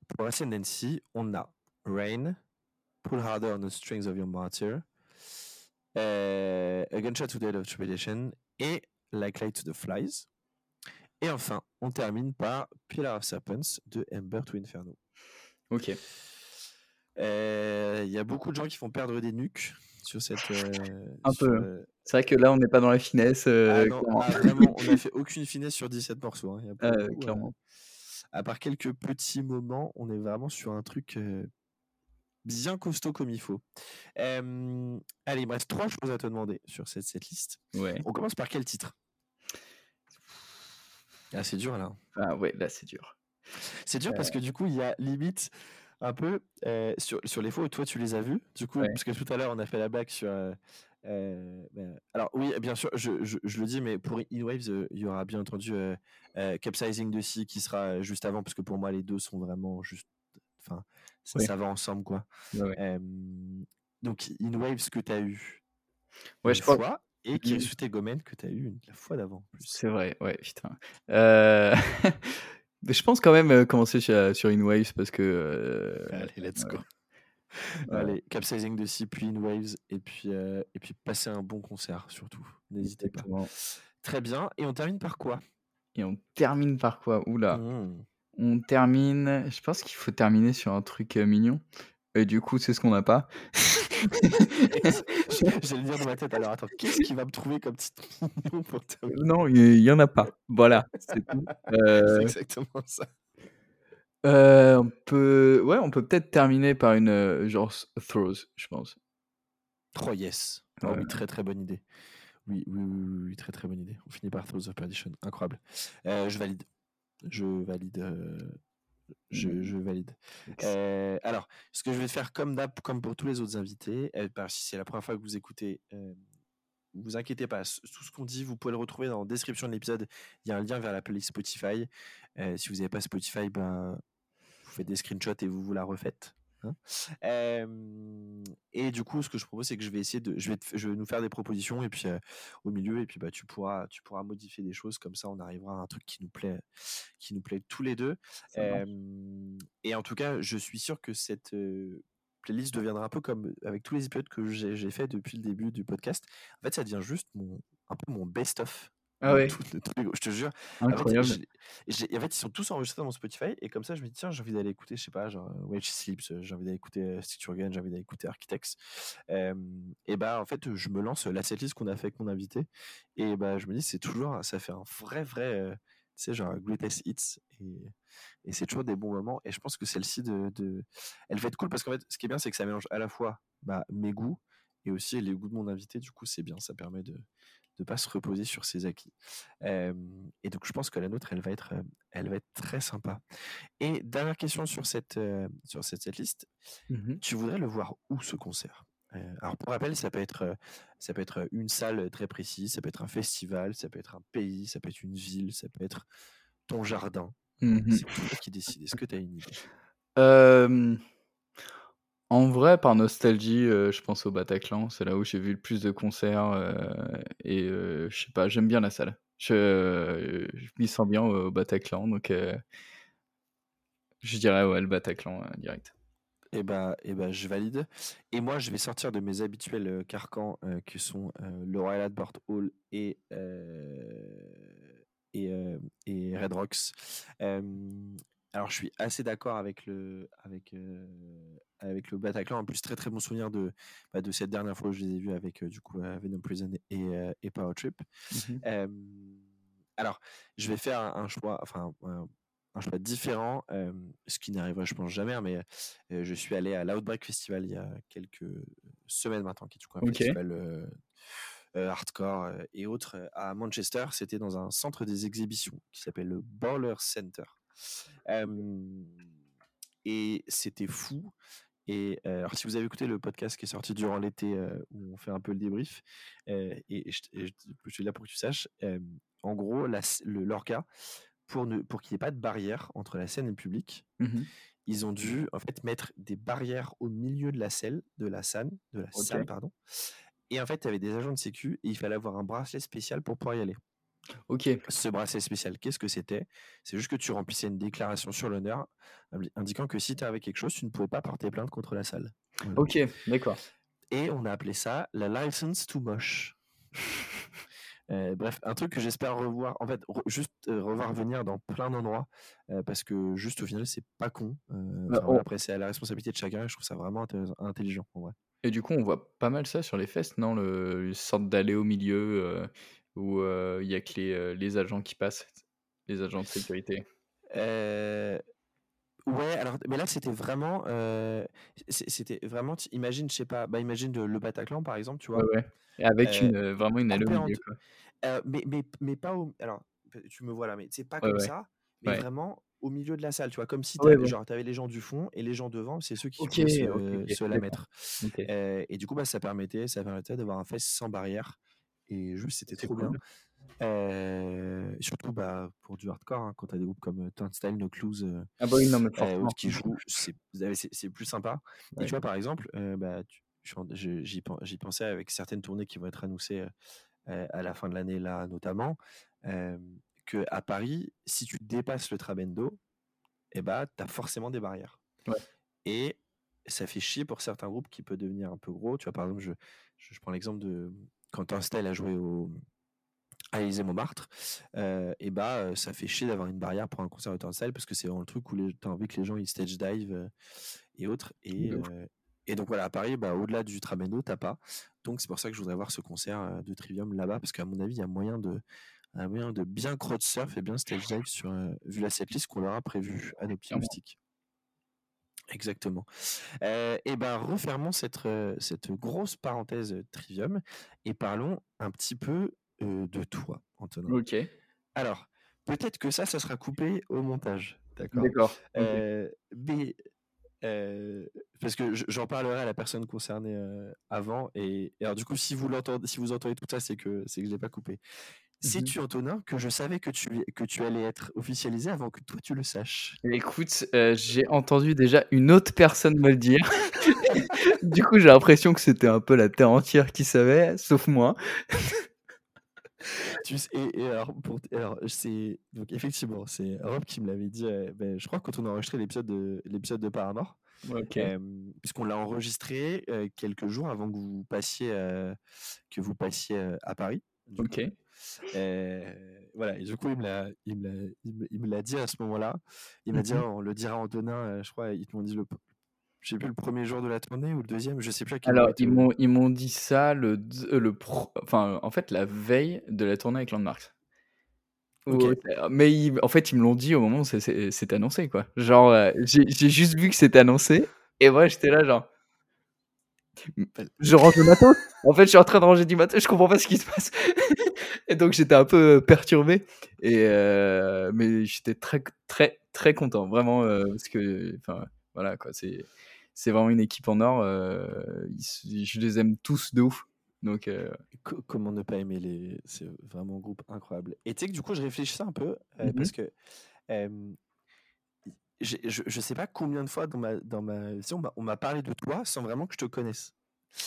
Pour Ascendancy, on a Rain, Pull Harder on the Strings of Your Martyr, euh, A Gunshot to the Head of Tribulation et Like Light to the Flies. Et enfin, on termine par Pillar of Serpents de Ember to Inferno. Ok. Euh, Il y a beaucoup de gens qui font perdre des nuques sur cette. euh, Un sur, peu. euh, C'est vrai que là, on n'est pas dans la finesse. euh, ah non, ah, vraiment, on n'a fait aucune finesse sur 17 morceaux. hein. Il y a pas Euh, beaucoup, euh, clairement. à part quelques petits moments, on est vraiment sur un truc euh, bien costaud comme il faut. Euh, allez, il me reste trois choses à te demander sur cette, cette liste. Ouais. On commence par quel titre? Ah, c'est dur là. Ah ouais, là, c'est dur. C'est dur parce que du coup, il y a limite un peu euh, sur, sur les faux. Toi, tu les as vus, du coup, Ouais. parce que tout à l'heure, on a fait la blague sur. euh, euh, ben, alors oui, bien sûr, je, je, je le dis, mais pour In Waves, euh, il y aura bien entendu euh, euh, Capsizing de Si qui sera euh, juste avant, parce que pour moi, les deux sont vraiment juste. Enfin, ça, Ouais. ça va ensemble, quoi. Ouais. Euh, donc, In Waves que tu as eu Ouais, une je crois. fois, et Mm. Kirisuté Gomen que tu as eu une, la fois d'avant. C'est vrai, ouais, putain. Euh, je pense quand même euh, commencer sur, sur InWaves parce que. euh, Allez, let's go. Allez, capsizing de si, puis in waves, et puis, euh, et puis passer un bon concert surtout. N'hésitez pas. Très bien. Et on termine par quoi? Et on termine par quoi? Oula. Mmh. On termine. Je pense qu'il faut terminer sur un truc euh, mignon. Et du coup, c'est ce qu'on n'a pas? J'allais dire dans ma tête, alors attends, qu'est-ce qui va me trouver comme titre mignon pour terminer? Non, il y, en a pas. Voilà, c'est tout. C'est Euh, exactement ça. euh, on peut, ouais, on peut peut-être terminer par une euh, genre throws, je pense. Oh yes. Oh oui, très très bonne idée. Oui, oui, oui, oui, oui, très très bonne idée. On finit par Throws of Perdition. Incroyable. Euh, je valide. Je valide. euh, Je, Mm. je valide. Euh, alors, ce que je vais faire comme d'hab, comme pour tous les autres invités, euh, bah, si c'est la première fois que vous écoutez, euh, vous inquiétez pas. Tout ce qu'on dit, vous pouvez le retrouver dans la description de l'épisode. Il y a un lien vers la playlist Spotify. Si vous n'avez pas Spotify, ben, vous faites des screenshots et vous vous la refaites. Hein. Euh, et du coup, ce que je propose, c'est que je vais essayer de, je vais, te- je vais nous faire des propositions et puis euh, au milieu, et puis bah tu pourras, tu pourras modifier des choses comme ça, on arrivera à un truc qui nous plaît, qui nous plaît tous les deux. Euh, et en tout cas, je suis sûr que cette playlist deviendra un peu comme avec tous les épisodes que j'ai j'ai fait depuis le début du podcast. En fait, ça devient juste mon, un peu mon best-of. Ah ouais, je te jure. En fait, incroyable. en fait, ils sont tous enregistrés dans mon Spotify et comme ça, je me dis tiens, j'ai envie d'aller écouter, je sais pas, genre euh, Wage Sleeps, euh, j'ai envie d'aller écouter euh, Gun, j'ai envie d'aller écouter Architects. Euh, et bah en fait, je me lance la setlist qu'on a fait avec mon invité et bah je me dis c'est toujours, ça fait un vrai vrai, euh, tu sais genre greatest hits et, et c'est toujours des bons moments et je pense que celle-ci de, de, elle va être cool parce qu'en fait, ce qui est bien, c'est que ça mélange à la fois bah, mes goûts et aussi les goûts de mon invité. Du coup, c'est bien, ça permet de ne pas se reposer sur ses acquis. Euh, et donc, je pense que la nôtre, elle va être, elle va être très sympa. Et dernière question sur cette, euh, sur cette setlist. Mhm. Tu voudrais le voir où ce concert? Euh, Alors, pour rappel, ça peut être, ça peut être une salle très précise, ça peut être un festival, ça peut être un pays, ça peut être une ville, ça peut être ton jardin. Mhm. C'est toi qui décides. Est-ce que tu as une idée? En vrai, par nostalgie, euh, je pense au Bataclan. C'est là où j'ai vu le plus de concerts. euh, et euh, je sais pas, j'aime bien la salle. Je, je m'y sens bien au Bataclan. Donc, je dirais, le Bataclan euh, direct. Eh ben, eh ben, je valide. Et moi, je vais sortir de mes habituels carcans euh, qui sont le Royal Albert Hall et, et, Red Rocks. Alors, je suis assez d'accord avec le, avec, euh, avec le Bataclan. En plus, très très bon souvenir de, bah, de cette dernière fois où je les ai vus avec euh, du coup euh, Venom Prison et, euh, et Power Trip. Euh, alors, je vais faire un, un choix, enfin un, un choix différent, ce qui n'arrivera, je pense, jamais. hein, Mais euh, je suis allé à l'Outbreak Festival il y a quelques semaines maintenant, qui est du coup un festival hardcore et autres à Manchester. C'était dans un centre des exhibitions qui s'appelle le Baller Center. Et c'était fou. Et alors, si vous avez écouté le podcast qui est sorti durant l'été, où on fait un peu le débrief, et, je, et je- je suis là pour que tu saches, en gros, la le, l'orga, pour, ne, pour qu'il n'y ait pas de barrière entre la scène et le public, Mhm. ils ont dû en fait mettre des barrières au milieu de la salle, de la salle, de la Ok. salle, pardon. Et en fait, il y avait des agents de sécu et il fallait avoir un bracelet spécial pour pouvoir y aller. Ok. Ce bracelet spécial, qu'est-ce que c'était? C'est juste que tu remplissais une déclaration sur l'honneur indi- indiquant que si tu avais quelque chose, tu ne pouvais pas porter plainte contre la salle. Voilà. Ok, d'accord. Et on a appelé ça la license to moche. Euh, bref, un truc que j'espère revoir, en fait, re- juste euh, revoir venir dans plein d'endroits, euh, parce que juste au final, c'est pas con. Bah, on- Après, c'est à la responsabilité de chacun, et je trouve ça vraiment intelligent, en vrai. Et du coup, on voit pas mal ça sur les festes, non? Le, Une sorte d'allée au milieu où euh, il y a que les, les agents qui passent, les agents de sécurité? Ouais, alors, mais là, c'était vraiment, euh, c'était vraiment, imagine, je sais pas, bah, imagine le, le Bataclan, par exemple, tu Ouais, vois, ouais. Et avec euh, une, vraiment une milieu, quoi. Euh, mais, mais, mais pas au, alors, tu me vois là, mais c'est pas Ouais, comme ouais. ça, mais Ouais. vraiment, au milieu de la salle, tu vois, comme si Ouais, tu ouais. avais les gens du fond et les gens devant, c'est ceux qui OK, pouvaient se, OK, OK, se la mettre. Et du coup, bah, ça permettait, ça permettait d'avoir un fest sans barrière. Et juste, c'était trop bien. Euh, surtout bah, pour du hardcore, hein, quand tu as des groupes comme euh, Turnstile, No Clues, euh, Ah bah oui, non, mais euh, forcément. autres qui jouent, c'est c'est- plus sympa. Et tu vois, par exemple, bah, j'y pen- j'y pensais avec certaines tournées qui vont être annoncées à la fin de l'année, là notamment, que à Paris, si tu dépasses le Trabendo, eh bah, tu as forcément des barrières. Ouais. Et ça fait chier pour certains groupes qui peut devenir un peu gros. Tu vois, par exemple, je, je, je prends l'exemple de quand Turnstile a joué au, à Élysée Montmartre, euh, et bah euh, ça fait chier d'avoir une barrière pour un concert de Turnstile parce que c'est vraiment le truc où tu as envie que les gens ils stage dive euh, et autres. Et, donc voilà, à Paris, bah, au-delà du Trabendo, t'as pas. Donc c'est pour ça que je voudrais voir ce concert de Trivium là-bas parce qu'à mon avis, il y a moyen de, un moyen de bien crowd surf et bien stage dive sur, vu la setlist qu'on leur a prévue à nos petits moustiques. Exactement. Euh, et ben refermons cette, euh, cette grosse parenthèse Trivium et parlons un petit peu euh, de toi, Antonin. OK. Alors, peut-être que ça, ça sera coupé au montage. D'accord? D'accord. Euh, mais parce que je- j'en parlerai à la personne concernée avant et, et alors du coup si vous l'entendez si vous entendez tout ça c'est que c'est que je l'ai pas coupé. Sais-tu Antonin que je savais que tu que tu allais être officialisé avant que toi tu le saches? Écoute, heu, j'ai entendu déjà une autre personne me le dire. Du coup, j'ai l'impression que c'était un peu la terre entière qui savait, sauf moi. tu sais, et, et alors pour alors c'est donc effectivement c'est Rob qui me l'avait dit euh, ben, je crois quand on a enregistré l'épisode de l'épisode de Paramore OK. Euh, puisqu'on l'a enregistré euh, quelques jours avant que vous passiez euh, que vous passiez euh, à Paris. coup. Euh, voilà, et du coup, il me l'a, il me l'a, il me, il me l'a dit à ce moment-là. Il m'a dit, Mmh on le dira à Antonin, euh, je crois, ils t'ont dit le, je sais plus le premier jour de la tournée ou le deuxième, je sais plus à quel Alors, moment ils m'ont ils m'ont dit ça le heu, le pro enfin, en fait, la veille de la tournée avec Landmark. Ok. Ouais, mais ils en fait, ils me l'ont dit au moment où c'est annoncé, quoi. Genre, j'ai juste vu que c'était annoncé et moi, j'étais là genre je rentre le matin. En fait, je suis en train de ranger du matin, je comprends pas ce qui se passe et donc j'étais un peu perturbé et heu, mais j'étais très très très content vraiment, heu, parce que enfin, voilà quoi, c'est c'est vraiment une équipe en or, ils je les aime tous de ouf donc comment ne pas aimer les, c'est vraiment un groupe incroyable. Et tu sais que du coup, je réfléchissais un peu euh, Mmh parce que euh, je, je sais pas combien de fois dans ma, dans ma, si on m'a- parlé de toi sans vraiment que je te connaisse.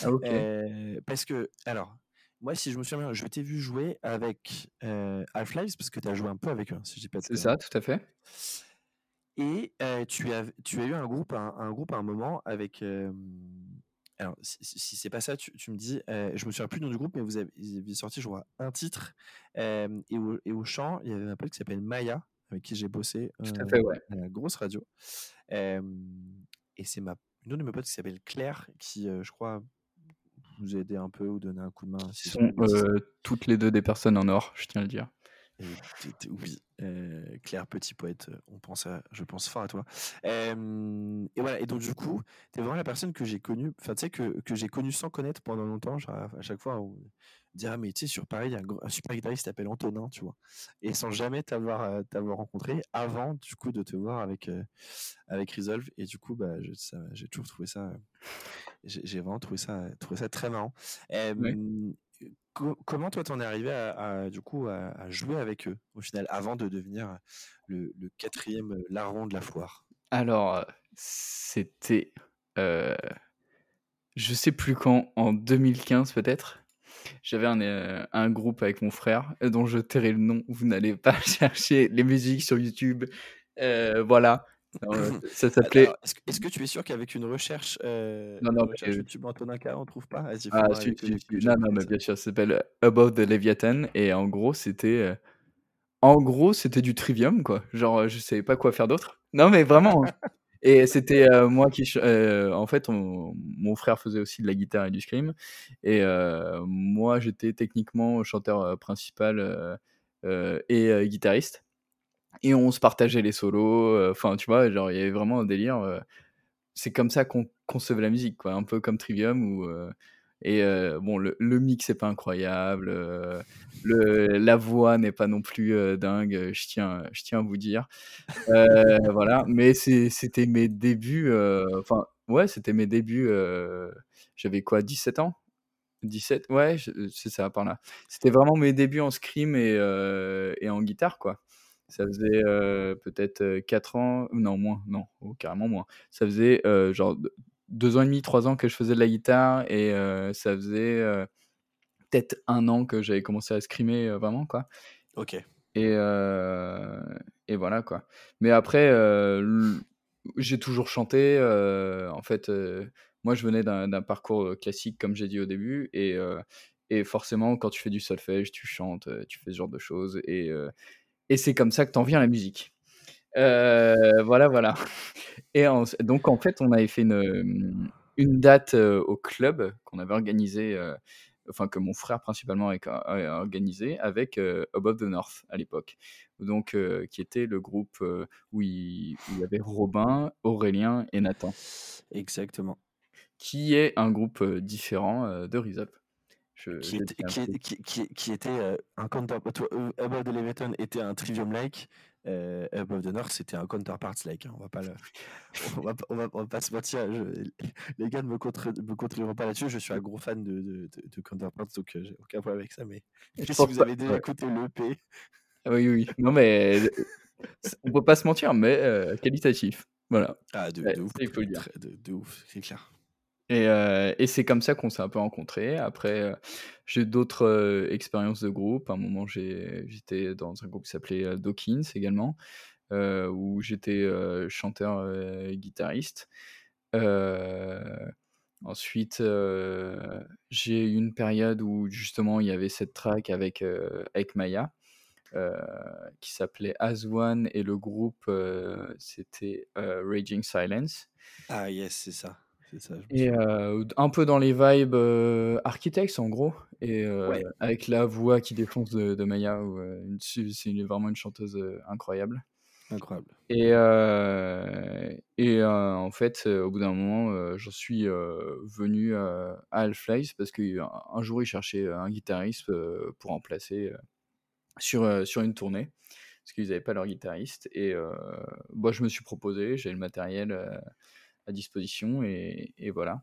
ah OK. Euh, parce que, alors, moi, si je me souviens bien, je t'ai vu jouer avec euh, Half-Life, parce que tu as joué un peu avec eux, si je dis pas de C'est ça, tout à fait. Et euh, tu, as, tu as eu un groupe, un, un groupe à un moment avec. euh, alors, si, si- c'est pas ça, tu, tu me dis. euh, je me souviens plus du nom du groupe, mais vous avez, sorti, je crois, un titre. et, au, et au chant, il y avait un pote qui s'appelle Maya, avec qui j'ai bossé Tout à euh, fait, ouais. à la grosse radio. Et c'est ma, une autre de mes potes qui s'appelle Claire, qui, euh, je crois, vous a aidé un peu ou donné un coup de main. Je sont, heu, toutes les 2 des personnes en or, je tiens à le dire. Et oui, euh, Claire, petit poète, euh, on pense à, je pense fort à toi. Euh, et voilà, et donc du coup, tu es vraiment la personne que j'ai connue, enfin tu sais, que, que j'ai connue sans connaître pendant longtemps. Genre, à, chaque fois, on dit, ah mais tu sais, sur Paris, il y a un, super guitariste qui s'appelle Antonin, tu vois. Et sans jamais t'avoir euh, t'avoir rencontré avant, du coup, de te voir avec, euh, avec Resolve. Et du coup, bah, j'ai toujours trouvé ça, j'ai j'ai vraiment trouvé ça, trouvé ça très marrant. Ouais. Euh, co- comment toi t'en es arrivé à, du coup à, jouer avec eux au final avant de devenir le, quatrième larron de la foire? Alors, heu, c'était, heu, je sais plus quand, en 2015 peut-être. J'avais un, heu, un groupe avec mon frère, heu, dont je tairai le nom. Vous n'allez pas chercher les musiques sur YouTube, voilà. Ça s'appelait est-ce, que- tu es sûr qu'avec une recherche, euh, Non, une non, recherche mais YouTube Antonin K, on trouve pas? Vas-y, Ah si, si, si. Non, non, mais bien sûr, ça s'appelle, heu, Above the Leviathan et en gros, c'était, heu, en gros, c'était du Trivium, quoi. Genre, heu, je savais pas quoi faire d'autre. Non, mais vraiment, hein. Et c'était, moi qui en fait, on mon frère faisait aussi de la guitare et du scream et moi, j'étais techniquement chanteur, principal, et guitariste et on se partageait les solos, heu, enfin, tu vois? Genre, il y avait vraiment un délire, heu, c'est comme ça qu'on concevait la musique, quoi, un peu comme Trivium où, heu Et bon, le, le mix n'est pas incroyable, le, la voix n'est pas non plus dingue, je tiens, je tiens à vous dire. voilà, mais c'était mes débuts, enfin, ouais, c'était mes débuts, j'avais quoi, 17 ans? 17, ouais, c'est ça, par là. C'était vraiment mes débuts en scream et, et en guitare, quoi. Ça faisait peut-être 4 ans, non, moins, non, oh, carrément moins. Ça faisait genre deux ans et demi, trois ans que je faisais de la guitare et ça faisait peut-être un an que j'avais commencé à scrimer vraiment, quoi. Ok. Et, et voilà, quoi. Mais après, j'ai toujours chanté. en fait, moi, je venais d'un parcours classique, comme j'ai dit au début, et, et forcément, quand tu fais du solfège, tu chantes, tu fais ce genre de choses, et, et c'est comme ça que t'en viens à la musique. voilà, voilà. Et donc, en fait, on avait fait une, une date au club qu'on avait organisé, enfin, que mon frère principalement a, organisé avec Above the North à l'époque. Donc, qui était le groupe où il, où, il, y avait Robin, Aurélien et Nathan. Exactement. Qui est un groupe différent de Qui, qui, qui, était un counterpart. Above the Leviathan était un Trivium-like. Euh, Above the North, c'était un counterpart-like. Hein, on va pas le... on, va, on, va, on va pas se mentir. Je... Les gars ne me, contre... me pas là-dessus. Je suis un gros fan de, de, de, counterparts, donc j'ai aucun problème avec ça. Mais si vous avez déjà écouté l'EP. Ah oui, oui. Non, mais on peut pas se mentir, mais euh, qualitatif. Voilà. Ah, de, de ouf. Il faut le dire. De, de ouf, c'est clair. Et, et c'est comme ça qu'on s'est un peu rencontrés. Après, j'ai d'autres expériences de groupe. À un moment, j'étais dans un groupe qui s'appelait Dawkins également, où j'étais chanteur et guitariste. ensuite, j'ai eu une période où justement il y avait cette track avec, avec Maya. qui s'appelait As One et le groupe c'était Raging Silence. Ah yes, c'est ça et un peu dans les vibes Architects en gros, et avec la voix qui défonce de, Maya, c'est vraiment une chanteuse incroyable. Incroyable. Et, et en fait, au bout d'un moment, j'en suis venu à Half-Life parce qu'un un jour, ils cherchaient un guitariste pour remplacer sur, sur une tournée parce qu'ils n'avaient pas leur guitariste. Et moi, je me suis proposé, j'ai le matériel à disposition et, voilà.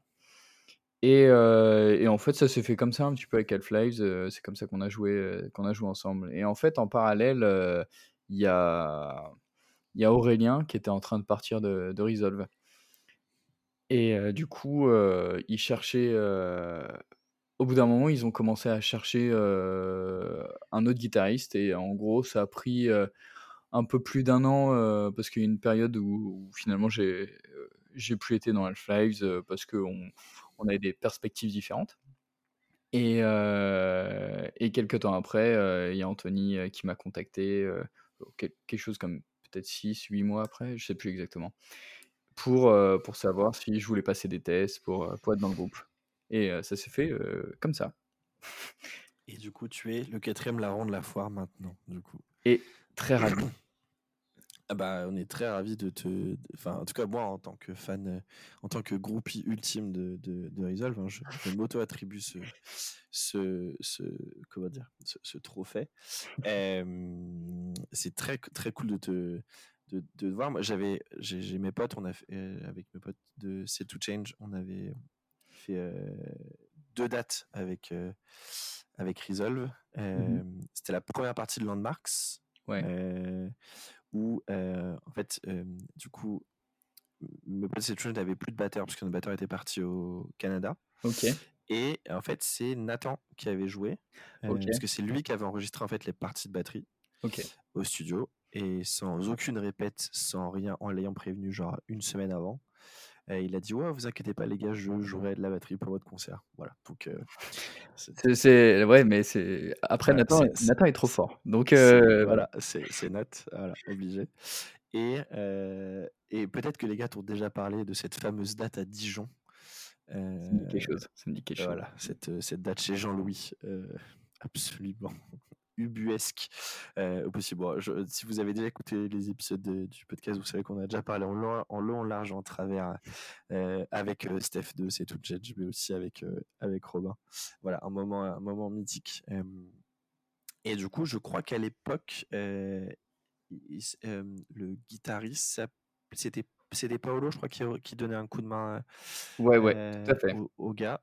Et, et, en fait, ça s'est fait comme ça un petit peu avec Half-Lives. c'est comme ça qu'on a joué, qu'on a joué ensemble. Et en fait, en parallèle, il y a y a Aurélien qui était en train de partir de, Resolve. Et du coup, ils cherchaient. au bout d'un moment, ils ont commencé à chercher un autre guitariste. Et en gros, ça a pris un peu plus d'un an parce qu'il y a une période où finalement j'ai j'ai plus été dans Half-Lives parce qu'on on avait des perspectives différentes. Et, et quelques temps après, il y a Anthony qui m'a contacté, quelque chose comme peut-être 6, 8 mois après, je sais plus exactement, pour, pour savoir si je voulais passer des tests pour, pour être dans le groupe. Et ça s'est fait comme ça. Et du coup, tu es le quatrième larron de la foire maintenant, du coup. Et très ravi. Ah bah, on est très ravis de te. Enfin, en tout cas, moi, en tant que fan, euh, en tant que groupie ultime de, de, de Resolve, hein, je, m'auto-attribue ce, ce, ce, comment dire, ce, trophée. c'est très, très cool de te, de, de voir. Moi, j'avais, j'ai, mes potes, on a fait, euh, avec mes potes de Set to Change, on avait fait euh, deux dates avec, avec Resolve. Mmh c'était la première partie de Landmarks. Ouais où en fait, du coup, me Situation n'avait plus de batteur parce que notre batteur était parti au Canada. Ok. Et en fait, c'est Nathan qui avait joué parce que c'est lui qui avait enregistré en fait les parties de batterie au studio et sans aucune répète, sans rien, en l'ayant prévenu genre une semaine avant. Il a dit ouais, vous inquiétez pas les gars, je jouerai de la batterie pour votre concert. Voilà. Donc c'est ouais, mais c'est après Nathan, est, Nathan est trop fort. Donc euh, voilà, c'est Nat, voilà, obligé. Et et peut-être que les gars t'ont déjà parlé de cette fameuse date à Dijon. ça me dit quelque chose. Ça me dit quelque chose. Voilà, cette, cette date chez Jean-Louis, absolument ubuesque euh, au possible. si vous avez déjà écouté les épisodes du podcast, vous savez qu'on a déjà parlé en long, en, long, large, en travers euh, avec Steph de C'est tout Judge, mais aussi avec, avec Robin. Voilà, un moment, un moment mythique. et du coup, je crois qu'à l'époque, le guitariste, c'était c'était Paolo, je crois, qui, qui, donnait un coup de main ouais, ouais, tout à fait. Au, gars.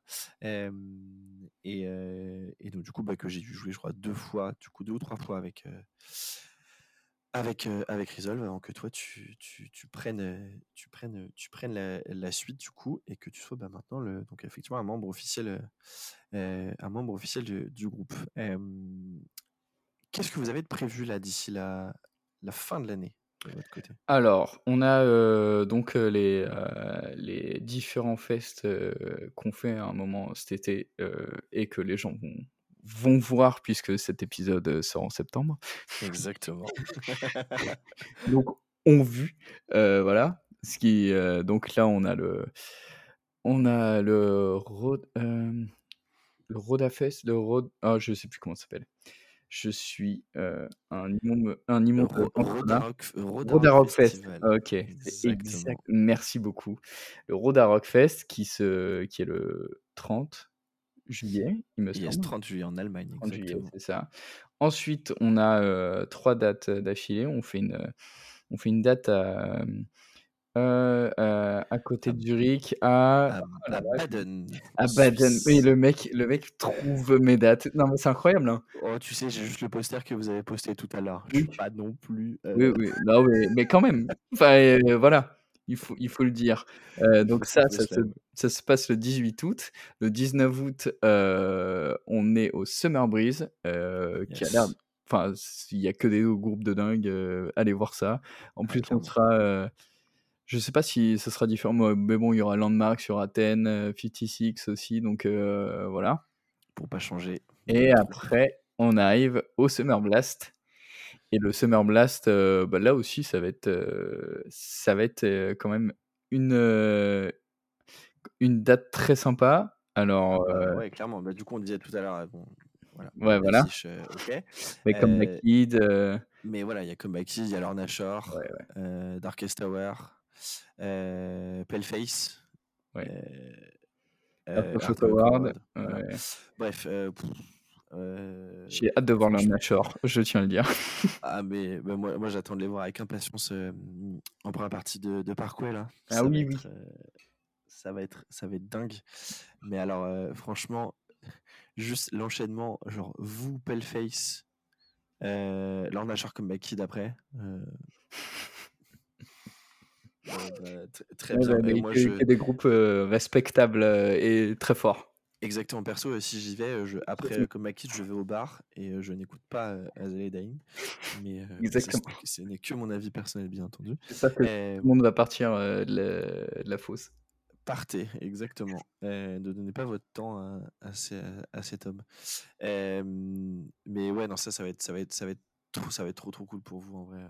Et, et, donc, du coup, bah, que j'ai dû jouer, je crois, deux fois, du coup, deux ou trois fois avec, avec, avec Resolve avant que toi, tu, tu, prennes, tu prennes, tu prennes la, suite, du coup, et que tu sois bah, maintenant, donc, effectivement, un membre officiel, un membre officiel du, groupe. Qu'est-ce que vous avez de prévu là d'ici la fin de l'année? Alors, on a donc les, les différents fests qu'on fait à un moment cet été et que les gens vont, vont voir puisque cet épisode sort en septembre. Exactement. donc, on vu, voilà. Ce qui, donc là, on a le, on a le Road, le Rodafest, le Road, ah, je sais plus comment ça s'appelle. Je suis euh, un immonde, un immonde Rock Fest. Ok, exact. Merci beaucoup. Le Rock Fest qui, se, qui est le 30 juillet, il me semble. 30 juillet en Allemagne, exactement. c'est ça. Ensuite, on a euh, trois dates d'affilée. On fait une, on fait une date à, euh, euh, à côté de Zurich, à, à, Baden. À Baden. Oui, le mec, le mec trouve mes dates. Non, mais c'est incroyable. Hein. Oh, tu sais, j'ai juste le poster que vous avez posté tout à l'heure. Je suis pas non plus. Euh, oui, oui. Non, mais, mais quand même. Enfin, voilà. Il faut, il faut le dire. donc ça, ça se, ça se, passe le 18 août. Le 19 août, on est au Summer Breeze, qui a l'air enfin, il y a que des groupes de dingue, allez voir ça. En plus, on sera, je sais pas si ce sera différent, mais bon, il y aura Landmark sur Athènes, 56 aussi, donc voilà. Pour pas changer. Et après, on arrive au Summer Blast. Et le Summer Blast, bah, là aussi, ça va être, ça va être quand même une, une date très sympa. Alors, bah, ouais, clairement. Bah, du coup, on disait tout à l'heure, bon, voilà. Ouais, voilà. Mais comme. Mais voilà, il y a comme il y a Lorna Shore, ouais, Darkest Tower. Euh, Paleface. Ouais. Euh, euh Bref. Euh, J'ai hâte de voir le Nashor, je tiens à le dire. ah, mais, moi, moi j'attends de les voir avec impatience en première partie de, de Parkway. Là. Ah oui, oui. ça, va être, ça va être dingue. Mais alors, franchement, juste l'enchaînement, genre vous, Paleface, euh, Shore comme Kid après. bah, très bien. Bah, moi, je... des groupes euh, respectables euh, et très forts. Exactement, perso, euh, si j'y vais, je, après, comme ma je vais au bar et je n'écoute pas Azalea Dying. Mais ce n'est que mon avis personnel, bien entendu. C'est ça que tout le monde va partir de la, fosse. Partez, exactement. ne donnez pas votre temps à, à, cet homme. mais ouais, non, ça, ça va être, ça va être, ça va être trop, ça va être trop, trop cool pour vous en vrai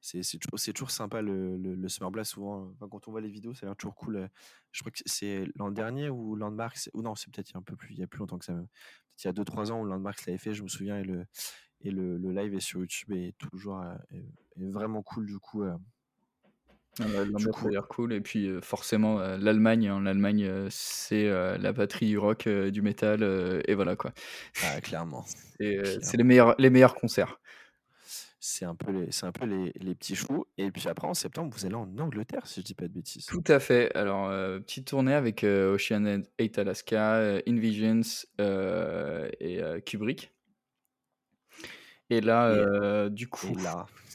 c'est toujours, toujours, sympa le, le, Summer Blast. Souvent, quand on voit les vidéos, ça a l'air toujours cool. Je crois que c'est l'an dernier ou Landmark, ou non, c'est peut-être un peu plus, il y a plus longtemps que ça. Peut-être il y a 2-3 ans où Landmark l'avait fait, je me souviens, et le, et le, le, live est sur YouTube et toujours est, vraiment cool du coup. Ah bah, a l'air cool et puis forcément l'Allemagne, hein, l'Allemagne c'est la patrie du rock, du métal et voilà quoi. Ah, clairement. c'est les meilleurs, les meilleurs concerts c'est un peu les, c'est un peu les, les, petits choux. Et puis après, en septembre, vous allez en Angleterre, si je dis pas de bêtises. Tout à fait. Alors, euh, petite tournée avec euh, Ocean 8 Alaska, euh, Invisions et Kubrick. Et là, du coup,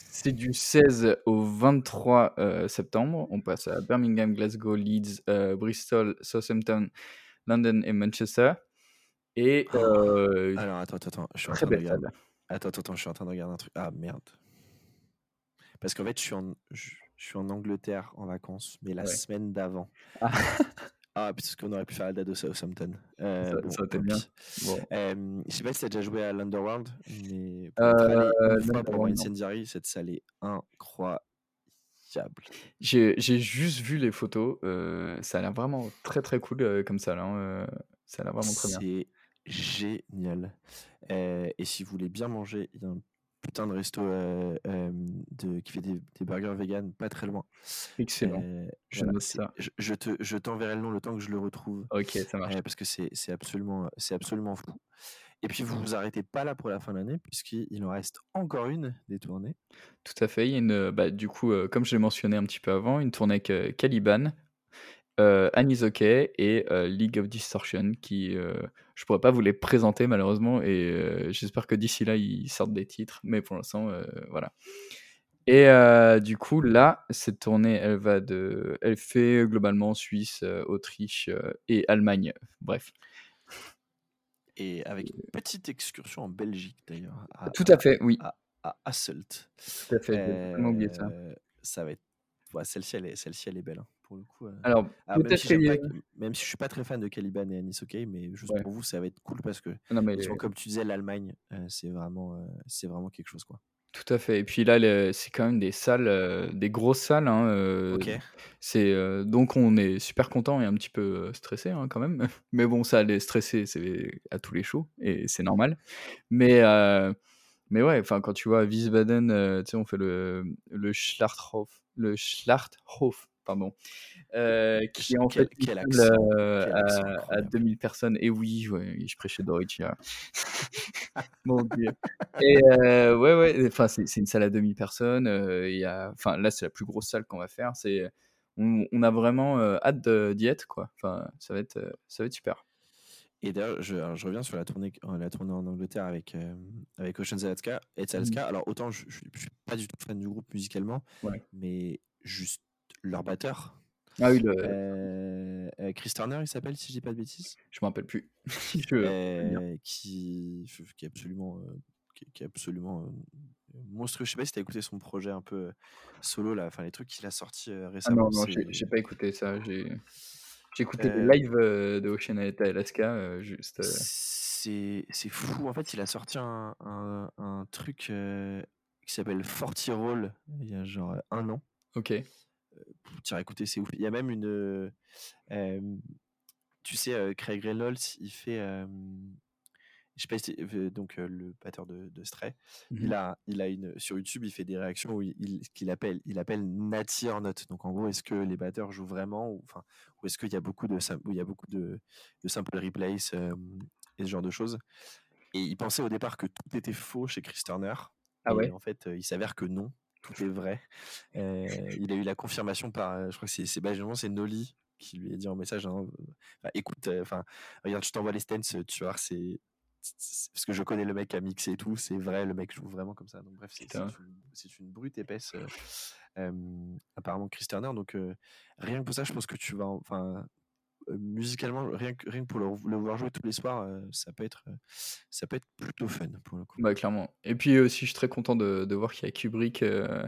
c'est du 16 au 23 septembre. On passe à Birmingham, Glasgow, Leeds, Bristol, Southampton, London et Manchester. Et oh. alors attends, attends, je suis en train de. Attends, attends, je suis en train de regarder un truc. Ah merde. Parce qu'en fait, je suis en, je, suis en Angleterre en vacances, mais la semaine d'avant. Ah. ah, parce qu'on aurait pu faire la date de Southampton. Euh, ça, bon, ça bien. Bon. Euh, je sais pas si tu as déjà joué à l'Underworld, mais pour, euh, une pour cette salle est incroyable. J'ai juste vu les photos. Euh, ça a l'air vraiment très très cool comme ça. Hein, ça a l'air vraiment très bien. Génial. et si vous voulez bien manger, il y a un putain de resto de, qui fait des, burgers vegan pas très loin. Excellent. je, je, te, je t'enverrai le nom le temps que je le retrouve. Ok, ça marche. parce que c'est, absolument, c'est absolument fou. Et puis vous vous arrêtez pas là pour la fin de l'année puisqu'il en reste encore une des tournées. Tout à fait. Il y a une, bah, du coup, comme je l'ai mentionné un petit peu avant, une tournée avec Caliban euh, et League of Distortion qui je pourrais pas vous les présenter malheureusement et j'espère que d'ici là ils sortent des titres mais pour l'instant voilà. Et du coup là cette tournée elle va de elle fait globalement Suisse Autriche et Allemagne bref. Et avec une petite excursion en Belgique d'ailleurs tout à fait oui. à, Hasselt tout à fait oublié ça. Ça va être celle-ci elle est celle-ci elle est belle hein pour le coup. Alors, même, si même, si je suis pas très fan de Caliban et Anis OK, mais juste pour vous, ça va être cool parce que, non, mais comme tu disais, l'Allemagne, c'est vraiment, c'est vraiment quelque chose, quoi. Tout à fait. Et puis là, c'est quand même des salles, des grosses salles. Hein, C'est donc on est super content et un petit peu stressé hein, quand même. Mais bon, ça, les stressé, c'est à tous les shows et c'est normal. Mais mais ouais, enfin quand tu vois Wiesbaden, tu sais, on fait le le Schlachthof, le Schlachthof pardon, euh, qui est en fait quel euh, à, 2000 personnes. Et oui, ouais, je prêchais Deutsch. Mon Dieu. Et euh, ouais, ouais, enfin, c'est une salle à 2000 personnes. Il y a, enfin, là, c'est la plus grosse salle qu'on va faire. C'est, on, a vraiment hâte d'y être, quoi. Enfin, ça va être, ça va être super. Et d'ailleurs, je, je, reviens sur la tournée, la tournée en Angleterre avec, avec Ocean Zalatka et mmh. Alors, autant je, ne suis pas du tout fan du groupe musicalement, mais juste leur batteur. Ah oui, le... Euh, euh, Chris Turner, il s'appelle, si je dis pas de bêtises? Je me rappelle plus. Euh, qui, qui est absolument, qui, est absolument monstrueux. Je sais pas si tu as écouté son projet un peu solo, là, enfin les trucs qu'il a sortis récemment. Ah non, non, j'ai pas écouté ça. J'ai écouté les lives de Ocean Alaska, juste. C'est fou. En fait, il a sorti un, un, un truc qui s'appelle Forty Roll il y a genre un an. Ok tiens, écoutez, c'est ouf. Il y a même une. tu sais, Craig Reynolds, il fait. je sais pas donc le batteur de, de Stray, mmh il a, il a une sur YouTube, il fait des réactions où il, qu'il appelle, il appelle Natty or not. Donc en gros, est-ce que les batteurs jouent vraiment, ou enfin, ou est-ce qu'il y a beaucoup de, où il y a beaucoup de, de simple replays et ce genre de choses? Et il pensait au départ que tout était faux chez Chris Turner. Ah ouais? en fait, il s'avère que non tout est vrai. Euh, il a eu la confirmation par, je crois que c'est c'est Noli qui lui a dit en message, hein, écoute, euh, enfin, regarde, je t'envoie les stents, tu vois, c'est parce que je connais le mec a mixé et tout, c'est vrai, le mec joue vraiment comme ça. Donc bref, c'est une, brute épaisse. Euh, apparemment Chris Turner. Donc rien que pour ça, je pense que tu vas, enfin, musicalement, rien que, rien pour le, voir jouer tous les soirs, ça, peut être, ça peut être plutôt fun pour le coup. Bah, clairement. Et puis aussi, je suis très content de, de voir qu'il y a Kubrick. Euh,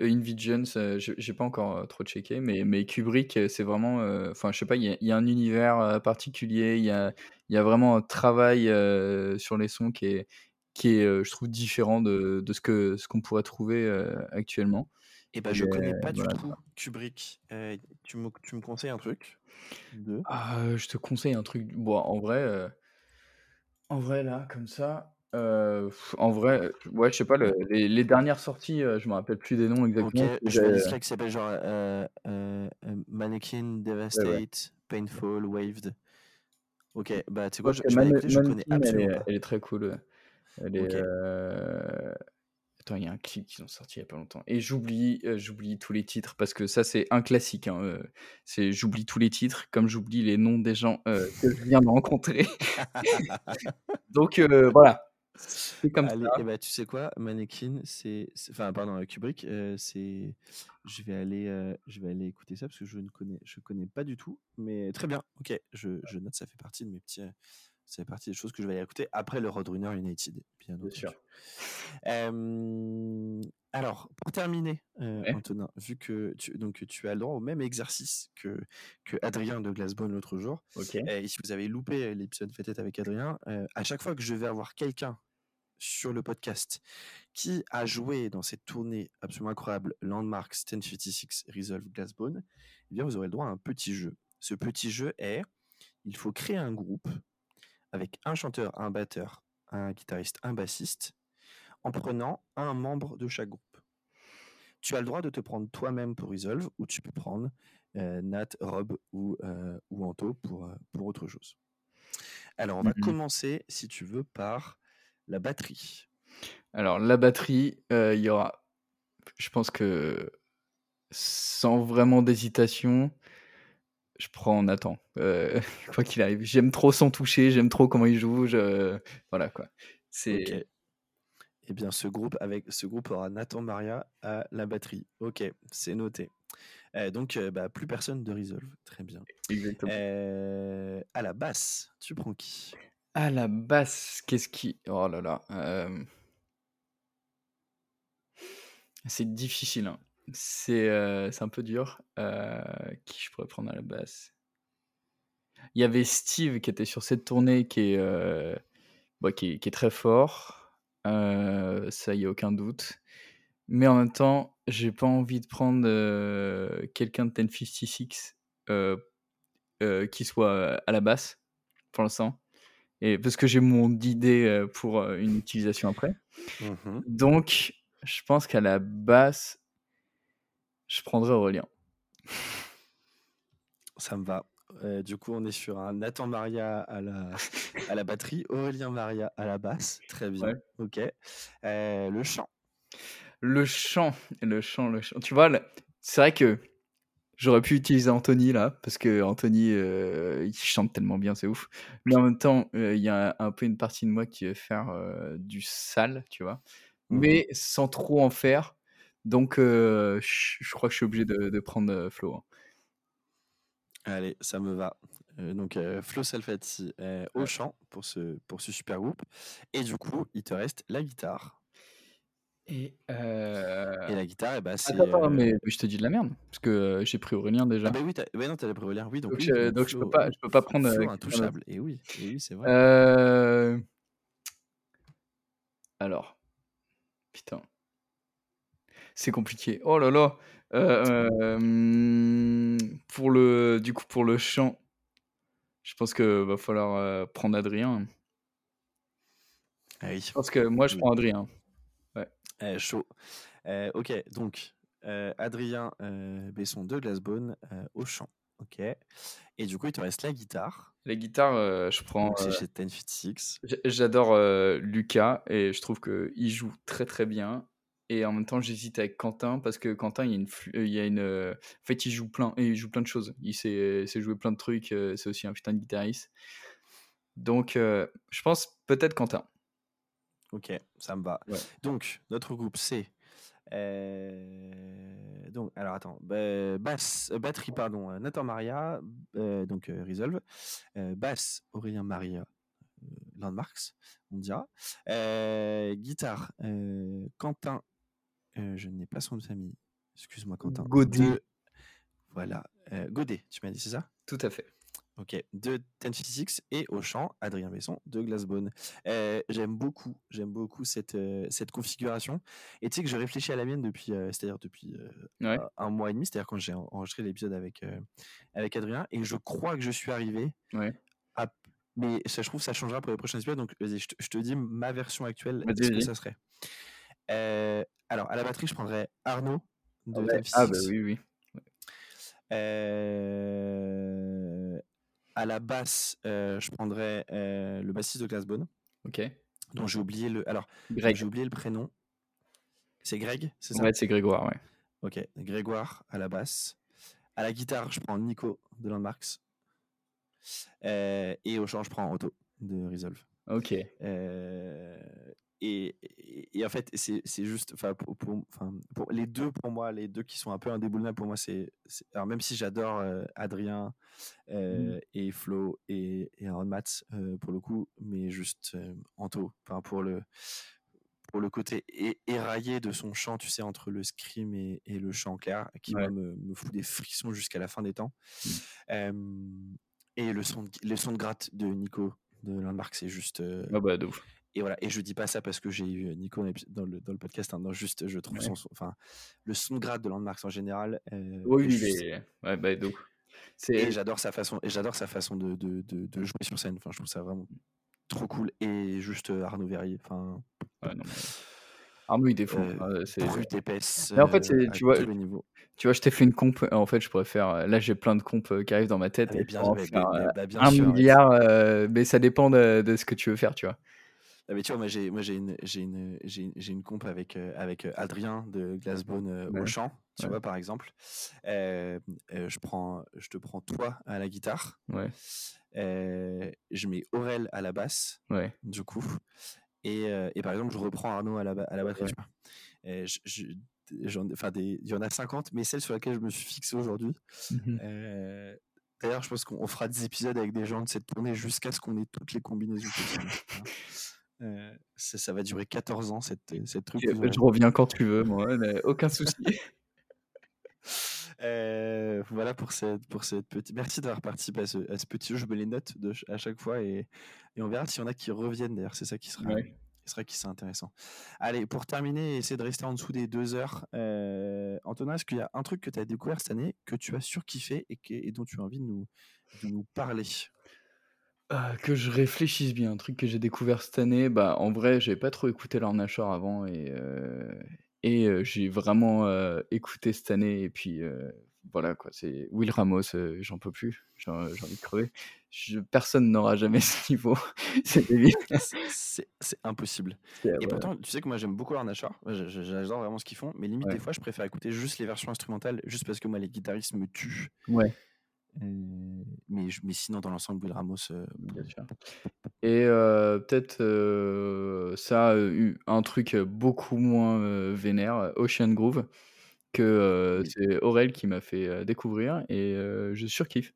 Invisions, j'ai pas encore trop checké, mais, mais Kubrick, c'est vraiment. Enfin, je sais pas, il y, a un univers particulier, il y a, y a vraiment un travail sur les sons qui est, qui est je trouve, différent de, de ce qu'on ce qu'on pourrait trouver actuellement. Et ben, je connais pas du tout Kubrick. tu, me, tu me conseilles un truc ah, je te conseille un truc. Bon, en vrai, euh, en vrai là, comme ça, euh, en vrai, ouais, je sais pas, les, dernières sorties, euh, je me rappelle plus des noms exactement. Ok, je vois des qui s'appellent genre Mannequin, Devastate, Painful, Waved. Ok, bah tu sais quoi, je, je, je connais absolument elle est, elle est très cool. Elle est, Attends, il y a un clip qu'ils ont sorti il y a pas longtemps. Et j'oublie, euh, j'oublie tous les titres parce que ça c'est un classique. Hein, euh, c'est j'oublie tous les titres comme j'oublie les noms des gens euh, que je viens de rencontrer. Donc voilà. C'est comme ça. Et eh bah, tu sais quoi, Mannequin, c'est, enfin pardon, Kubrick, c'est, je vais aller, je vais aller écouter ça parce que je ne connais, je connais pas du tout. Mais très bien. Ok, je, je note, ça fait partie de mes petits c'est partie des choses que je vais aller écouter après le Roadrunner United, bien, sûr. alors, pour terminer, euh, Antonin, vu que tu, donc, tu as le droit au même exercice que, que Adrien de Glassbone l'autre jour, et si vous avez loupé l'épisode fait avec Adrien, euh, à chaque fois que je vais avoir quelqu'un sur le podcast qui a joué dans cette tournée absolument incroyable Landmarks 1056 Resolve Glassbone, eh bien vous aurez le droit à un petit jeu. Ce petit jeu est, il faut créer un groupe avec un chanteur, un batteur, un guitariste, un bassiste, en prenant un membre de chaque groupe. Tu as le droit de te prendre toi-même pour Resolve ou tu peux prendre Nat, Rob ou, ou Anto pour, pour autre chose. Alors, on va Mmh commencer, si tu veux, par la batterie. Alors, la batterie, il y aura, je pense que sans vraiment d'hésitation, je prends Nathan. Euh, quoi qu'il arrive, j'aime trop son toucher, j'aime trop comment il joue. Je... Voilà quoi. C'est. Eh bien, ce groupe, avec, ce groupe aura Nathan Maria à la batterie. Ok, c'est noté. Euh, donc, euh, bah, plus personne de Resolve. Très bien. Exactement. Euh, à la basse, tu prends qui? À la basse, qu'est-ce qui. Oh là là. euh, C'est difficile. hein. C'est euh, c'est un peu dur. Euh, Qui je pourrais prendre à la basse Il y avait Steve qui était sur cette tournée qui est, euh, bah, qui est, qui est très fort. Ça, il n'y a aucun doute. Mais en même temps, j'ai pas envie de prendre quelqu'un de 1056 euh, euh, qui soit à la basse pour l'instant. Et parce que j'ai mon idée pour une utilisation après. Mhm. Donc, je pense qu'à la basse, je prendrais Aurélien. Ça me va. Euh, du coup, on est sur un Nathan Maria à la, à la batterie, Aurélien Maria à la basse. Très bien. Ouais. Ok. Euh, le chant. Le chant, le chant, le chant. Tu vois, c'est vrai que j'aurais pu utiliser Anthony là, parce que Anthony, euh, il chante tellement bien, c'est ouf. Mais en même temps, il y a un, peu une partie de moi qui veut faire du sale, tu vois, Mhm. mais sans trop en faire. Donc, euh, je, crois que je suis obligé de, de prendre euh, Flo. hein. Allez, ça me va. Euh, donc, euh, Flo Salfati euh, au Ouais. chant pour ce, pour ce super groupe. Et du coup, il te reste la guitare. Et, Et la guitare, eh ben, c'est. Attends, attends, euh, mais je te dis de la merde, parce que euh, j'ai pris Aurélien déjà. Ah bah oui, t'as... ouais, non, t'as la Aurélien, oui. Donc, Donc, oui, je- donc donc je peux Flo- pas- je peux pas prendre, euh, Flo quelqu'un d'autre. intouchable. Et oui, et oui, c'est vrai. Euh... Alors, putain, c'est compliqué. Oh là là. Euh, euh, pour le, du coup, pour le chant, je pense que va falloir euh, prendre Adrien. Ah oui. Je pense que moi, je prends Adrien. Euh, chaud. Euh, ok, donc Adrien Besson de Glassbone euh, au chant. Ok. Et du coup, il te reste la guitare. La guitare, euh, je prends. C'est euh, chez 1056. j- J'adore euh, Lucas et je trouve qu'il joue très très bien. Et en même temps, j'hésite avec Quentin parce que Quentin, il y a une, euh, il y a une, euh, en fait, il joue plein, et il joue plein de choses. Il sait, sait jouer plein de trucs. euh, C'est aussi un putain de guitariste. Donc, euh, je pense peut-être Quentin. Ok, ça me va. Ouais. Donc, notre groupe, c'est. euh, donc, alors attends. ba- basse, euh, batterie, pardon. Nathan Maria, donc Resolve. Basse, Aurélien Maria, Landmarks, on dira. Guitare, Quentin. Euh, je n'ai pas son nom de famille. Excuse-moi, Quentin. Godet. De- Voilà. euh, Godet, tu m'as dit, c'est ça? Tout à fait. Ok, de 1056 et au chant, Adrien Besson de Glassbone. Euh, j'aime beaucoup, j'aime beaucoup cette, euh, cette configuration. Et tu sais que je réfléchis à la mienne depuis, euh, c'est-à-dire depuis Ouais. un- mois et demi, c'est-à-dire quand j'ai en- enregistré l'épisode avec, avec Adrien, et je crois que je suis arrivé Ouais. à... Mais ça, je trouve que ça changera pour les prochains épisodes, donc je, te- dis ma version actuelle, ce que ça serait. Euh, alors, à la batterie, je prendrais Arnaud de Ouais. 1056. Ah, bah oui, oui. Euh, à la basse, euh, je prendrais le bassiste de Glassbone, Ok. dont j'ai oublié le. Alors, j'ai oublié le prénom. C'est Greg, c'est ça? Ouais, c'est Grégoire, ouais. Ok, Grégoire à la basse. À la guitare, je prends Nico de Landmarks. Et au chant, je prends Otto de Resolve. Ok. Euh, et, et- et en fait, c'est juste, enfin, pour, pour- enfin, pour les deux, pour moi, les deux qui sont un peu indéboulonnables pour moi, c'est, alors même si j'adore euh, Adrien euh, et Flo et, et Aaron Matz euh, pour le coup, mais juste Anto, enfin pour le pour le côté éraillé de son chant, tu sais, entre le scream et, et le chant clair, qui Ouais. me, me fout des frissons jusqu'à la fin des temps. Mm. Euh, et le son, de, le son de gratte de Nico de Landmark, c'est juste. Ah bah, de ouf. Et voilà, et je dis pas ça parce que j'ai eu Nico dans le, dans le podcast, hein, non, juste je trouve Ouais. son, enfin, le son de grade de Landmarks en général. euh, Oui, juste- mais... Ouais, bah, ouf. et j'adore sa façon, et j'adore sa façon de, de, de, de jouer sur scène. Enfin, je trouve ça vraiment trop cool. Et juste Arnaud Verrier. Enfin, Ouais, non, mais... Arnaud, il défonce. Euh, hein, c'est- brute épaisse. Mais en fait, euh, tu vois. Tu vois, je t'ai fait une comp. En fait, je pourrais faire. Là, j'ai plein de euh, qui arrivent dans ma tête. Ah, et bien, pourrais en mais- faire, mais- euh, bah, bien un sûr, ouais. milliard, euh, mais ça dépend de, de ce que tu veux faire, tu vois. Ah, mais tu vois, moi j'ai, moi j'ai une, j'ai une, j'ai une, j'ai une comp avec, euh, avec euh, Adrien de Glassbone euh, au Ouais. chant, tu Ouais. vois, par exemple. Euh, je, prends, je te prends toi à la guitare. Ouais, je mets Aurel à la basse, ouais. du coup. Et, et par exemple, je reprends Arnaud à la, à la batterie. Ouais. tu vois. Et je- je- j'en- enfin, des- il y en a 50, mais celle sur laquelle je me suis fixé aujourd'hui. Mhm. D'ailleurs, je pense qu'on on fera des épisodes avec des gens de cette tournée jusqu'à ce qu'on ait toutes les combinaisons possibles. Euh, ça, va durer 14 ans, cette, cette truc. Et, aurez- Je reviens quand tu veux, moi, mais aucun souci. Euh, voilà pour cette, pour cette petite. Merci d'avoir participé à ce, à ce petit jeu. Je me les note de, à chaque fois et, et on verra s'il y en a qui reviennent. D'ailleurs, c'est ça qui sera, Ouais. qui sera qui sera intéressant. Allez, pour terminer, essayer de rester en dessous des deux heures. Euh, Antonin, est-ce qu'il y a un truc que tu as découvert cette année que tu as surkiffé et, que- et dont tu as envie de nous, de nous parler? Euh, que je réfléchisse bien, un truc que j'ai découvert cette année, bah en vrai, j'ai pas trop écouté Lorna Shore avant et, euh, et euh, j'ai vraiment euh, écouté cette année et puis voilà quoi, c'est Will Ramos, j'en peux plus, j'en- j'ai envie de crever. Je- personne n'aura jamais ce niveau, c'est débile. C'est- C'est c'est impossible. C'est- Et ouais. pourtant, tu sais que moi j'aime beaucoup. Moi, je- je- J'adore vraiment ce qu'ils font. Mais limite, Ouais. des fois, je préfère écouter juste les versions instrumentales, juste parce que moi, les guitaristes me tuent. Ouais. Euh, mais, je- mais sinon, dans l'ensemble, Will Ramos. euh, Bien sûr. Et euh, peut-être euh, ça, euh, eu- un truc beaucoup moins vénère, Ocean Groove, que c'est Aurel qui m'a fait découvrir et je surkiffe.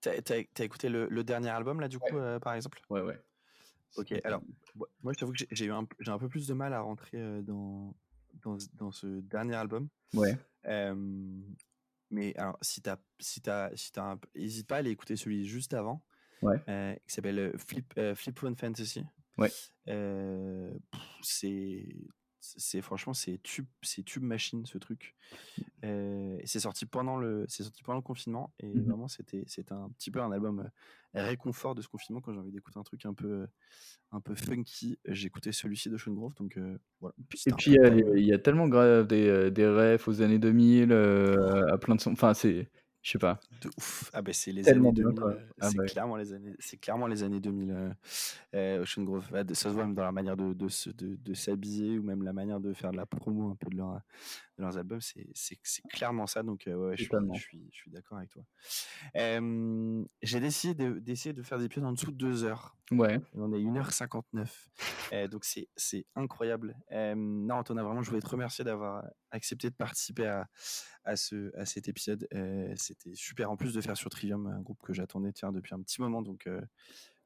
T'as t'as- t'as écouté le, le dernier album, là, du coup, euh, par exemple? Ouais, ouais. Ok, alors, moi, je t'avoue que j'ai- j'ai eu un, j'ai un peu plus de mal à rentrer euh, dans, dans, ce- dans ce dernier album. Ouais, Euh, mais alors, si t'as, si t'as, si t'as un hésite pas à aller écouter celui juste avant, Ouais. euh, qui s'appelle euh, Flip, euh, Flip Phone Fantasy. Ouais. Euh, c'est, c'est franchement, c'est tube, c'est tube machine ce truc. Euh, et c'est sorti pendant le, c'est sorti pendant le confinement et Mhm. vraiment c'était, c'était un petit peu un album euh, réconfort de ce confinement quand j'ai envie d'écouter un truc un peu, euh, un peu funky. J'écoutais celui-ci de Sean Grove, donc euh, voilà. Et puis il y, a, tellement grave des, des refs aux années 2000, euh, à plein de sons. Enfin, c'est. Je sais pas. De ouf. Ah ben c'est les Tellement années bien, 2000. quoi. euh, Ah c'est bah clairement les années. C'est clairement les années 2000. Euh, euh, Ocean Grove. Ah, Ça se voit même dans la manière de de, de s'habiller ou même la manière de faire de la promo un peu de, leur, de leurs albums. C'est clairement ça. Donc euh, ouais, je suis je suis je suis d'accord avec toi. Euh, J'ai décidé de- d'essayer de faire des épisodes en dessous de deux heures. Ouais. Et On est 1h59. Euh, donc c'est c'est incroyable. Euh, non, Antonin, vraiment, je voulais te remercier d'avoir accepté de participer à, à, ce, à cet épisode. Euh, C'était super. En plus de faire sur Trivium, un groupe que j'attendais de faire depuis un petit moment. Donc, euh,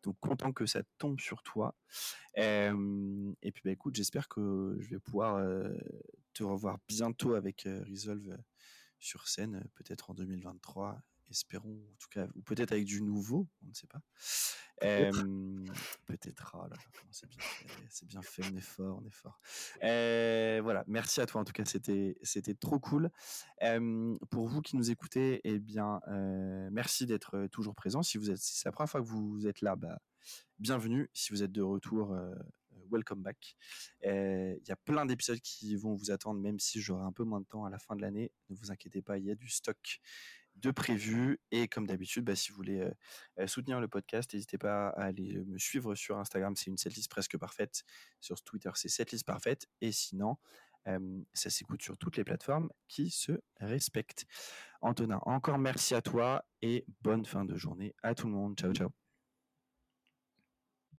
donc content que ça tombe sur toi. Et puis, bah, écoute, j'espère que je vais pouvoir te revoir bientôt avec Resolve sur scène, peut-être en 2023. Espérons, en tout cas, ou peut-être avec du nouveau, on ne sait pas. Peut-être. Euh, Peut-être. Oh là c'est bien fait. C'est bien fait, on est fort, on est fort. Euh, voilà, merci à toi en tout cas, c'était c'était trop cool. Euh, pour vous qui nous écoutez, eh bien, euh, merci d'être euh, toujours présent. Si vous êtes, si c'est la première fois que vous êtes là, bah, bienvenue. Si vous êtes de retour, euh, welcome back. Euh, Il y a plein d'épisodes qui vont vous attendre, même si j'aurai un peu moins de temps à la fin de l'année. Ne vous inquiétez pas, il y a du stock de prévu. Et comme d'habitude, bah, si vous voulez soutenir le podcast, n'hésitez pas à aller me suivre sur Instagram. C'est une setlist presque parfaite. Sur Twitter, c'est setlist parfaite. Et sinon, ça s'écoute sur toutes les plateformes qui se respectent. Antonin, encore merci à toi et bonne fin de journée à tout le monde. Ciao, ciao.